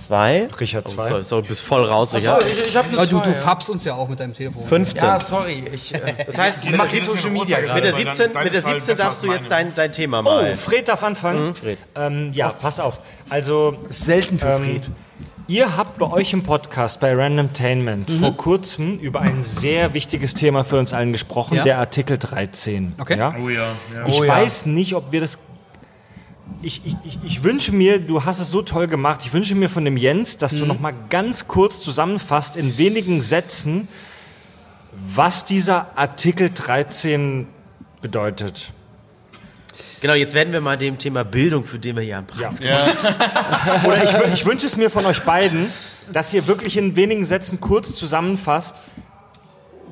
2. Richard Oh, zwei. sorry, sorry, du bist voll raus, So, Richard. ich, ich hab Aber du, du ja. farbst uns ja auch mit deinem Telefon. 15. Ja, sorry. Ich, äh, Das heißt, mach mit die Social Media gerade, mit der weil dann 17, ist deine mit der Zahl 17 besser darfst du jetzt dein, dein Thema Oh, mal. Fred darf anfangen. Fred. Ähm, ja, pass auf. Also, selten für ähm, Fred. Ihr habt bei euch im Podcast bei Randomtainment vor kurzem über ein sehr wichtiges Thema für uns allen gesprochen, Ja. der Artikel 13. Okay. Ja? Oh ja, ja. Ich Oh ja. weiß nicht, ob wir das. Ich, ich, ich, ich wünsche mir, du hast es so toll gemacht, ich wünsche mir von dem Jens, dass du noch mal ganz kurz zusammenfasst in wenigen Sätzen, was dieser Artikel 13 bedeutet. Genau, jetzt werden wir mal dem Thema Bildung, für den wir hier am Preis Oder ich, ich wünsche es mir von euch beiden, dass ihr wirklich in wenigen Sätzen kurz zusammenfasst,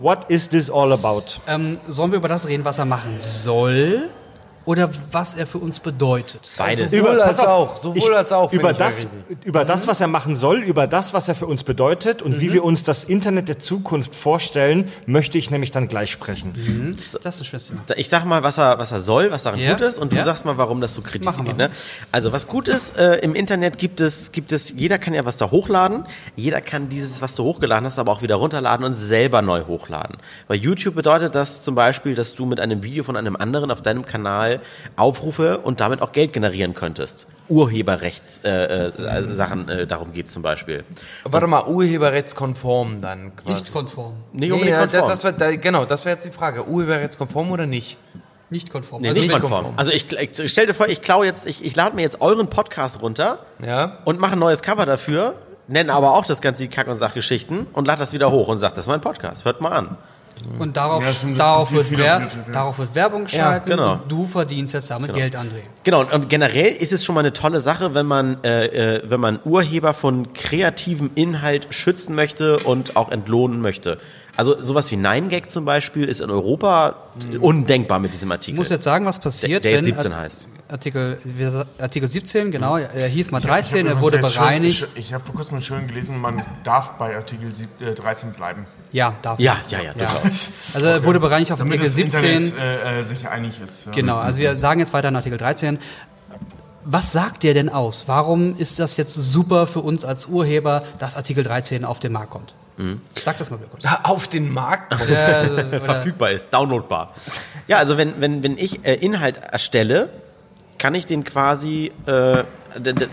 what is this all about? Ähm, sollen wir über das reden, was er machen soll? Oder was er für uns bedeutet? Beides. Sowohl pass als auf, auch, sowohl als auch, Über das, über das, was er machen soll, über das, was er für uns bedeutet und wie wir uns das Internet der Zukunft vorstellen, möchte ich nämlich dann gleich sprechen. Das ist ein schönes Thema. Ich sag mal, was er, was er soll, was daran Ja. gut ist, und du Ja. sagst mal, warum das so kritisch geht. Ne? Also, was gut ist, äh, im Internet gibt es, gibt es, jeder kann ja was da hochladen, jeder kann dieses, was du hochgeladen hast, aber auch wieder runterladen und selber neu hochladen. Bei YouTube bedeutet das zum Beispiel, dass du mit einem Video von einem anderen auf deinem Kanal Aufrufe und damit auch Geld generieren könntest. Urheberrechtssachen äh, äh, Sachen, äh, darum geht zum Beispiel. Warte mal, urheberrechtskonform dann quasi. Nicht konform. Nicht Nee, unbedingt ja, konform. das, das wär, da, genau, das wäre jetzt die Frage. Urheberrechtskonform oder nicht? Nicht konform. Nee, Also nicht nicht konform. Also ich, ich stell dir vor, ich klaue jetzt, ich, ich lade mir jetzt euren Podcast runter Ja. und mache ein neues Cover dafür, nenne aber auch das ganze Kack- und Sachgeschichten und lade das wieder hoch und sage, das ist mein Podcast, hört mal an. Und darauf, Ja, stimmt, darauf, wird viel auf Wer YouTube, ja. darauf wird Werbung geschalten genau. und du verdienst jetzt damit Geld, André. Genau, und, und generell ist es schon mal eine tolle Sache, wenn man, äh, äh, wenn man Urheber von kreativem Inhalt schützen möchte und auch entlohnen möchte. Also sowas wie 9gag zum Beispiel ist in Europa undenkbar mit diesem Artikel. Ich muss jetzt sagen, was passiert, der, der wenn jetzt 17 Art- heißt. Artikel, Artikel 17, genau, er hieß mal Ich hab- 13, ich hab er wurde bereinigt. Schön, ich habe vor kurzem schön gelesen, man darf bei Artikel sieb, äh, 13 bleiben. Ja, darf Ja, man. ja, ja, durchaus. Also er wurde bereinigt auf Damit Artikel das 17. Internet äh, äh, sich einig ist. Ja. Genau, also wir sagen jetzt weiter in Artikel 13. Was sagt der denn aus? Warum ist das jetzt super für uns als Urheber, dass Artikel 13 auf den Markt kommt? Sag das mal bitte kurz. Auf den Markt? Äh, verfügbar ist, downloadbar. Ja, also wenn, wenn, wenn ich äh, Inhalt erstelle, kann ich den quasi, äh,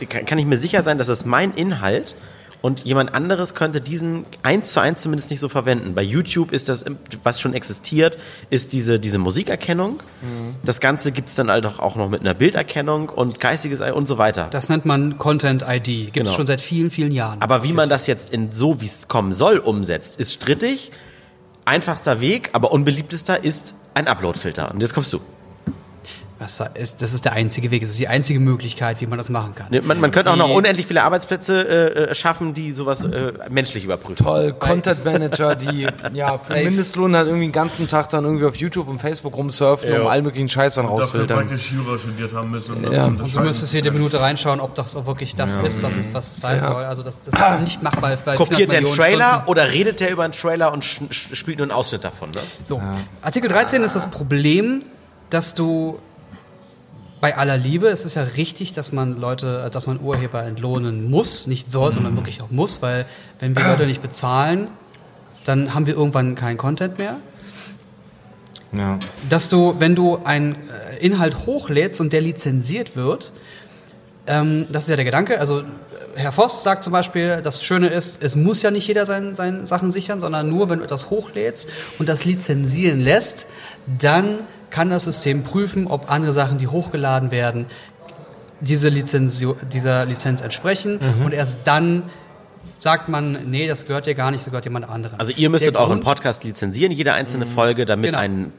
kann kann ich mir sicher sein, dass es mein Inhalt und jemand anderes könnte diesen eins zu eins zumindest nicht so verwenden. Bei YouTube ist das, was schon existiert, ist diese, diese Musikerkennung. Das Ganze gibt es dann halt auch auch noch mit einer Bilderkennung und geistiges und so weiter. Das nennt man Content ID. Gibt es Genau. schon seit vielen, vielen Jahren. Aber wie man das jetzt in so, wie es kommen soll, umsetzt, ist strittig. Einfachster Weg, aber unbeliebtester ist ein Upload-Filter. Und jetzt kommst du. Was ist, das ist der einzige Weg. Das ist die einzige Möglichkeit, wie man das machen kann. Man, man könnte auch Die- noch unendlich viele Arbeitsplätze äh, äh, schaffen, die sowas äh, menschlich überprüfen. Toll, Content Manager, die ja für Ey. Mindestlohn halt irgendwie den ganzen Tag dann irgendwie auf YouTube und Facebook rumsurfen, um all möglichen Scheiß dann Dafür rausfiltern. praktisch Jura studiert haben müssen. Um das Ja. Und du müsstest jede Minute reinschauen, ob das auch wirklich das ist, was es, was es sein soll. Also das, das ist nicht machbar. Bei Kopiert der 400 einen Trailer Stunden. oder redet der über einen Trailer und spielt nur einen Ausschnitt davon? Ne? So, Artikel 13 ist das Problem, dass du bei aller Liebe, es ist ja richtig, dass man Leute, äh, dass man Urheber entlohnen muss, nicht soll, sondern wirklich auch muss, weil wenn wir Leute nicht bezahlen, dann haben wir irgendwann keinen Content mehr. Ja. Dass du, wenn du einen äh, Inhalt hochlädst und der lizenziert wird, ähm, das ist ja der Gedanke. Also äh, Herr Voss sagt zum Beispiel, das Schöne ist, es muss ja nicht jeder seine sein Sachen sichern, sondern nur, wenn du etwas hochlädst und das lizenzieren lässt, dann kann das System prüfen, ob andere Sachen, die hochgeladen werden, diese Lizenzio dieser Lizenz entsprechen Mhm. und erst dann sagt man, nee, das gehört dir gar nicht, das gehört jemand anderem. Also ihr müsstet euren Podcast lizenzieren, jede einzelne Folge, damit Genau. ein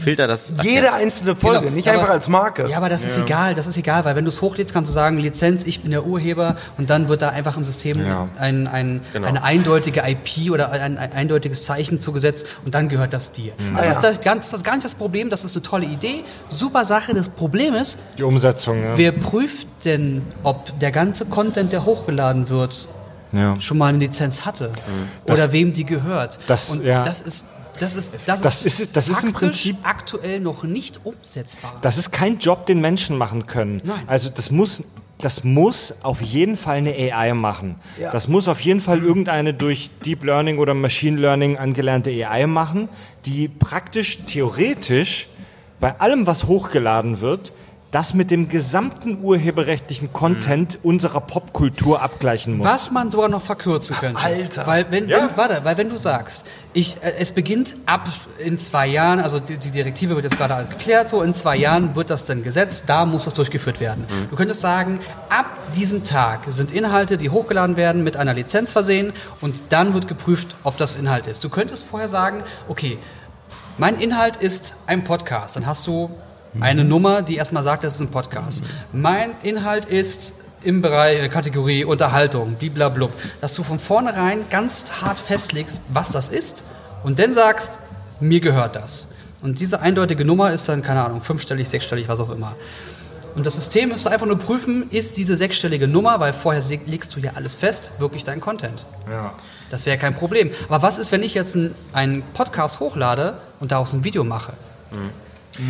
Filter das Jede einzelne Folge, Genau. nicht Aber- einfach als Marke. Ja, aber das ist egal, das ist egal, weil wenn du es hochlädst, kannst du sagen, Lizenz, ich bin der Urheber und dann wird da einfach im System Ja. ein, ein, Genau. eine eindeutige IP oder ein, ein eindeutiges Zeichen zugesetzt und dann gehört das dir. Das, Ah, ist ja. das, ganz, das ist gar nicht das Problem, das ist eine tolle Idee, super Sache. Das Problem ist, Die Umsetzung, ja. wer prüft denn, ob der ganze Content, der hochgeladen wird, ja. schon mal eine Lizenz hatte oder wem die gehört? das- und ja. das ist das ist, das, Das ist- das ist im Prinzip- aktuell noch nicht umsetzbar. Das ist kein Job, den Menschen machen können. Nein. Also das muss, das muss auf jeden Fall eine AI machen. Ja. Das muss auf jeden Fall irgendeine durch Deep Learning oder Machine Learning angelernte AI machen, die praktisch theoretisch bei allem, was hochgeladen wird, das mit dem gesamten urheberrechtlichen Content unserer Popkultur abgleichen muss. Was man sogar noch verkürzen könnte. Alter. Weil wenn, Ja. wenn, warte, weil wenn du sagst, ich, äh, es beginnt ab in zwei Jahren, also die, die Direktive wird jetzt gerade alles geklärt, so in zwei Jahren wird das dann gesetzt, da muss das durchgeführt werden. Du könntest sagen, ab diesem Tag sind Inhalte, die hochgeladen werden, mit einer Lizenz versehen und dann wird geprüft, ob das Inhalt ist. Du könntest vorher sagen, okay, mein Inhalt ist ein Podcast. Dann hast du eine Nummer, die erstmal sagt, das ist ein Podcast. Mein Inhalt ist im Bereich äh, Kategorie Unterhaltung, bliblablub, dass du von vornherein ganz hart festlegst, was das ist und dann sagst, mir gehört das. Und diese eindeutige Nummer ist dann, keine Ahnung, fünfstellig, sechsstellig, was auch immer. Und das System müsste einfach nur prüfen, ist diese sechsstellige Nummer, weil vorher legst du ja alles fest, wirklich dein Content. Ja. Das wäre kein Problem. Aber was ist, wenn ich jetzt einen- einen Podcast hochlade und daraus ein Video mache?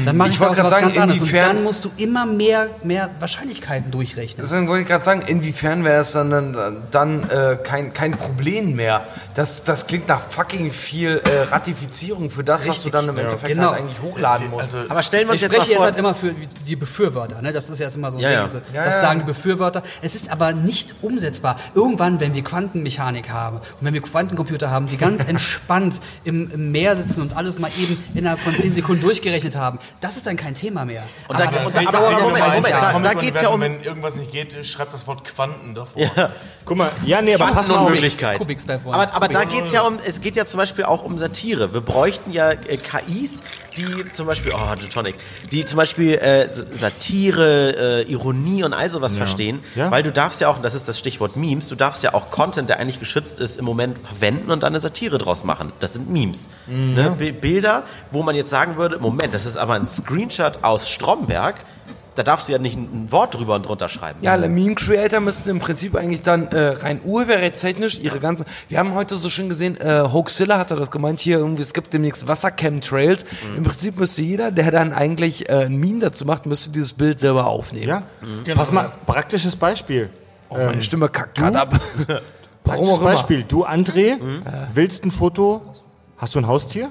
Dann mache Ich ich, was sagen, ganz anderes. Und inwiefern- dann musst du immer mehr, mehr Wahrscheinlichkeiten durchrechnen. Deswegen wollte ich gerade sagen, inwiefern wäre es dann, dann, dann äh, kein, kein Problem mehr. Das, das klingt nach fucking viel äh, Ratifizierung für das, was du Richtig. dann im Endeffekt Genau. halt eigentlich hochladen musst. Also, Aber stellen wir uns Ich jetzt mal spreche jetzt halt immer für die Befürworter. Ne? Das ist jetzt immer so ein Ja, Ding. ja. Also, Ja, das ja. sagen die Befürworter. Es ist aber nicht umsetzbar. Irgendwann, wenn wir Quantenmechanik haben und wenn wir Quantencomputer haben, die ganz entspannt im, im Meer sitzen und alles mal eben innerhalb von 10 Sekunden durchgerechnet haben, das ist dann kein Thema mehr. Und da- Aber und das da- dauert aber ja Moment, noch 30 Moment, Jahre. da- Comic geht's ja um- Wenn irgendwas nicht geht, schreibt das Wort Quanten davor. Ja. Guck mal, ja, nee, aber pass mal auf. Kubiks vorne. Aber, aber da geht es ja um, es geht ja zum Beispiel auch um Satire. Wir bräuchten ja äh, KIs, die zum Beispiel, oh, Gin Tonic, die zum Beispiel äh, Satire, äh, Ironie und all sowas verstehen. Ja. Weil du darfst ja auch, und das ist das Stichwort Memes, du darfst ja auch Content, der eigentlich geschützt ist, im Moment verwenden und dann eine Satire draus machen. Das sind Memes. Mhm. Ne? Bi- Bilder, wo man jetzt sagen würde, Moment, das ist aber ein Screenshot aus Stromberg. Da darfst du ja nicht ein Wort drüber und drunter schreiben. Ja, alle Meme-Creator müssten im Prinzip eigentlich dann äh, rein urheberrechtstechnisch ihre ganzen. Wir haben heute so schön gesehen, äh, Hoaxilla hat er das gemeint, hier irgendwie, es gibt demnächst Wassercam-Trails. Im Prinzip müsste jeder, der dann eigentlich äh, ein Meme dazu macht, müsste dieses Bild selber aufnehmen. Ja? Pass mal, praktisches Beispiel. Oh, meine Stimme kackt grad ab. Warum Praktisches. Beispiel. Du, André, willst ein Foto. Hast du ein Haustier?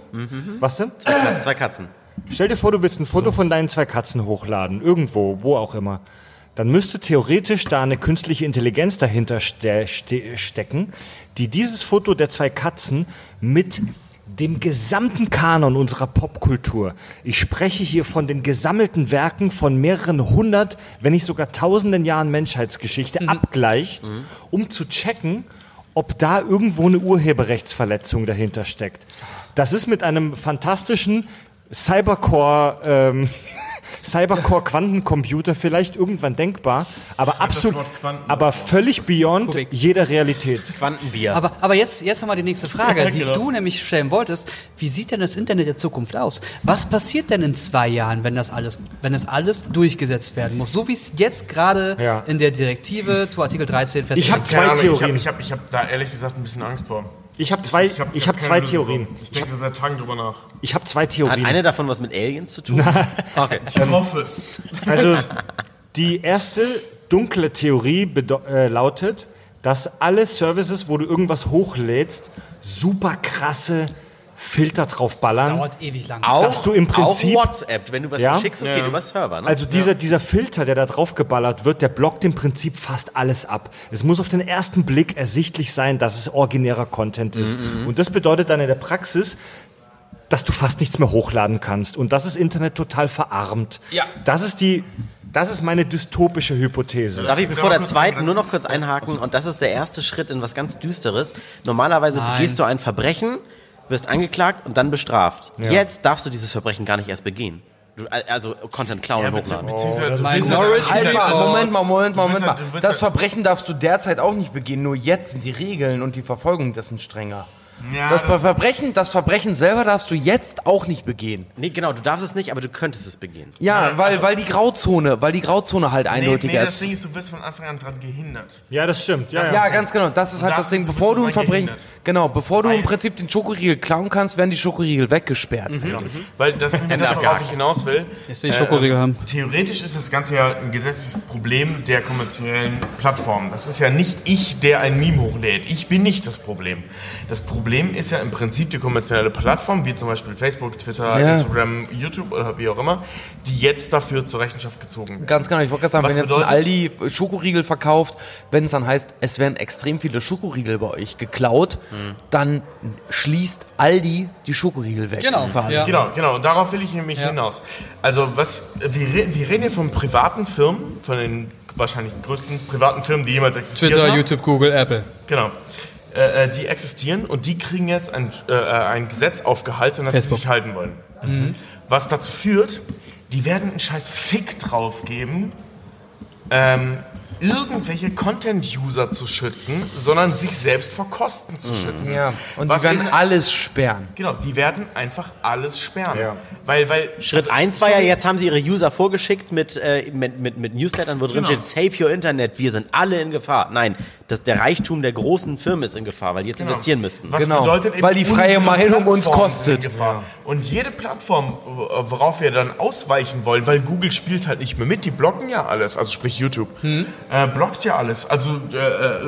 Was denn? Zwei, Kat- zwei Katzen. Stell dir vor, du willst ein Foto von deinen zwei Katzen hochladen. Irgendwo, wo auch immer. Dann müsste theoretisch da eine künstliche Intelligenz dahinter ste ste stecken, die dieses Foto der zwei Katzen mit dem gesamten Kanon unserer Popkultur. Ich spreche hier von den gesammelten Werken von mehreren hundert, wenn nicht sogar tausenden Jahren Menschheitsgeschichte abgleicht, um zu checken, ob da irgendwo eine Urheberrechtsverletzung dahinter steckt. Das ist mit einem fantastischen Cybercore, ähm, Cybercore Quantencomputer vielleicht irgendwann denkbar, aber absolut, aber völlig beyond Kubik. jeder Realität. Quantenbier. Aber, aber jetzt, jetzt haben wir die nächste Frage, die Genau. du nämlich stellen wolltest. Wie sieht denn das Internet der Zukunft aus? Was passiert denn in zwei Jahren, wenn das alles, wenn das alles durchgesetzt werden muss? So wie es jetzt gerade Ja. in der Direktive zu Artikel 13 festgelegt Ich hab ist. zwei Ich habe Theorien. ich hab, ich hab da ehrlich gesagt ein bisschen Angst vor. Ich habe zwei, ich hab- habe hab keine zwei Theorien. vor. Ich denke seit Tagen drüber nach. Ich habe zwei Hat Theorien. eine davon was mit Aliens zu tun? Okay. Ich hoffe es. Also die erste dunkle Theorie äh, lautet, dass alle Services, wo du irgendwas hochlädst, super krasse Filter draufballern. Dauert ewig lang. Auch, Dass du im Prinzip- auch WhatsApp, wenn du was Ja? verschickst, das geht über Server. Ne? Also dieser, dieser Filter, der da drauf geballert wird, der blockt im Prinzip fast alles ab. Es muss auf den ersten Blick ersichtlich sein, dass es originärer Content ist. Und das bedeutet dann in der Praxis, dass du fast nichts mehr hochladen kannst. Und das ist Internet total verarmt. Ja. Das ist die, das ist meine dystopische Hypothese. Darf ich bevor der zweiten nur noch kurz einhaken? Und das ist der erste Schritt in was ganz Düsteres. Normalerweise Nein. begehst du ein Verbrechen, wirst angeklagt und dann bestraft. Jetzt darfst du dieses Verbrechen gar nicht erst begehen. Du, also Content klauen und hochladen. Beziehungsweise, bist ja- Report. Halt mal, Moment mal, Moment mal, Moment ja- mal. bist Das ja- Verbrechen darfst du derzeit auch nicht begehen, nur jetzt sind die Regeln und die Verfolgung dessen strenger. Ja, das, das- Verbrechen, das Verbrechen selber darfst du jetzt auch nicht begehen. Nee, genau, du darfst es nicht, aber du könntest es begehen. Ja, Nein, weil, also- weil die Grauzone, weil die Grauzone halt Nee, eindeutiger nee, das ist. Ding ist, du wirst von Anfang an dran gehindert. Ja, das stimmt. Ja, Ja, ganz genau. Das ist halt das Ding. Bevor du ein Verbrechen, gehindert. genau, bevor du im Prinzip den Schokoriegel klauen kannst, werden die Schokoriegel weggesperrt. Genau. Weil das ist nämlich das, worauf ich hinaus will. Jetzt will ich Schokoriegel haben. Theoretisch ist das Ganze ja ein gesetzliches Problem der kommerziellen Plattformen. Das ist ja nicht ich, der ein Meme hochlädt. Ich bin nicht das Problem. Das Problem ist ja im Prinzip die kommerzielle Plattform, wie zum Beispiel Facebook, Twitter, Ja. Instagram, YouTube oder wie auch immer, die jetzt dafür zur Rechenschaft gezogen werden. Ganz genau, ich wollte gerade sagen, Was wenn jetzt ein Aldi Schokoriegel verkauft, wenn es dann heißt, es werden extrem viele Schokoriegel bei euch geklaut, dann schließt Aldi die Schokoriegel weg. Genau, ja. Genau, genau. Und darauf will ich nämlich Ja. hinaus. Also was, wir, wir reden hier von privaten Firmen, von den wahrscheinlich größten privaten Firmen, die jemals existiert Twitter, haben. YouTube, Google, Apple. Genau. Äh, äh, die existieren und die kriegen jetzt ein, äh, ein Gesetz aufgehalten, an das Facebook. sie sich halten wollen. Was dazu führt, die werden einen scheiß Fick drauf geben, ähm, irgendwelche Content-User zu schützen, sondern sich selbst vor Kosten zu schützen. Ja, und Was die werden in- alles sperren. Genau, die werden einfach alles sperren. Weil, weil, Schritt also, eins war ja, jetzt haben sie ihre User vorgeschickt mit, äh, mit, mit, mit Newslettern, wo drin Genau. steht, save your Internet, wir sind alle in Gefahr. Nein, das, der Reichtum der großen Firmen ist in Gefahr, weil die jetzt Genau. investieren müssten. Was Genau, bedeutet eben weil die freie Meinung uns kostet. Gefahr. Und jede Plattform, worauf wir dann ausweichen wollen, weil Google spielt halt nicht mehr mit, die blocken ja alles, also sprich YouTube, Hm. Äh, blockt ja alles. Also äh, äh,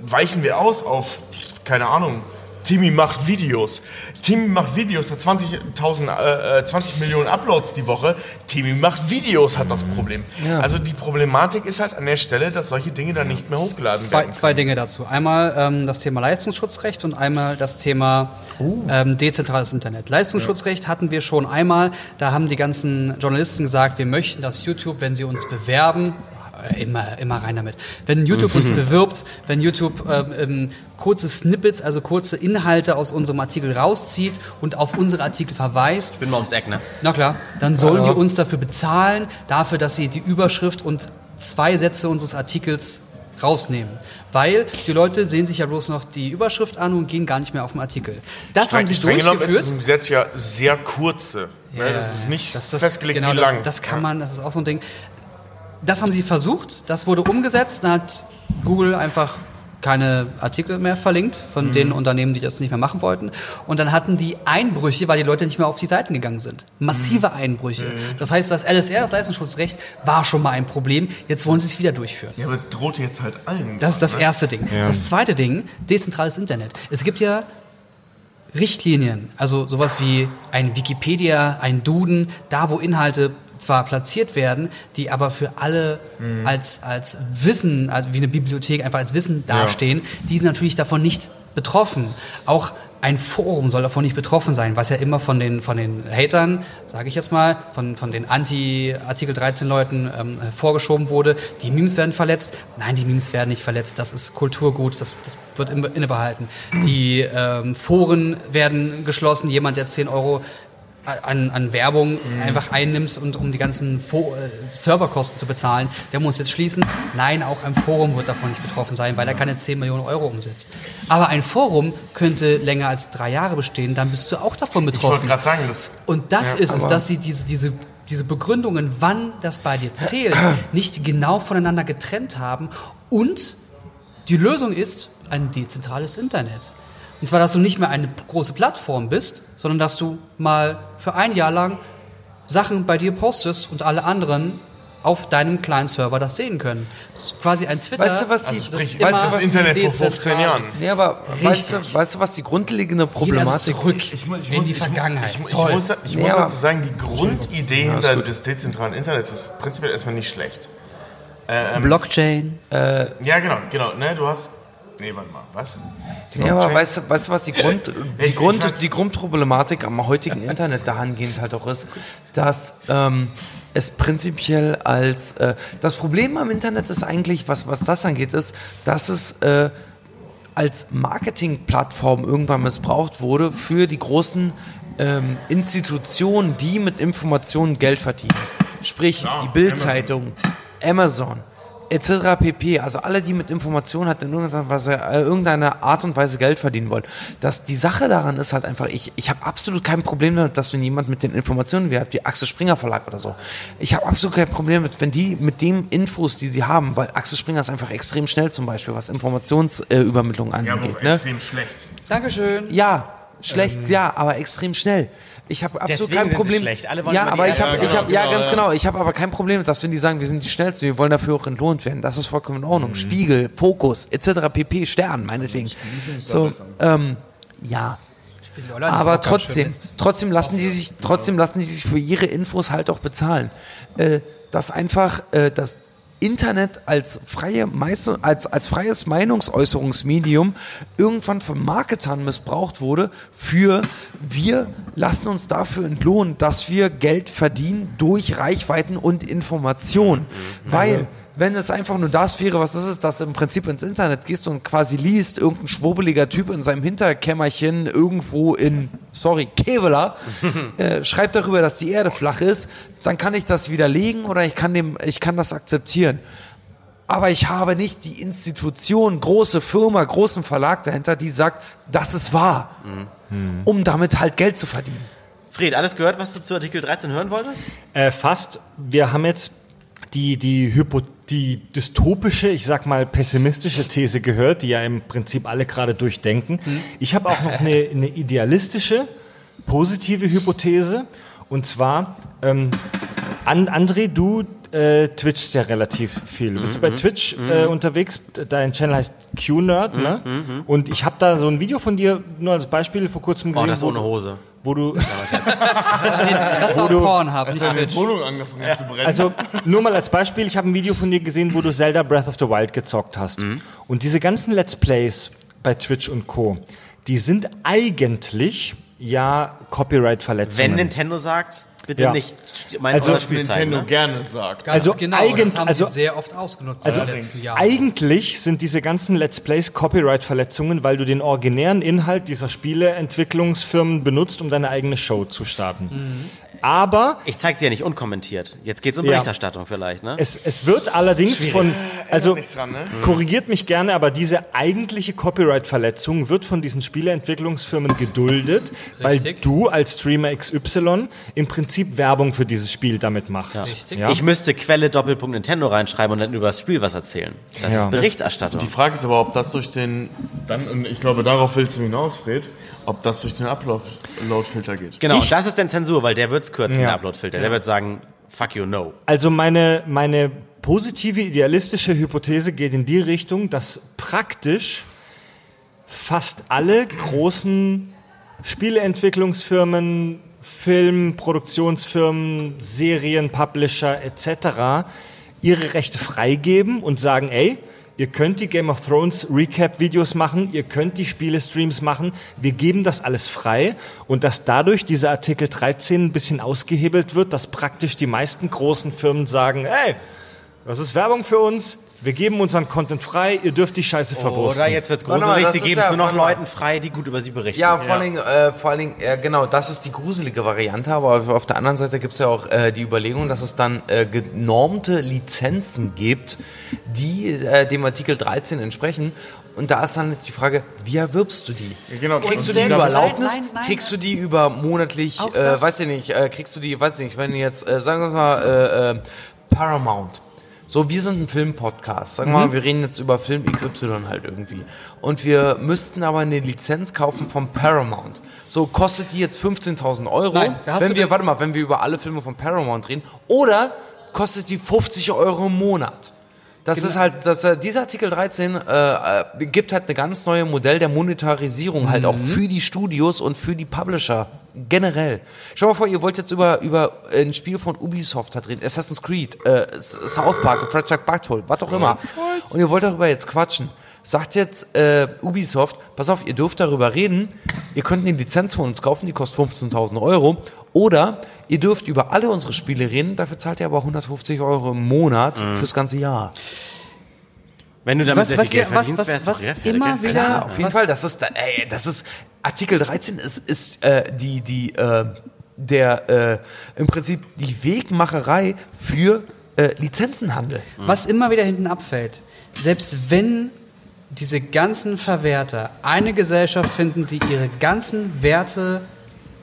weichen wir aus auf, keine Ahnung, Timmy macht Videos. Timmy macht Videos, hat 20.000, äh, äh, 20 Millionen Uploads die Woche. Timmy macht Videos, hat das Problem. Also die Problematik ist halt an der Stelle, dass solche Dinge dann nicht mehr hochgeladen Zwei, werden. zwei Dinge dazu. Einmal ähm, das Thema Leistungsschutzrecht und einmal das Thema ähm, dezentrales Internet. Leistungsschutzrecht hatten wir schon einmal. Da haben die ganzen Journalisten gesagt, wir möchten, dass YouTube, wenn sie uns bewerben, äh, immer, immer rein damit. Wenn YouTube uns bewirbt, wenn YouTube ähm, ähm, kurze Snippets, also kurze Inhalte aus unserem Artikel rauszieht und auf unsere Artikel verweist, bin mal ums Eck, ne? na klar, dann sollen die uns dafür bezahlen, dafür, dass sie die Überschrift und zwei Sätze unseres Artikels rausnehmen. Weil die Leute sehen sich ja bloß noch die Überschrift an und gehen gar nicht mehr auf den Artikel. Das haben sie Streng genommen ist es durchgeführt. im Gesetz ja sehr kurze. ne? Das ist nicht Das- das- festgelegt, genau, wie das, lang. Das kann man, das ist auch so ein Ding. Das haben sie versucht, das wurde umgesetzt, dann hat Google einfach keine Artikel mehr verlinkt Mhm. von den Unternehmen, die das nicht mehr machen wollten. Und dann hatten die Einbrüche, weil die Leute nicht mehr auf die Seiten gegangen sind. Massive Mhm. Einbrüche. Das heißt, das LSR, das Leistungsschutzrecht, war schon mal ein Problem. Jetzt wollen sie es wieder durchführen. ja, aber es droht jetzt halt allen. Das ist das ne? erste Ding. Das zweite Ding, dezentrales Internet. Es gibt ja Richtlinien, also sowas wie ein Wikipedia, ein Duden, da wo Inhalte zwar platziert werden, die aber für alle als, als Wissen, also wie eine Bibliothek einfach als Wissen dastehen, die sind natürlich davon nicht betroffen. Auch ein Forum soll davon nicht betroffen sein, was ja immer von den, von den Hatern, sage ich jetzt mal, von, von den Anti-Artikel 13-Leuten ähm, vorgeschoben wurde. Die Memes werden verletzt. Nein, die Memes werden nicht verletzt. Das ist Kulturgut, das, das wird in- innebehalten. Die ähm, Foren werden geschlossen. Jemand, der 10 Euro an, an Werbung einfach einnimmt und um die ganzen Fo äh, Serverkosten zu bezahlen, der muss jetzt schließen. Nein, auch ein Forum wird davon nicht betroffen sein, weil er keine 10 Millionen Euro umsetzt. Aber ein Forum könnte länger als drei Jahre bestehen, dann bist du auch davon Ich wollte betroffen. gerade sagen, das. Und das Ja, ist es, dass sie diese, diese, diese Begründungen, wann das bei dir zählt, nicht genau voneinander getrennt haben. Und die Lösung ist ein dezentrales Internet. Und zwar, dass du nicht mehr eine große Plattform bist, sondern dass du mal für ein Jahr lang Sachen bei dir postest und alle anderen auf deinem kleinen Server das sehen können. Das ist quasi ein Twitter. Weißt du, was die- das Sprich, weißt du, das Internet vor dezentral 15 Jahren. ist. Nee, aber weißt du, Richtig. weißt du, was die grundlegende Gehen also Problematik zurück Ich muss, ich in muss, die ich, Vergangenheit. Ich, ich, Toll. ich muss, ich Nee, muss dazu sagen, die Grundidee hinter des dezentralen Internets ist prinzipiell erstmal nicht schlecht. Blockchain. Ja, genau, genau. Ne, du hast. Nee, warte mal, was? Ja, aber weißt du, weißt du, was die, Grund, die, Grund, die Grundproblematik am heutigen Internet dahingehend halt auch ist, dass ähm, es prinzipiell als äh, das Problem am Internet ist eigentlich, was, was das angeht, ist, dass es äh, als Marketingplattform irgendwann missbraucht wurde für die großen ähm, Institutionen, die mit Informationen Geld verdienen. Sprich, die Bild-Zeitung, Amazon, etc. pp. Also alle, die mit Informationen halt in irgendeiner, äh, irgendeiner Art und Weise Geld verdienen wollen. Das, die Sache daran ist halt einfach, ich, ich habe absolut kein Problem damit, dass wenn jemand mit den Informationen wie, wie Axel Springer Verlag oder so, ich habe absolut kein Problem mit, wenn die mit dem Infos, die sie haben, weil Axel Springer ist einfach extrem schnell zum Beispiel, was Informationsübermittlung äh, Ja, angeht. auch ne? extrem schlecht. Dankeschön. Ja, schlecht, ja, aber extrem schnell. Ich habe absolut Deswegen kein Problem. schlecht. Alle wollen ja, aber ich habe, ich habe, ja, Genau, ganz ja. genau. Ich habe aber kein Problem, dass wenn die sagen, wir sind die schnellsten, wir wollen dafür auch entlohnt werden. Das ist vollkommen in Mhm. Ordnung. Spiegel, Fokus, etc. pp. Stern, meinetwegen. So, ähm, ja. Aber trotzdem, trotzdem lassen die sich, trotzdem lassen die sich für ihre Infos halt auch bezahlen. Äh, dass einfach äh, das Internet als freie als, als freies Meinungsäußerungsmedium irgendwann von Marketern missbraucht wurde für wir lassen uns dafür entlohnen, dass wir Geld verdienen durch Reichweiten und Information. Weil wenn es einfach nur das wäre, was das ist, dass du im Prinzip ins Internet gehst und quasi liest, irgendein schwurbeliger Typ in seinem Hinterkämmerchen irgendwo in, sorry, Kevela, äh, schreibt darüber, dass die Erde flach ist, dann kann ich das widerlegen oder ich kann, dem, ich kann das akzeptieren. Aber ich habe nicht die Institution, große Firma, großen Verlag dahinter, die sagt, das ist wahr, um damit halt Geld zu verdienen. Fred, alles gehört, was du zu Artikel 13 hören wolltest? Äh, fast. Wir haben jetzt die, die, Hypo, die dystopische, ich sag mal pessimistische These gehört, die ja im Prinzip alle gerade durchdenken. Ich habe auch noch eine, eine idealistische, positive Hypothese. Und zwar, ähm, An André, du äh, twitchst ja relativ viel. Du bist bei Twitch äh, unterwegs, dein Channel heißt Q-Nerd, ne? Und ich habe da so ein Video von dir, nur als Beispiel, vor kurzem Oh, gesehen, das wo, ohne Hose. Wo du Das war du- Pornhub, nicht Twitch. Wohnung angefangen hat zu brennen. Also nur mal als Beispiel, ich habe ein Video von dir gesehen, wo du Zelda Breath of the Wild gezockt hast. Mhm. Und diese ganzen Let's Plays bei Twitch und Co., die sind eigentlich ja Copyright-Verletzungen. Wenn Nintendo sagt, bitte Ja. nicht mein Also Nintendo ne? gerne sagt. Ganz Also genau, eigent- das haben also- sie sehr oft ausgenutzt Also in den letzten Jahren. eigentlich sind diese ganzen Let's Plays Copyright-Verletzungen, weil du den originären Inhalt dieser Spieleentwicklungsfirmen benutzt, um deine eigene Show zu starten. Mhm. Aber Ich zeig's dir ja nicht unkommentiert. Jetzt geht's um Ja. Berichterstattung vielleicht, ne? Es, es wird allerdings von, also nichts dran, ne? korrigiert mich gerne, aber diese eigentliche Copyright-Verletzung wird von diesen Spieleentwicklungsfirmen geduldet, weil Richtig. du als Streamer XY im Prinzip Werbung für dieses Spiel damit machst. Richtig. Ja? Ich müsste Quelle Doppelpunkt Nintendo reinschreiben und dann über das Spiel was erzählen. Das Ja. ist Berichterstattung. Die Frage ist aber, ob das durch den, dann, und ich glaube, darauf willst du hinaus, Fred, ob das durch den Upload-Filter geht. Genau, Ich- das ist dann Zensur, weil der wird's kürzen, Ja. der Uploadfilter. Der wird sagen, fuck you, no. Also meine, meine positive, idealistische Hypothese geht in die Richtung, dass praktisch fast alle großen Spieleentwicklungsfirmen, Filmproduktionsfirmen, Serien, Publisher etc. ihre Rechte freigeben und sagen, ey, ihr könnt die Game of Thrones Recap-Videos machen, ihr könnt die Spielestreams machen, wir geben das alles frei und dass dadurch dieser Artikel 13 ein bisschen ausgehebelt wird, dass praktisch die meisten großen Firmen sagen, ey, das ist Werbung für uns, wir geben unseren Content frei, ihr dürft die Scheiße verwursten. Oder jetzt mal, gruselig, das sie geben ja- es nur noch. Leuten frei, die gut über sie berichten. Ja, vor allen Dingen, äh, vor allen Dingen äh, genau, das ist die gruselige Variante, aber auf, auf der anderen Seite gibt es ja auch äh, die Überlegung, dass es dann äh, genormte Lizenzen gibt, die äh, dem Artikel 13 entsprechen. Und da ist dann die Frage, wie erwirbst du die? genau. Kriegst du die über Erlaubnis? Nein, nein, Kriegst du die über monatlich, äh, weiß ich nicht, äh, kriegst du die, weiß ich nicht, wenn du jetzt, äh, sagen wir mal, äh, äh, Paramount. So, wir sind ein Filmpodcast. Sagen wir mal, wir reden jetzt über Film XY halt irgendwie. Und wir müssten aber eine Lizenz kaufen vom Paramount. So, kostet die jetzt 15.000 Euro? Nein, da hast wenn wir, warte mal, wenn wir über alle Filme von Paramount reden. Oder kostet die 50 Euro im Monat. Das ist halt, das, äh, dieser Artikel 13 äh, äh, gibt halt eine ganz neue Modell der Monetarisierung halt auch für die Studios und für die Publisher generell. Schau mal vor, ihr wollt jetzt über, über ein Spiel von Ubisoft halt reden, Assassin's Creed, äh, South Park, The Fractured Bugtold, was auch immer. Und ihr wollt darüber jetzt quatschen. Sagt jetzt äh, Ubisoft, pass auf, ihr dürft darüber reden, ihr könnt eine Lizenz von uns kaufen, die kostet 15.000 Euro. Oder ihr dürft über alle unsere Spiele reden, dafür zahlt ihr aber 150 Euro im Monat fürs ganze Jahr. Wenn du damit Was- sehr was viel Geld was- verdienst, was- was sehr immer wieder- Klar. Ja, auf jeden Was- Fall. Das ist, ey, das ist Artikel 13 ist, ist äh, die, die, äh, der äh, im Prinzip die Wegmacherei für äh, Lizenzenhandel. Was immer wieder hinten abfällt, selbst wenn diese ganzen Verwerter eine Gesellschaft finden, die ihre ganzen Werte,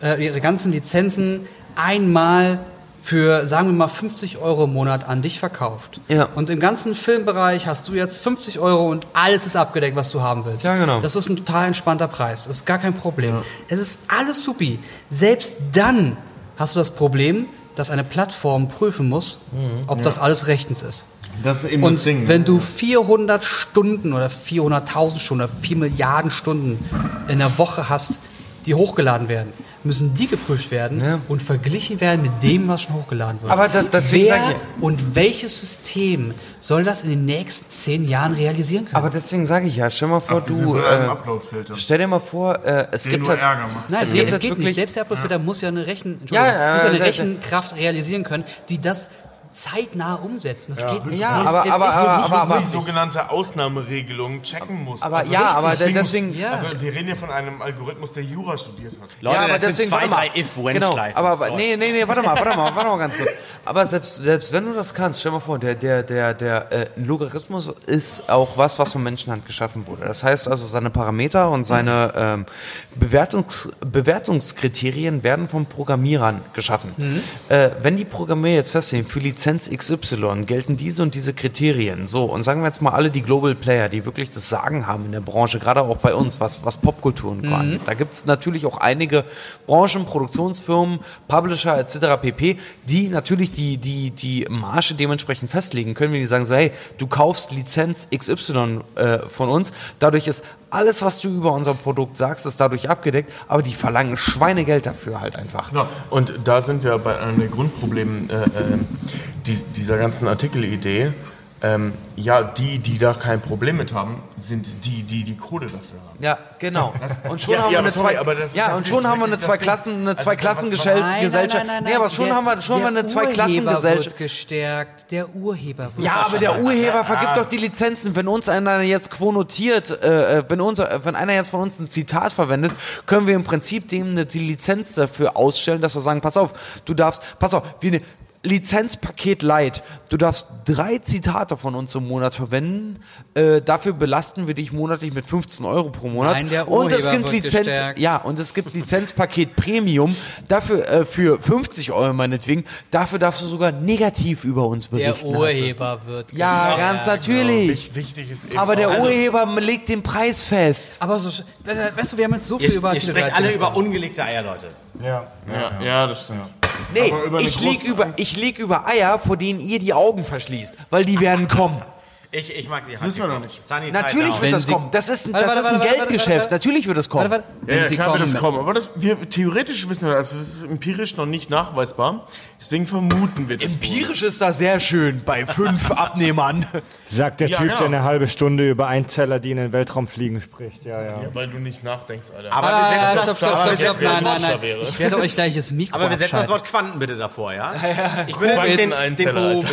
äh, ihre ganzen Lizenzen einmal für, sagen wir mal, 50 Euro im Monat an dich verkauft. Ja. Und im ganzen Filmbereich hast du jetzt 50 Euro und alles ist abgedeckt, was du haben willst. Ja, genau. Das ist ein total entspannter Preis. Das ist gar kein Problem. Es ist alles supi. Selbst dann hast du das Problem, dass eine Plattform prüfen muss, ob das alles rechtens ist. Das ist eben Und das Ding. wenn du 400 Stunden oder 400.000 Stunden oder 4 Milliarden Stunden in der Woche hast, die hochgeladen werden, müssen die geprüft werden Ja. und verglichen werden mit dem, was schon hochgeladen wird. Aber da- deswegen Wer sag ich- und welches System soll das in den nächsten 10 Jahren realisieren können? Aber deswegen sage ich ja, stell mal vor, Abgesehen du, äh, Upload-Filter. stell dir mal vor, äh, es Den gibt nur halt, Ärger macht. Nein, es, Es geht, es geht nicht. Selbst der Upload-Filter muss ja eine Rechen, Ja, ja, muss ja eine ja, ja. Rechenkraft realisieren können, die das zeitnah umsetzen. Das geht nicht. Ja, es, aber- es aber- ist aber- aber- es aber- ist die sogenannte Ausnahmeregelung checken muss. Aber Also ja, richtig, aber deswegen- Muss, Ja. Also wir reden hier von einem Algorithmus, der Jura studiert hat. Leute, ja, aber das deswegen, sind zwei, drei if when Genau, aber, aber nee, nee, nee, warte mal, warte mal, warte mal ganz kurz. Aber selbst, selbst wenn du das kannst, stell mal vor, der, der, der, der äh, Logarithmus ist auch was, was von Menschenhand geschaffen wurde. Das heißt also, seine Parameter und seine ähm, Bewertungs, Bewertungskriterien werden von Programmierern geschaffen. Äh, wenn die Programmierer jetzt festlegen, für Lizenz XY gelten diese und diese Kriterien, so, und sagen wir jetzt mal alle die Global Player, die wirklich das Sagen haben in der Branche, gerade auch bei uns, was, was Popkultur und Co. angeht. Da gibt es natürlich auch einige Branchen, Produktionsfirmen, Publisher etc. pp., die natürlich die, die, die Marge dementsprechend festlegen können, wenn die sagen so, hey, du kaufst Lizenz XY äh, von uns, dadurch ist alles, was du über unser Produkt sagst, ist dadurch abgedeckt, aber die verlangen Schweinegeld dafür halt einfach. Ja, und da sind wir bei einem der Grundprobleme äh, äh, dies, dieser ganzen Artikelidee. Ähm, ja, die, die da kein Problem mit haben, sind die, die die Kohle dafür haben. Ja, genau. Und schon Ja, haben ja, wir eine sorry, zwei, ja, und schon haben wir eine zwei Klassen, eine Also zwei was- Klassen was- Gesellschaft. Nee, aber schon Der- haben wir schon wir eine zwei Urheber Klassengesellschaft. wird gestärkt. Der Urheber wird Ja, aber der Urheber vergibt doch die Lizenzen. Wenn uns einer jetzt quonotiert, äh, äh, wenn, unser, äh, wenn einer jetzt von uns ein Zitat verwendet, können wir im Prinzip dem eine, die Lizenz dafür ausstellen, dass wir sagen, pass auf, du darfst, pass auf, wie eine Lizenzpaket Light. Du darfst drei Zitate von uns im Monat verwenden. Äh, dafür belasten wir dich monatlich mit 15 Euro pro Monat. Nein, der und es gibt wird Lizenz, gestärkt. ja, und es gibt Lizenzpaket Premium. Dafür äh, für 50 Euro meinetwegen. Dafür darfst du sogar negativ über uns Der berichten. Urheber wird Ja, gestärkt. ganz natürlich. Wich- Wichtig ist eben Aber der auch- Urheber legt den Preis fest. Aber so, weißt du, wir haben jetzt so viel Ihr, über ihr sprecht 13 alle über ungelegte Eier, Leute. Ja, ja, ja, das stimmt. Nee, ich lieg über, ich lieg über Eier, vor denen ihr die Augen verschließt, weil die werden kommen. Ich, ich mag sie. Das wissen wir noch nicht. Sunny Natürlich wird das kommen. Das ist, ein- Warte, das warte, ist ein warte, warte, Geldgeschäft. warte. Natürlich wird es kommen. Warte, warte. Ja, Wenn ja sie klar wird das kommen, aber das, wir, theoretisch wissen wir das, das ist empirisch noch nicht nachweisbar, deswegen vermuten wir das. Empirisch ist das sehr schön bei fünf Abnehmern. Sagt der Ja, Typ, genau. der eine halbe Stunde über Einzeller, die in den Weltraum fliegen, spricht. Ja, ja. wohl. Weil du nicht nachdenkst, Alter. Aber Ah, wir setzen das, stopp, aber stopp, wir stopp, setzen nein, das, nein, Wort nein. wäre. Ich werde euch gleich das Mikro aber wir setzen das. Wort Quanten bitte davor, ja? Ich würde den, den Alter.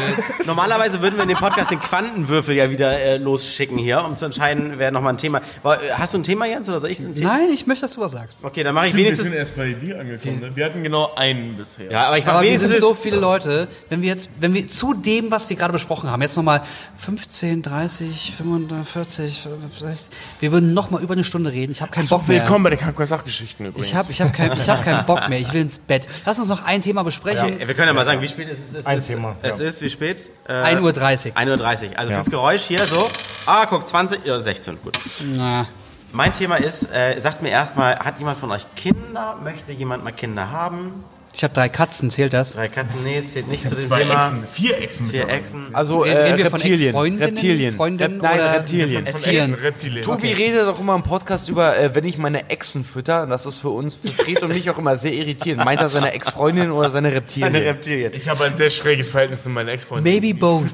Normalerweise würden wir in dem Podcast den Quantenwürfel ja wieder äh, losschicken hier, um zu entscheiden, wer nochmal ein Thema. Aber, äh, Hast du ein Thema, Jens, oder soll ich ein Thema? Nein, ich möchte, dass du was sagst. Okay, dann mache ich Wir wenigstens. sind erst bei dir angekommen. Ne? Wir hatten genau einen bisher. Ja, aber ich mache wir wenigstens. So viele Leute, wenn wir jetzt, wenn wir zu dem, was wir gerade besprochen haben, jetzt nochmal 15, 30, 45, 50, wir würden nochmal über eine Stunde reden. Ich habe keinen Bock mehr. Willkommen bei den Kankoi-Sachgeschichten übrigens. Ich habe ich hab kein, ich hab keinen Bock mehr. Ich will ins Bett. Lass uns noch ein Thema besprechen. Ja, wir können ja mal sagen, wie spät es ist. Es Ein ist, Thema, Es ja. ist, wie spät? Äh, 1.30 Uhr. 1.30 Uhr. Also fürs Geräusch hier so. Ah, guck, 20, ja, 16, gut. Na, Mein Thema ist, äh, sagt mir erstmal, hat jemand von euch Kinder? Möchte jemand mal Kinder haben? Ich habe drei Katzen, zählt das? Drei Katzen, nee, es zählt nicht zu dem Zwei Thema. Echsen, vier Echsen Vier. Echsen. Also Reden- äh, reden wir von Reptilien. Ex-Freundinnen, Reptilien. Freundinnen Rep- Nein, oder- Reptilien. Von. Echsen, Reptilien. Tobi Okay. redet auch immer im Podcast über, äh, wenn ich meine Echsen fütter, und das ist für uns, für Fred und mich auch immer sehr irritierend. Meint er seine Ex-Freundin oder seine Reptilien? Eine Reptilien. Ich habe ein sehr schräges Verhältnis zu meinen Ex-Freunden. Maybe both.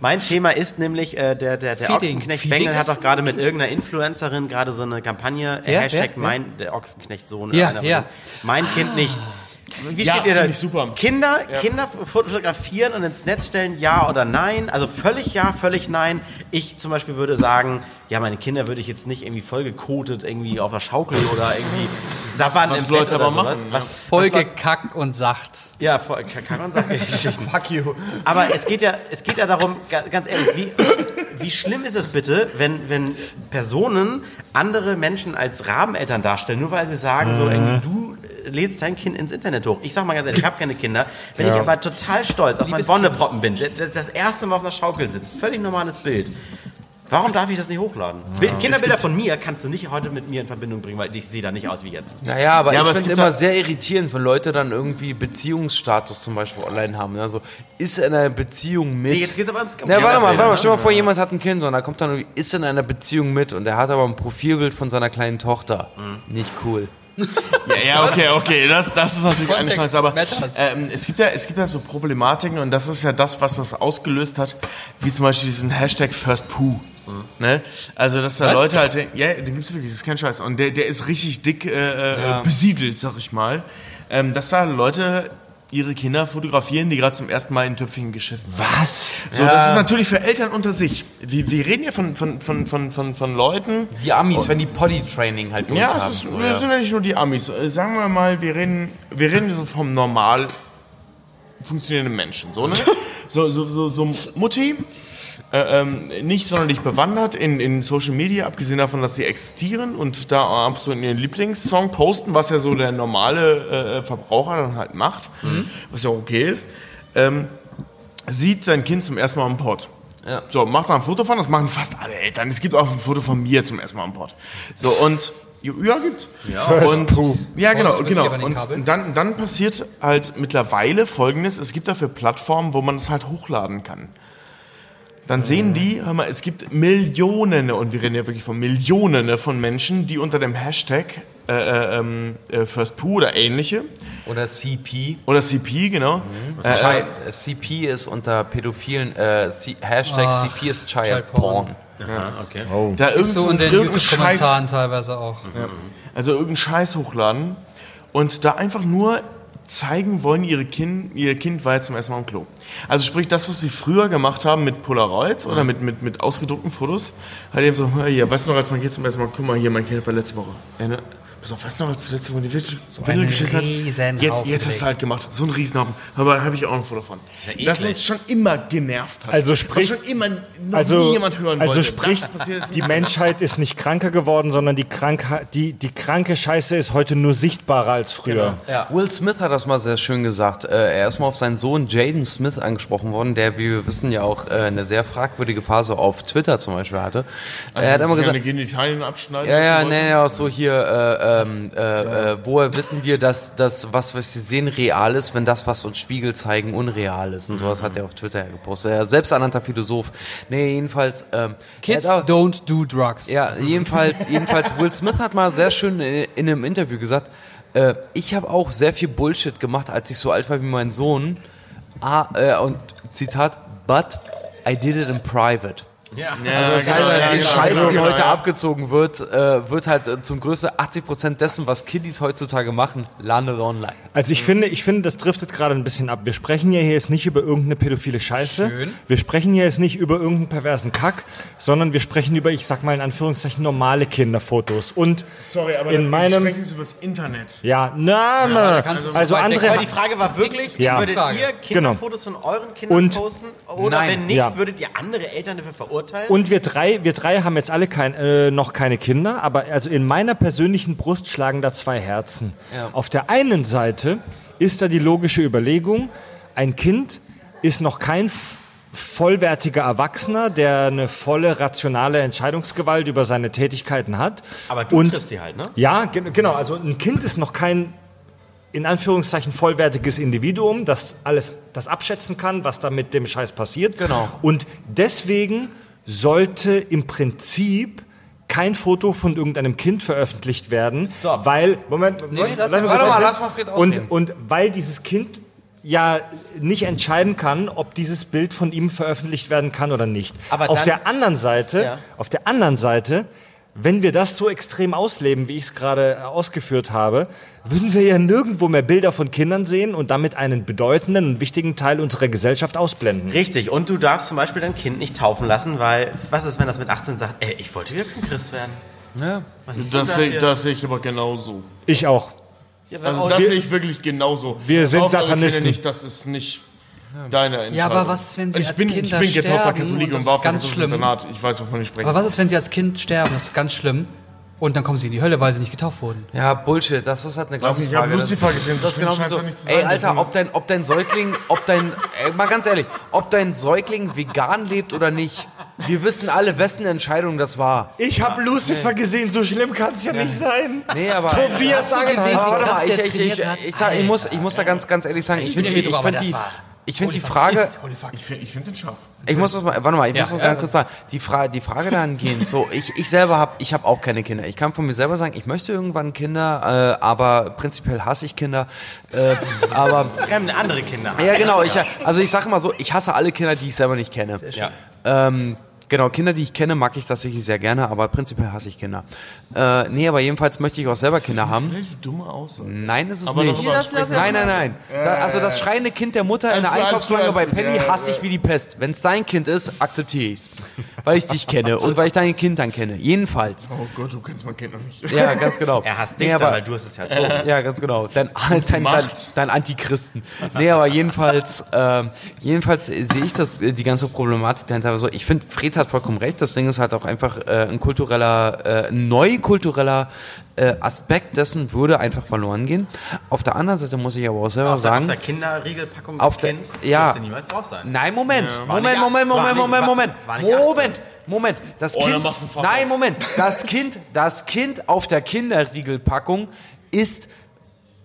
Mein Thema ist nämlich, äh, der, der, der Feeding. Ochsenknecht Feeding Bengel hat doch gerade mit irgendeiner Influencerin gerade so eine Kampagne, äh, Wer? Hashtag Wer? mein, der Ochsenknecht-Sohn. Ja, einer ja. von- Mein Kind nicht. Wie Ja, steht ihr da? ich super. Kinder, Kinder fotografieren und ins Netz stellen, ja oder nein? Also völlig ja, völlig nein. Ich zum Beispiel würde sagen, ja, meine Kinder würde ich jetzt nicht irgendwie vollgekotet irgendwie auf der Schaukel oder irgendwie sabbern was im Bett Leute oder aber sowas. machen, Was, Voll was Leute- gekackt und sacht. ja, voll, man sagen, Geschichten. Fuck you. Aber es geht ja, es geht ja darum, ga- ganz ehrlich, wie, wie schlimm ist es bitte, wenn, wenn Personen andere Menschen als Rabeneltern darstellen, nur weil sie sagen, so irgendwie, du äh, lädst dein Kind ins Internet hoch. Ich sag mal ganz ehrlich, ich habe keine Kinder. Wenn ich aber total stolz auf meinen Liebes Wonneproppen bin, das, das erste Mal auf einer Schaukel sitzt, völlig normales Bild. Warum darf ich das nicht hochladen? Bild- Kinderbilder von mir kannst du nicht heute mit mir in Verbindung bringen, weil ich sehe da nicht aus wie jetzt. Naja, aber Ja, aber ich es finde immer sehr irritierend, wenn Leute dann irgendwie Beziehungsstatus zum Beispiel online haben. Also ist er in einer Beziehung mit. Nee, jetzt geht's aber ums- um Na, warte mal, warte mal, ne? stell mal vor, jemand hat ein Kind und da kommt dann irgendwie, ist in einer Beziehung mit und er hat aber ein Profilbild von seiner kleinen Tochter. Mhm. Nicht cool. Ja, ja, okay, okay, das, das ist natürlich eine Kontext Scheiße, aber matters. ähm, es, gibt ja, es gibt ja so Problematiken und das ist ja das, was das ausgelöst hat, wie zum Beispiel diesen Hashtag FirstPoo. Ne? Also, dass da Was? Leute halt, ja, den gibt's wirklich, das ist kein Scheiß. Und der, der ist richtig dick äh, äh, besiedelt, sag ich mal. Ähm, dass da Leute ihre Kinder fotografieren, die gerade zum ersten Mal in Töpfchen geschissen haben. Was? So, das ist natürlich für Eltern unter sich. Wir, wir reden ja von, von, von, von, von, von Leuten, Die Amis, wenn die Potty-Training halt durch ja, haben. es ist, so, das ja. sind ja nicht nur die Amis. Äh, Sagen wir mal, wir reden, wir reden so vom normal funktionierenden Menschen. So, ne? so, so, so, so Mutti, ähm, nicht sonderlich bewandert in, in Social Media, abgesehen davon, dass sie existieren und da ab so in ihren Lieblingssong posten, was ja so der normale äh, Verbraucher dann halt macht, was ja okay ist, ähm, sieht sein Kind zum ersten Mal am Pod. Ja. So, macht da ein Foto von, das machen fast alle Eltern. Es gibt auch ein Foto von mir zum ersten Mal am Pod. So, und ja, gibt's. Ja, und, ja genau, genau. Und dann, dann passiert halt mittlerweile folgendes: Es gibt dafür Plattformen, wo man es halt hochladen kann. Dann sehen die, hör mal, es gibt Millionen, und wir reden ja wirklich von Millionen von Menschen, die unter dem Hashtag äh, äh, ähm, äh, First Poo oder ähnliche, Oder CP. oder CP, genau, äh, Child, äh, CP ist unter pädophilen, äh, C Hashtag Ach, CP ist Child, Child Porn. Porn. da Das ist so in irgend, den irgendein Scheiß YouTube-Kommentaren teilweise auch. Also irgendeinen Scheiß hochladen und da einfach nur zeigen wollen, ihre kind, ihr Kind war jetzt zum ersten Mal im Klo. Also sprich, das, was sie früher gemacht haben mit Polaroids oder mit, mit, mit ausgedruckten Fotos, halt eben so, "Hör hier, weißt du noch, als mein Kind zum ersten Mal, guck mal hier, mein Kind war letzte Woche. Ja, weißt du noch, als du letzte Woche die Windel, Windel einen geschissen hat? Jetzt, jetzt hast du halt gemacht. So einen Riesenhaufen. Aber da habe ich auch ein Foto von. ja das uns schon immer genervt hat. Also sprich- Was schon immer noch nie Also, jemand hören also wollte. sprich, Das die Menschheit ist nicht kranker geworden, sondern die, Krankheit, die, die kranke Scheiße ist heute nur sichtbarer als früher. Will Smith hat das mal sehr schön gesagt. Äh, er ist mal auf seinen Sohn Jaden Smith angesprochen worden, der, wie wir wissen, ja auch äh, eine sehr fragwürdige Phase auf Twitter zum Beispiel hatte. Also er hat immer gesagt, Genitalien abschneiden Ja, ja, nee, ja, auch so hier, äh, ähm, äh, äh, woher wissen wir, dass das, was wir sehen, real ist, wenn das, was uns Spiegel zeigen, unreal ist. Und sowas hat er auf Twitter ja gepostet. Er ist selbsternannter Philosoph. Nee, jedenfalls. Ähm, Kids auch- don't do drugs. ja, jedenfalls, jedenfalls, Will Smith hat mal sehr schön in, in einem Interview gesagt, äh, ich habe auch sehr viel Bullshit gemacht, als ich so alt war wie mein Sohn. Ah, äh, und Zitat, but I did it in private. Ja. Also das genau, heißt, ja, die genau. Scheiße, die Genau, heute abgezogen wird, äh, wird halt äh, zum größten 80% dessen, was Kiddies heutzutage machen, landet online. Also ich finde, ich finde, das driftet gerade ein bisschen ab. Wir sprechen ja hier jetzt nicht über irgendeine pädophile Scheiße. Schön. Wir sprechen hier jetzt nicht über irgendeinen perversen Kack, sondern wir sprechen über, ich sag mal in Anführungszeichen, normale Kinderfotos. Und Sorry, aber in dann meinem, sprechen Sie über das Internet. ja, na, na, also weg- andere, Aber die Frage war wirklich, Ja. würdet Frage. ihr Kinderfotos von euren Kindern Und- posten? Oder Nein. wenn nicht, Ja. würdet ihr andere Eltern dafür verurteilen? Und wir drei, wir drei haben jetzt alle kein, äh, noch keine Kinder, aber also in meiner persönlichen Brust schlagen da zwei Herzen. Ja. Auf der einen Seite ist da die logische Überlegung, ein Kind ist noch kein vollwertiger Erwachsener, der eine volle rationale Entscheidungsgewalt über seine Tätigkeiten hat. Aber du Und- triffst sie halt, ne? Ja, gen- genau. Also ein Kind ist noch kein in Anführungszeichen vollwertiges Individuum, das alles das abschätzen kann, was da mit dem Scheiß passiert. Genau. Und deswegen sollte im Prinzip kein Foto von irgendeinem Kind veröffentlicht werden, Stop. weil Moment, Moment lass lass ihn mich kurz Warte mal, ausreden. lass mal Fred und ausreden. und weil dieses Kind ja nicht entscheiden kann, ob dieses Bild von ihm veröffentlicht werden kann oder nicht. Aber auf dann- der anderen Seite, Ja. auf der anderen Seite, wenn wir das so extrem ausleben, wie ich es gerade äh, ausgeführt habe, würden wir ja nirgendwo mehr Bilder von Kindern sehen und damit einen bedeutenden und wichtigen Teil unserer Gesellschaft ausblenden. Richtig. Und du darfst zum Beispiel dein Kind nicht taufen lassen, weil was ist, wenn das mit 18 sagt, ey, ich wollte wirklich ein Christ werden? Ja. Was ist Das, denn sehe- hier? das sehe ich aber genauso. Ich auch. Ja, Also das wir- sehe ich wirklich genauso. Wir Das sind Kinder Satanisten. Nicht, das ist nicht deine Entscheidung. Ja, aber was, wenn sie ich als bin, Kinder Ich bin getaufter sterben Katholik und war ganz schlimm. Internat. Ich weiß, wovon ich spreche. Aber was ist, wenn sie als Kind sterben? Das ist ganz schlimm. Und dann kommen sie in die Hölle, weil sie nicht getauft wurden. Ja, Bullshit, das ist halt eine nicht, ich habe Glaubensfrage. Lucifer gesehen, Das ist genau so. Ey, Alter, ob dein, ob dein Säugling, ob dein, ey, mal ganz ehrlich, ob dein Säugling vegan lebt oder nicht, wir wissen alle, wessen Entscheidung das war. Ich habe Lucifer gesehen, so schlimm kann es ja, nicht sein. Nee, aber. Tobias Hast du gesehen, wie krass ich, ich, ich, ich, sag, ich, muss, ich muss da ganz, ganz ehrlich sagen, ich, Ich bin finde ich aber find das die, war... ich find die Frage, ist-. Ich finde ich find den scharf. Ich muss das mal, warte mal, ich Ja, muss noch ja. ganz kurz sagen, die Frage, die Frage dahingehend, so, ich, ich selber habe, ich habe auch keine Kinder. Ich kann von mir selber sagen, ich möchte irgendwann Kinder, äh, aber prinzipiell hasse ich Kinder. Äh, aber, andere Kinder. ja genau, ich, also ich sage mal so, ich hasse alle Kinder, die ich selber nicht kenne. Ja. Ähm, genau, Kinder, die ich kenne, mag ich tatsächlich sehr gerne, aber prinzipiell hasse ich Kinder. Äh, nee, aber jedenfalls möchte ich auch selber Kinder haben. Relativ dumme Aussage. Nein, ist es Aber nicht. lass- Nein, nein, nein. Da, also das schreiende Kind der Mutter in Alles der Einkaufsschlange bei Penny hasse ich wie die Pest. Wenn es dein Kind ist, akzeptiere ich's, Weil ich dich kenne und weil ich dein Kind dann kenne. Jedenfalls. Oh Gott, du kennst mein Kind noch nicht. Ja, ganz genau. Er hasst dich Nee, dann, aber- weil du hast es ja erzogen. Ja, ganz genau. Dein, dein, dein, dein Antichristen. Nee, aber jedenfalls, ähm, jedenfalls sehe ich das, äh, die ganze Problematik dahinter. Also ich finde, Fred hat vollkommen recht. Das Ding ist halt auch einfach äh, ein kultureller, äh, ein neukultureller äh, Aspekt dessen würde einfach verloren gehen. Auf der anderen Seite muss ich aber auch selber Auf der, auf sagen. der Kinderriegelpackung Auf des der- Kind ja. dürfte niemals drauf sein. Nein, Moment, War Moment, Moment, Moment, nicht- Moment, war- Moment, war nicht 18. Moment, Moment. Das Oh, Kind, nein, auf. Moment. Das Kind, das Kind auf der Kinderriegelpackung ist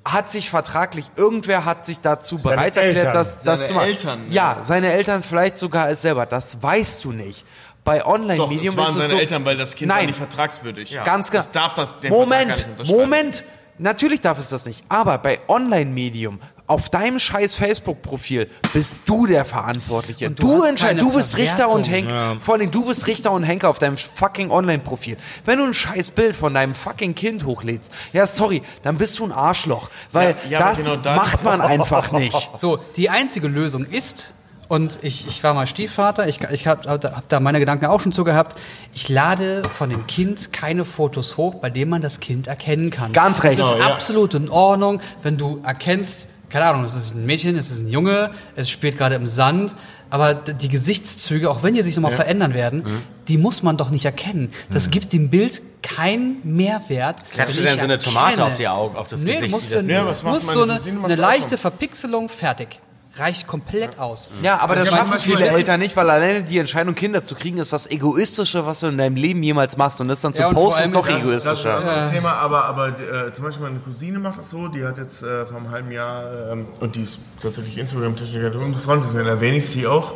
hat sich vertraglich, irgendwer hat sich dazu Seine bereit erklärt, Eltern. das, das Seine zu machen. Eltern, Ja, ja. seine Eltern vielleicht sogar es selber. Das weißt du nicht. Bei Online-Medium ist es seine so, Eltern, weil das Kind war Nein. nicht vertragswürdig. Ganz genau. Das darf das den Moment. Moment. Natürlich darf es das nicht. Aber bei Online-Medium, auf deinem scheiß Facebook-Profil, bist du der Verantwortliche. Und du Du, entscheidest, du bist Richter und. Henker. Vor allem, du bist Richter und Henker auf deinem fucking Online-Profil. Wenn du ein scheiß Bild von deinem fucking Kind hochlädst, ja, sorry, dann bist du ein Arschloch. Weil Ja, ja, das genau macht man einfach nicht. So, die einzige Lösung ist, und ich, ich war mal Stiefvater, ich, ich habe hab da meine Gedanken auch schon zu gehabt, ich lade von dem Kind keine Fotos hoch, bei denen man das Kind erkennen kann. Ganz recht. Es ist ja. absolut in Ordnung, wenn du erkennst, keine Ahnung, es ist ein Mädchen, es ist ein Junge, es spielt gerade im Sand, aber die Gesichtszüge, auch wenn die sich nochmal verändern werden, Mhm. die muss man doch nicht erkennen. Das gibt dem Bild keinen Mehrwert. Klatscht ich dann so eine Tomate auf die Augen, auf das nee, Gesicht, Musst das- du, Ja, was macht musst meine so eine, eine das leichte. Verpixelung, fertig. Reicht komplett aus. Ja, aber das schaffen viele Eltern nicht, weil alleine die Entscheidung, Kinder zu kriegen, ist das Egoistische, was du in deinem Leben jemals machst. Und das dann zu Ja, posten, ist noch das- Das ist ein egoistischer. anderes Thema, aber, aber äh, zum Beispiel meine Cousine macht das so, die hat jetzt äh, vor einem halben Jahr, ähm, und die ist tatsächlich Instagram-Technikerin, das Ron, deswegen erwähne ich sie auch.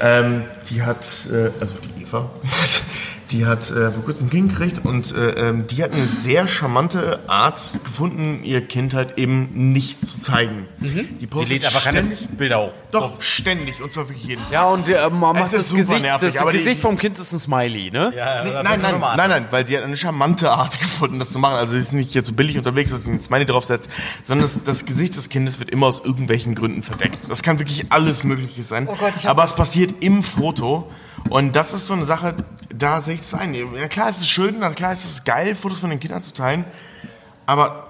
Ähm, die hat, äh, also die Eva, die hat äh, vor kurzem ein Kind gekriegt und äh, ähm, die hat eine sehr charmante Art gefunden, ihr Kind halt eben nicht zu zeigen. Die Mhm. Die postet lädt einfach keine ständig, Bilder hoch. Oh. doch ständig, und zwar wirklich jeden Tag. Ja, und äh, man macht das super Gesicht, nervig, das aber die- Gesicht vom Kind ist ein Smiley, ne? Ja, Nee, nein, nein, nein, nein, weil sie hat eine charmante Art gefunden, das zu machen. Also sie ist nicht jetzt so billig unterwegs, dass sie ein Smiley draufsetzt, sondern das, das Gesicht des Kindes wird immer aus irgendwelchen Gründen verdeckt. Das kann wirklich alles Mögliche sein. Oh Gott, aber es passiert im Foto. Und das ist so eine Sache, da sehe ich das ein. Ja, klar ist es schön, na klar ist es geil, Fotos von den Kindern zu teilen, aber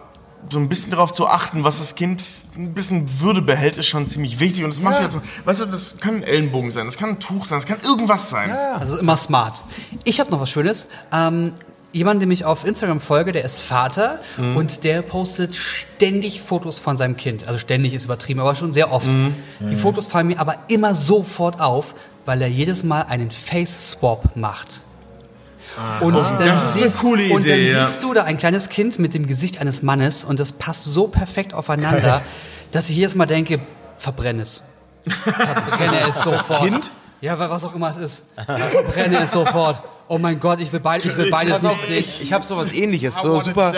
so ein bisschen darauf zu achten, was das Kind ein bisschen Würde behält, ist schon ziemlich wichtig. Und das mache ich jetzt so. Weißt du, das kann ein Ellenbogen sein, das kann ein Tuch sein, das kann irgendwas sein. Also immer smart. Ich habe noch was Schönes. Ähm, jemand, dem ich auf Instagram folge, der ist Vater und der postet ständig Fotos von seinem Kind. Also ständig ist übertrieben, aber schon sehr oft. Die Fotos fallen mir aber immer sofort auf, weil er jedes Mal einen Face-Swap macht. Und dann das ist eine siehst- coole Und dann Idee, ja. siehst du da ein kleines Kind mit dem Gesicht eines Mannes und das passt so perfekt aufeinander, dass ich jedes Mal denke, verbrenne es. Verbrenne es sofort. Kind? Ja, wa- was auch immer es ist. Verbrenne es sofort. Oh mein Gott, ich will, beid, ich will beides nicht sehen. ich, ich habe sowas ähnliches, so super.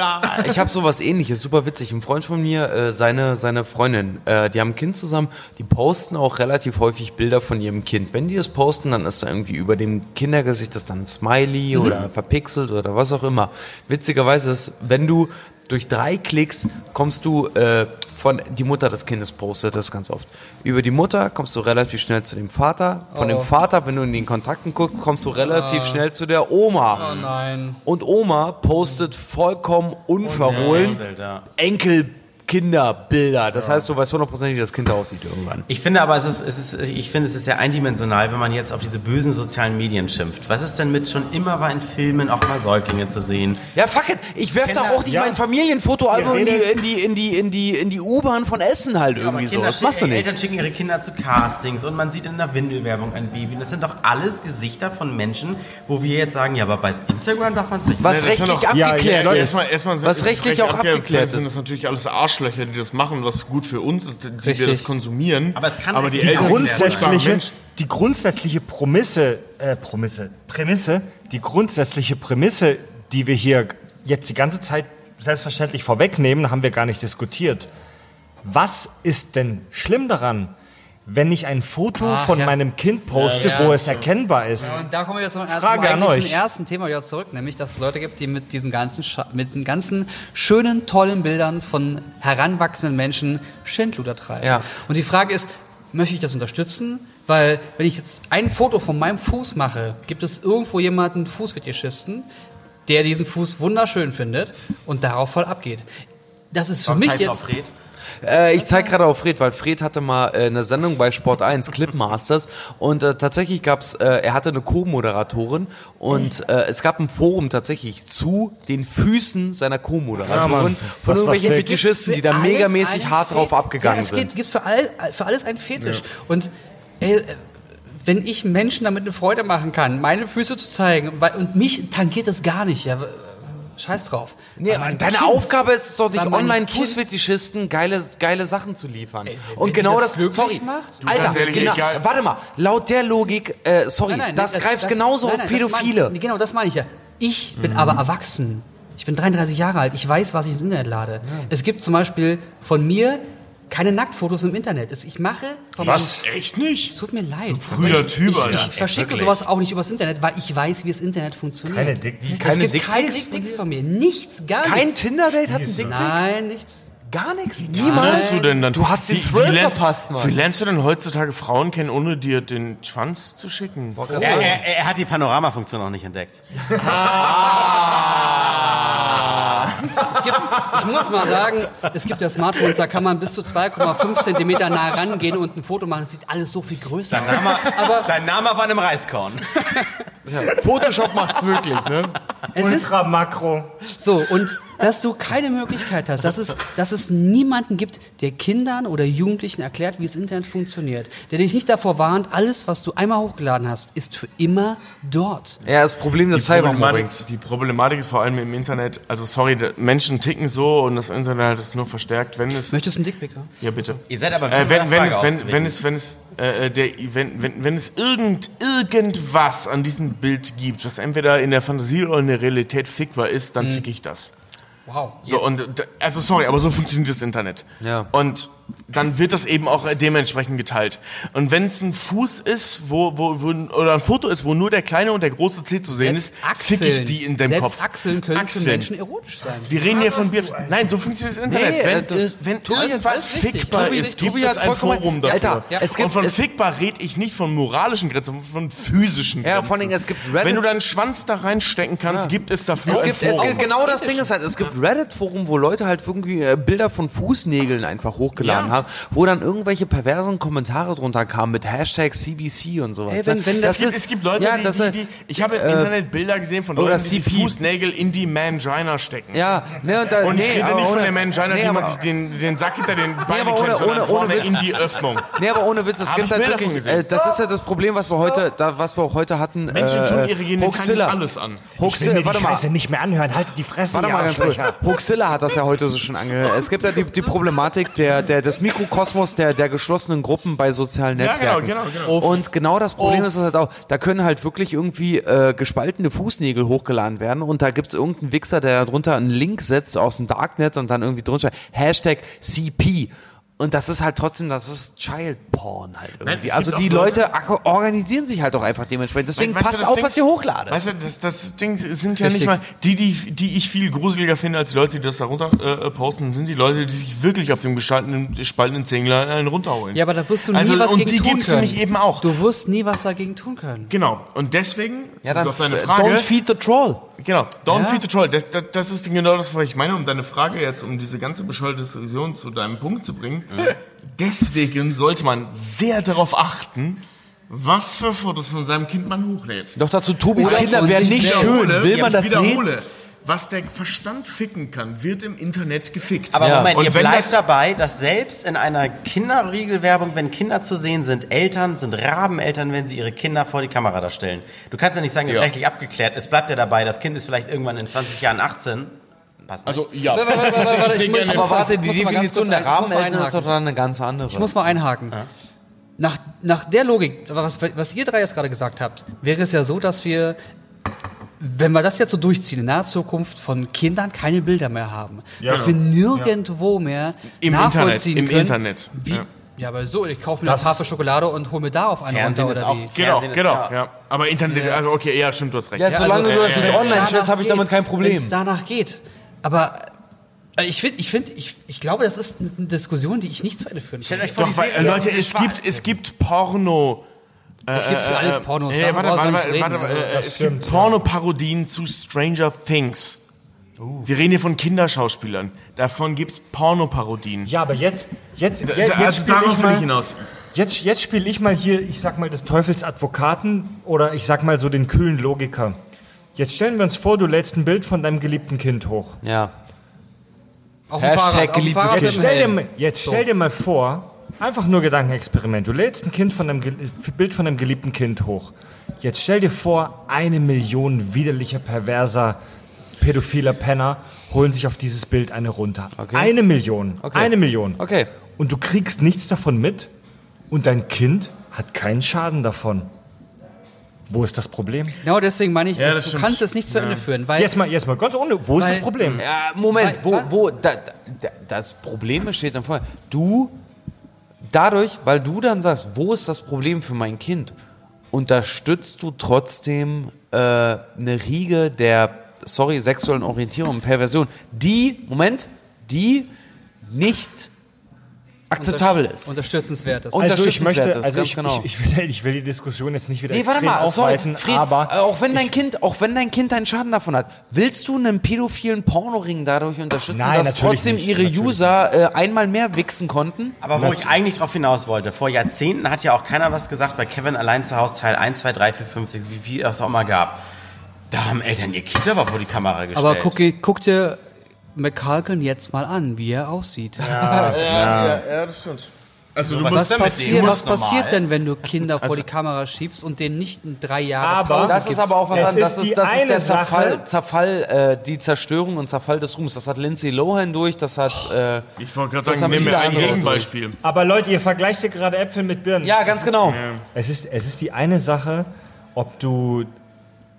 Ich habe sowas ähnliches, super witzig. Ein Freund von mir, äh, seine seine Freundin, äh, die haben ein Kind zusammen, die posten auch relativ häufig Bilder von ihrem Kind. Wenn die das posten, dann ist da irgendwie über dem Kindergesicht das dann ein Smiley oder verpixelt oder was auch immer. Witzigerweise ist, wenn du durch drei Klicks kommst du äh, von die Mutter des Kindes postet das ganz oft. Über die Mutter kommst du relativ schnell zu dem Vater. Von dem Vater, wenn du in den Kontakten guckst, kommst du relativ schnell zu der Oma. Oh nein. Und Oma postet vollkommen unverhohlen Ja. Enkel-Kinderbilder. Das heißt, du weißt hundertprozentig, wie das Kind aussieht irgendwann. Ich finde aber, es ist, es ist, ich finde, es ist sehr eindimensional, wenn man jetzt auf diese bösen sozialen Medien schimpft. Was ist denn mit schon immer war in Filmen auch mal Säuglinge zu sehen? Ja, fuck it. Ich werf doch auch nicht Ja. mein Familienfotoalbum in die, in die, in die, in die, in die U-Bahn von Essen halt irgendwie so. Kinder Das machst du nicht. Eltern schicken ihre Kinder zu Castings und man sieht in der Windelwerbung ein Baby. Und das sind doch alles Gesichter von Menschen, wo wir jetzt sagen, ja, aber bei Instagram darf man es nicht. Was sind rechtlich Ja, abgeklärt ja, ist. Sind- was rechtlich recht auch abgeklärt sind ist. das natürlich alles Arschlöcher, die das machen, was gut für uns ist, die Richtig. wir das konsumieren. Aber es kann aber die die grundsätzliche, die grundsätzliche Prämisse, äh, Prämisse, Prämisse, die grundsätzliche Prämisse, die wir hier jetzt die ganze Zeit selbstverständlich vorwegnehmen, haben wir gar nicht diskutiert. Was ist denn schlimm daran, wenn ich ein Foto Ah, von ja. meinem Kind poste, wo es erkennbar ist? Und da kommen wir jetzt zum, ersten, Frage zum an eigentlichen euch. ersten Thema wieder zurück, nämlich dass es Leute gibt, die mit diesem ganzen, Scha mit den ganzen schönen, tollen Bildern von heranwachsenden Menschen Schindluder treiben. Ja. Und die Frage ist, möchte ich das unterstützen? Weil wenn ich jetzt ein Foto von meinem Fuß mache, gibt es irgendwo jemanden Fußfetischisten, der diesen Fuß wunderschön findet und darauf voll abgeht. Das ist für mich Heißt jetzt. Äh, ich zeige gerade auf Fred, weil Fred hatte mal äh, eine Sendung bei Sport 1, Clipmasters, und äh, tatsächlich gab's, äh, er hatte eine Co-Moderatorin und äh, es gab ein Forum tatsächlich zu den Füßen seiner Co-Moderatorin Mann, von irgendwelchen. Fetischisten, die da megamäßig hart drauf abgegangen ja, es sind. Gibt, gibt für, all, für alles einen Fetisch. Und ey, äh, wenn ich Menschen damit eine Freude machen kann, meine Füße zu zeigen, weil, und mich tangiert das gar nicht, ja, scheiß drauf. Nee, meinem deine Kind- Aufgabe ist es doch nicht, bei meinem online Kind- Fußfetischisten geile, geile Sachen zu liefern. wenn Und genau das das, sorry, macht? Alter, ehrlich, genau, egal. warte mal, laut der Logik, äh, sorry, Nein, nein, das nee, greift genauso nein, auf nein, das Pädophile. Meine, genau, das meine ich ja. Ich bin Mhm. aber erwachsen. Ich bin 33 Jahre alt. Ich weiß, was ich ins Internet lade. Es gibt zum Beispiel von mir keine Nacktfotos im Internet. Es- Ich mache Was? Echt Es nicht? tut mir leid. Brüder ich, Typ, ich, Alter. ich verschicke Wirklich. sowas auch nicht übers Internet, weil ich weiß, wie das Internet funktioniert. Keine Dick- keine es gibt keine Dickpics Dickpics von mir. Nichts, gar Kein nichts. Tinder-Date hat einen Dickpick? Nein, nichts. Gar nichts? Wie Niemals? lernst du denn dann? Du hast den wie, Thrill wie lernst, verpasst, Mann. Wie lernst du denn heutzutage Frauen kennen, ohne dir den Schwanz zu schicken? Er, er, er hat die Panoramafunktion noch nicht entdeckt. Es gibt, ich muss mal sagen, es gibt ja Smartphones, da kann man bis zu 2,5 Zentimeter nah rangehen und ein Foto machen. Es sieht alles so viel größer aus. Name, Aber dein Name auf einem Reiskorn. Photoshop macht's möglich, ne? es ist Ultra Makro. so, und dass du keine Möglichkeit hast, dass es, dass es niemanden gibt, der Kindern oder Jugendlichen erklärt, wie das Internet funktioniert. Der dich nicht davor warnt, alles, was du einmal hochgeladen hast, ist für immer dort. Ja, das Problem des Cybermobbings. die Problematik ist vor allem im Internet, also sorry, Menschen ticken so und das Internet hat es nur verstärkt, wenn es... Möchtest du einen Dickpick haben? Ja, bitte. Ihr seid aber ein Äh, wenn, wenn, es, wenn, wenn es, wenn es, äh, äh, der, wenn, wenn, wenn es irgend, irgendwas an diesem Bild gibt, was entweder in der Fantasie oder in der Realität fickbar ist, Mhm. dann fick ich das. Wow. So, und, also sorry, aber so funktioniert das Internet. Ja. Und dann wird das eben auch dementsprechend geteilt. Und wenn es ein Fuß ist, wo, wo, wo, oder ein Foto ist, wo nur der kleine und der große C zu sehen ist, fick ich die in dem selbst Kopf. Achseln können für Achseln. Menschen erotisch sein. Wir reden hier von Bier. Nein, so funktioniert das Internet. Nee, wenn äh, wenn Tobi, irgendwas fickbar Tobi, ist, Tobi gibt hat es ein Forum dafür. Alter, Ja. es gibt- und von es- fickbar rede ich nicht von moralischen Grenzen, sondern von physischen Grenzen. Ja, vor allen Dingen, es gibt Reddit- Wenn du deinen Schwanz da reinstecken kannst, gibt es dafür Es ein gibt, es Forum. gibt genau das Ding ist halt, es gibt Reddit-Forum, wo Leute halt irgendwie äh, Bilder von Fußnägeln einfach hochgeladen hochgeladen haben, wo dann irgendwelche perversen Kommentare drunter kamen mit Hashtag CBC und sowas. Ey, wenn- ne? wenn das- Es gibt, es gibt Leute, ja, die, das, die, äh, die, ich habe im Internet Bilder gesehen von Leuten, die die. Fußnägel in die Mangina stecken. Ja, ne, und, da, Und nee, ich rede aber nicht von der Mangina, nee, die man sich den, den Sack hinter den Beinen ohne- klemmt, sondern ohne- vorne Witz. in die Öffnung. Nee, aber ohne Witz, es Hab gibt halt wirklich, äh, das ist ja das Problem, was wir heute, da, was wir auch heute hatten. Menschen tun äh, ihre Genitalien alles an. Hoaxilla, warte mal. Scheiße nicht mehr anhören. Haltet die Fresse, Warte mal ganz kurz. Hoaxilla hat das ja heute so schon angehört. Es gibt ja die, die Problematik der, der, des Mikrokosmos der, der geschlossenen Gruppen bei sozialen Ja, Netzwerken. genau, genau, genau. Und genau das Problem ist es halt auch, da können halt wirklich irgendwie äh, gespaltene Fußnägel hochgeladen werden und da gibt es irgendeinen Wichser, der darunter einen Link setzt aus dem Darknet und dann irgendwie drunter Hashtag CP. Und das ist halt trotzdem, das ist Child Porn halt irgendwie. es also die Leute- Leute organisieren sich halt auch einfach dementsprechend. Deswegen Weißt du, passt das auf, Ding- was ihr hochladet. Weißt du, das, das Ding sind ja Richtig. nicht mal die, die, die ich viel gruseliger finde als die Leute, die das da runter äh, posten, sind die Leute, die sich wirklich auf dem gespaltenen, spaltenden Zängler einen runterholen. Ja, aber da wirst du nie Also, was und gegen die tun gibt's können. nämlich eben auch. Du wirst nie was dagegen tun können. Genau. Und deswegen, ja, dann auf deine Frage, don't feed the troll. Genau, don't Ja. feed the troll. Das, das, das ist genau das, was ich meine, um deine Frage jetzt, um diese ganze bescheuerte Diskussion zu deinem Punkt zu bringen. Deswegen sollte man sehr darauf achten, was für Fotos von seinem Kind man hochlädt. Doch dazu, Tobis Oder Kinder wären nicht schön. Will ja, man das sehen? Was der Verstand ficken kann, wird im Internet gefickt. Aber Ja. Moment, Und ihr wenn bleibt das- dabei, dass selbst in einer Kinderriegelwerbung, wenn Kinder zu sehen sind, Eltern sind Rabeneltern, wenn sie ihre Kinder vor die Kamera da stellen. Du kannst ja nicht sagen, das ist Ja. rechtlich abgeklärt. Es bleibt ja dabei, das Kind ist vielleicht irgendwann in 20 Jahren 18. Passt nicht. Also, ja. Warte, warte, warte, Ich ich ich Aber warte, die Definition der Rahmeneltern ist einhaken. doch dann eine ganz andere. Ich muss mal einhaken. Nach, nach der Logik, was, was ihr drei jetzt gerade gesagt habt, wäre es ja so, dass wir, wenn wir das jetzt so durchziehen, in naher Zukunft von Kindern keine Bilder mehr haben. Ja. dass wir nirgendwo mehr Im nachvollziehen Internet, im können. Internet, Wie, ja. ja. aber so, ich kaufe mir Das- eine Tafel Schokolade und hole mir da auf einen Fernsehen runter oder auch- wie. Genau, genau, ja- ja. Aber Internet, also okay, ja, stimmt, du hast recht. Ja, solange also, du das nicht äh, online stellst, habe ich damit kein Wenn Problem. es danach geht. Aber äh, ich finde, ich, find, ich, ich glaube, das ist eine Diskussion, die ich nicht zu Ende führen Stellt kann. euch vor, Doch, die weil, äh, Leute, es gibt, es gibt Porno. Es gibt für alles Pornos. Äh, warte, brauchen warte, warte, warte, äh, Also, es stimmt, gibt ja. Pornoparodien zu Stranger Things. Wir reden hier von Kinderschauspielern. Davon gibt es Pornoparodien. Ja, aber jetzt, jetzt, Da- jetzt, also darauf ich will ich hinaus. Jetzt, jetzt spiele ich mal hier, ich sag mal, des Teufels Advokaten oder ich sag mal so den kühlen Logiker. Jetzt stellen wir uns vor, du lädst ein Bild von deinem geliebten Kind hoch. Ja. auf Hashtag Fahrrad, geliebtes Kind. Jetzt stell, dir, jetzt stell dir mal vor, einfach nur Gedankenexperiment. Du lädst ein Kind von deinem, gel- Bild von deinem geliebten Kind hoch. Jetzt stell dir vor, eine Million widerlicher, perverser, pädophiler Penner holen sich auf dieses Bild eine runter. Eine Million. Eine Million. Okay. Und du kriegst nichts davon mit und dein Kind hat keinen Schaden davon. Wo ist das Problem? Genau deswegen meine ich, Ja, es- das du stimmt. kannst es nicht zu Ende führen, weil Jetzt mal, jetzt mal ganz ohne. Wo ist Weil- das Problem? Ja, Moment, wo, Weil- wo, da, da, das Problem besteht dann vorher. Du, dadurch, weil du dann sagst, wo ist das Problem für mein Kind, unterstützt du trotzdem äh, eine Riege der, sorry, sexuellen Orientierung und Perversion, die, Moment, die nicht akzeptabel ist. unterstützenswert ist. Und- Also ich möchte, also ich, genau. ich, ich, will, ich will die Diskussion jetzt nicht wieder Nee, warte extrem mal, sorry, aufweiten, Fried, aber äh, auch wenn dein Kind, auch wenn dein Kind einen Schaden davon hat, willst du einen pädophilen Pornoring dadurch unterstützen, Nein, dass trotzdem nicht, ihre User äh, einmal mehr wichsen konnten? Aber wo ich eigentlich drauf hinaus wollte, vor Jahrzehnten hat ja auch keiner was gesagt bei Kevin allein zu Hause Teil 1, 2, 3, 4, 5, 6, wie viel es auch immer gab. Da haben Eltern ihr Kind aber vor die Kamera gestellt. Aber guck, guck dir McCulkin jetzt mal an, wie er aussieht. Ja, ja, ja, das stimmt. Also du was musst ist was Muss normal. passiert denn, wenn du Kinder vor die Kamera schiebst und denen nicht in drei Jahre Aber- Pause Das ist gibst? aber auch was Es anderes. ist Das die ist, das ist eine der Sache- Zerfall, Zerfall äh, die Zerstörung und Zerfall des Ruhms. Das hat Lindsay Lohan durch, das hat. Äh, Ich wollte gerade Das sagen, nehmen wir ein Gegenbeispiel. Aber Leute, ihr vergleicht hier gerade Äpfel mit Birnen. ja, ganz genau. Es ist, es ist die eine Sache, ob du,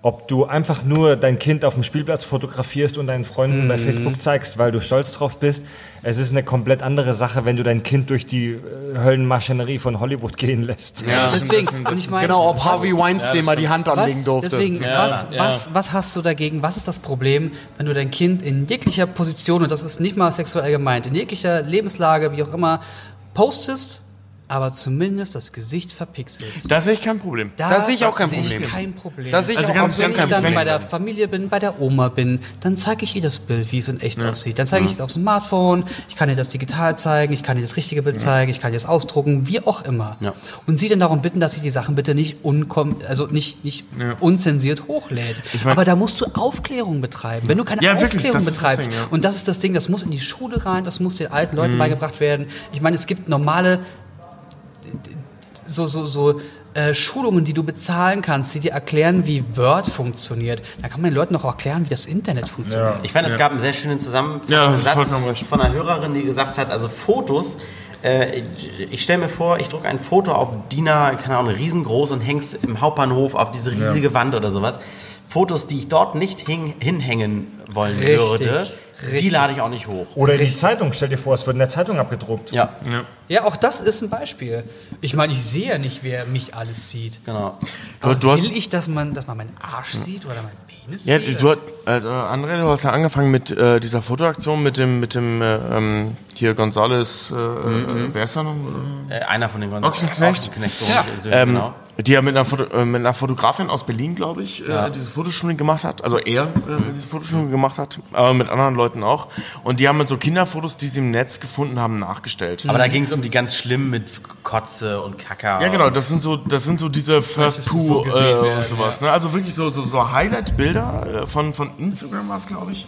ob du einfach nur dein Kind auf dem Spielplatz fotografierst und deinen Freunden bei Facebook zeigst, weil du stolz drauf bist. Es ist eine komplett andere Sache, wenn du dein Kind durch die äh, Höllenmaschinerie von Hollywood gehen lässt. Ja, Deswegen, das ich meine, Genau, ob Harvey Weinstein mal die Hand anlegen durfte. deswegen, was, was, was hast du dagegen? Was ist das Problem, wenn du dein Kind in jeglicher Position, und das ist nicht mal sexuell gemeint, in jeglicher Lebenslage, wie auch immer, postest aber zumindest das Gesicht verpixelt. Da sehe ich kein Problem. Da sehe ich auch kein sehe Problem. Ich kein Problem. Da sehe ich Also auch ganz- wenn ich dann kein bei der Problem. Familie bin, bei der Oma bin, dann zeige ich ihr das Bild, wie es in echt aussieht. Dann zeige ich es auf dem Smartphone, ich kann ihr das digital zeigen, ich kann ihr das richtige Bild zeigen, ich kann ihr das ausdrucken, wie auch immer. Ja. Und sie dann darum bitten, dass sie die Sachen bitte nicht unkom also nicht, nicht unzensiert hochlädt. Aber da musst du Aufklärung betreiben. Wenn du keine Ja, wirklich, Aufklärung das betreibst, Ding, ja. und das ist das Ding, das muss in die Schule rein, das muss den alten Mhm. Leuten beigebracht werden. Ich meine, es gibt normale so, so, so äh, Schulungen, die du bezahlen kannst, die dir erklären, wie Word funktioniert. Da kann man den Leuten auch erklären, wie das Internet funktioniert. Ich fand, es gab einen sehr schönen Ja, zusammenfassenden Satz vollkommen recht. von einer Hörerin, die gesagt hat, also Fotos, äh, ich stelle mir vor, ich drucke ein Foto auf DIN A, keine Ahnung, riesengroß und häng's im Hauptbahnhof auf diese riesige Wand oder sowas. Fotos, die ich dort nicht hinhängen wollen Richtig, würde, die richtig. lade ich auch nicht hoch. Oder in die Zeitung. Stell dir vor, es wird in der Zeitung abgedruckt. Ja, Ja, auch das ist ein Beispiel. Ich meine, ich sehe ja nicht, wer mich alles sieht. genau. Aber du will ich, dass man, dass man meinen Arsch sieht oder meinen Penis Ja, sieht? du, hast- äh, André, du hast ja angefangen mit äh, dieser Fotoaktion mit dem, mit dem äh, ähm, hier Gonzales, äh, äh, wer ist er noch? Äh, einer von den Gon- Ochsenknecht? Ochsenknecht, so, so, Ähm, genau. Die ja mit einer, Foto, äh, mit einer Fotografin aus Berlin, glaube ich, äh, dieses Fotoshooting gemacht hat. Also er äh, dieses Fotoshooting gemacht hat, aber mit anderen Leuten auch. Und die haben mit so Kinderfotos, die sie im Netz gefunden haben, nachgestellt. Aber da ging es um die ganz schlimmen mit Kotze und Kacker. Ja, genau, das sind so, das sind so diese First Poo so gesehen äh, und sowas. Ne? Also wirklich so, so, so Highlight-Bilder äh, von, von Instagram war es, glaube ich,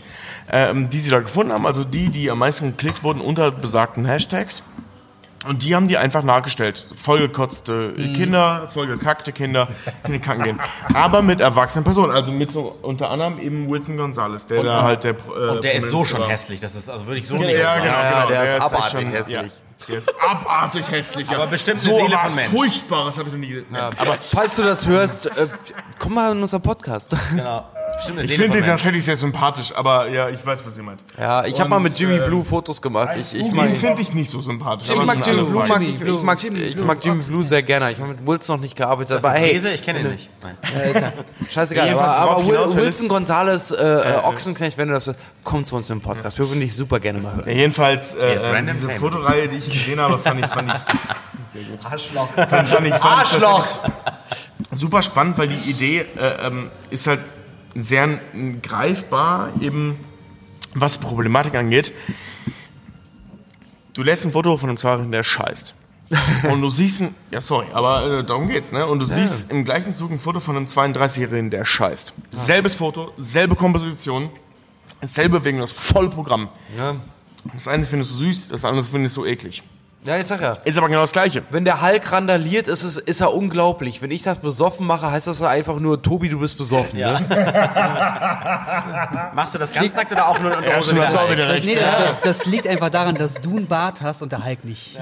ähm, die sie da gefunden haben. Also die, die am meisten geklickt wurden unter besagten Hashtags. Und die haben die einfach nachgestellt. Vollgekotzte Mhm. Kinder, vollgekackte Kinder, die kacken gehen. Aber mit erwachsenen Personen. Also mit so unter anderem eben Wilson Gonzalez, der da halt der. Äh, Und der ist so schon war. hässlich, das ist, also würde ich so Ja, nicht. ja, genau, Ja, genau. der ist echt abartig schon- hässlich. Ja, der ist abartig hässlich. ja. Aber bestimmt eine so Seele von was Mensch. Furchtbares habe ich noch nie gesehen. Aber falls du das hörst, äh, komm mal in unseren Podcast. Genau. Ich finde, von das Mensch. hätte ich sehr sympathisch, aber ja, ich weiß, was ihr meint. Ja, ich habe mal mit Jimmy äh, Blue Fotos gemacht. Ich, ich mag, finde ich nicht so sympathisch. ich mag Jimmy Blue, mag ich, ich mag, ich mag Jimmy Blue sehr gerne. Ich habe mit Wilson noch nicht gearbeitet, aber hey? Ich kenne ihn nicht. Nein. scheißegal. Aber, aber will, Wilson Gonzales, äh, äh, Ochsenknecht, wenn du das, komm zu uns im Podcast. Wir würden dich super gerne mal hören. Ja, jedenfalls, äh, äh, diese. Fotoreihe, die ich gesehen habe, fand ich, fand ich sehr gut. Arschloch. Fand, fand ich, fand Arschloch! Tatsächlich super spannend, weil die Idee äh, ähm, ist halt sehr greifbar, eben was Problematik angeht. Du lässt ein Foto von einem Zweijährigen, der scheißt. Und du siehst ein, ja sorry, aber äh, darum geht's, ne? Und du siehst im gleichen Zug ein Foto von einem 32-Jährigen, der scheißt. Selbes Foto, selbe Komposition, selbe Bewegung, das volle Programm. Ja. Das eine findest du süß, das andere findest du eklig. Ja, ich sag ja. Ist aber genau das Gleiche. Wenn der Hulk randaliert, ist, es, ist er unglaublich. Wenn ich das besoffen mache, heißt das einfach nur, Tobi, du bist besoffen. Ja. Ne? Machst du das ganztagt oder auch nur in der Hose ist auch wieder wieder recht. Nee, das, das, das liegt einfach daran, dass du einen Bart hast und der Hulk nicht.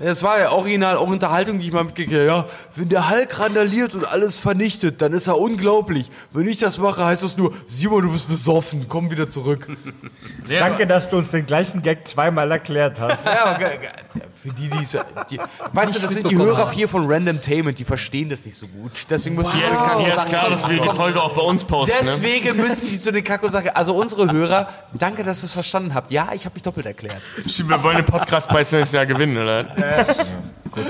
Das war ja original auch Unterhaltung, die ich mal mitgekriegt habe. Ja, wenn der Hulk randaliert und alles vernichtet, dann ist er unglaublich. Wenn ich das mache, heißt das nur, Simon, du bist besoffen, komm wieder zurück. Danke, dass du uns den gleichen Gag zweimal erklärt hast. Ja, aber ge- für die, die, die Weißt du, das sind die Hörer haben. hier von Random Tainment, die verstehen das nicht so gut. Deswegen müssen sie Dir ist, dir ist klar, dass wir die Folge auch bei uns posten, ne? Deswegen müssen sie zu den Kakko-Sache. Also unsere Hörer, danke, dass ihr es verstanden habt. Ja, ich habe mich doppelt erklärt. Stimmt, wir wollen den Podcastpreis nächstes Jahr gewinnen, oder?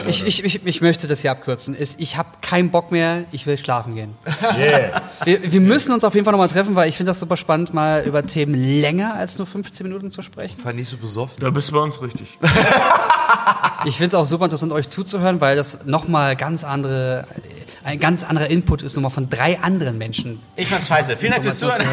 Ich, ich, ich, ich möchte das hier abkürzen. Ich habe keinen Bock mehr, ich will schlafen gehen. Yeah. Wir, wir müssen uns auf jeden Fall nochmal treffen, weil ich finde das super spannend, mal über Themen länger als nur 15 Minuten zu sprechen. War nicht so besoffen. Da bist du bei uns richtig. Ich finde es auch super interessant, euch zuzuhören, weil das nochmal ganz andere, ein ganz anderer Input ist, nochmal von drei anderen Menschen. Ich fand's scheiße. Vielen Dank fürs Zuhören.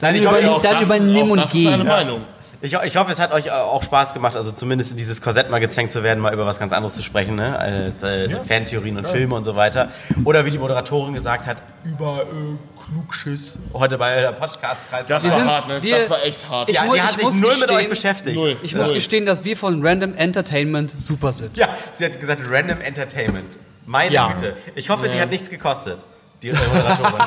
Dann, ich über, hoffe, auch dann das- übernimm auch und das ist eine geh. Meinung. Ich, ich hoffe, es hat euch äh, auch Spaß gemacht, also zumindest in dieses Korsett mal gezwängt zu werden, mal über was ganz anderes zu sprechen, ne? als äh, Fantheorien und Filme und so weiter. Oder wie die Moderatorin gesagt hat, über äh, Klugschiss. Heute bei der Podcastpreis. Das war sind- hart, ne? wir- das war echt hart. Ich ja, die hat ich sich null mit gestehen- euch beschäftigt. Null. Ich muss gestehen, dass wir von Random Entertainment super sind. Ja, sie hat gesagt Random Entertainment. Meine Ja. Güte. Ich hoffe, die hat nichts gekostet. Die Moderatorin.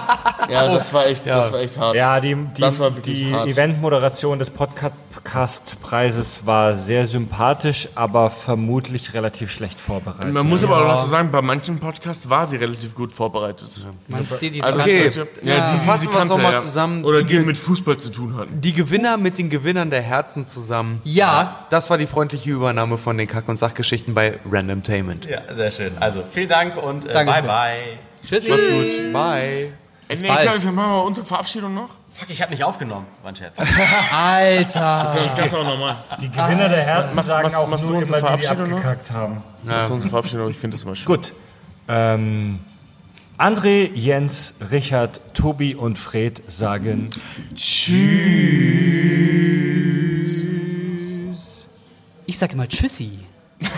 Ja, das war echt, das war echt hart. Ja, die, die, Das war wirklich die hart. Eventmoderation des Podcast-Preises war sehr sympathisch, aber vermutlich relativ schlecht vorbereitet. Man muss aber auch dazu sagen, bei manchen Podcasts war sie relativ gut vorbereitet. Meinst du, die Also okay. okay. ja, die, die Fassen sie wir's kannte, noch mal ja. zusammen. Oder Die die mit Fußball zu tun hatten. Die Gewinner mit den Gewinnern der Herzen zusammen. Ja. Das war die freundliche Übernahme von den Kack- und Sachgeschichten bei Randomtainment. Ja, sehr schön. Also vielen Dank und äh, bye bye. Tschüssi. Macht's gut. Bye. Bis bald. Machen wir unsere Verabschiedung noch? Fuck, ich habe nicht aufgenommen. War ein Scherz. Alter. Das Ganze auch nochmal. Die Gewinner der Herzen Machst- sagen machst- auch machst du nur unsere immer die, die Verabschiedung noch? abgekackt haben. Das ist unsere Verabschiedung, ich finde das mal schön. Gut. Ähm, André, Jens, Richard, Tobi und Fred sagen Ich sag immer Tschüssi.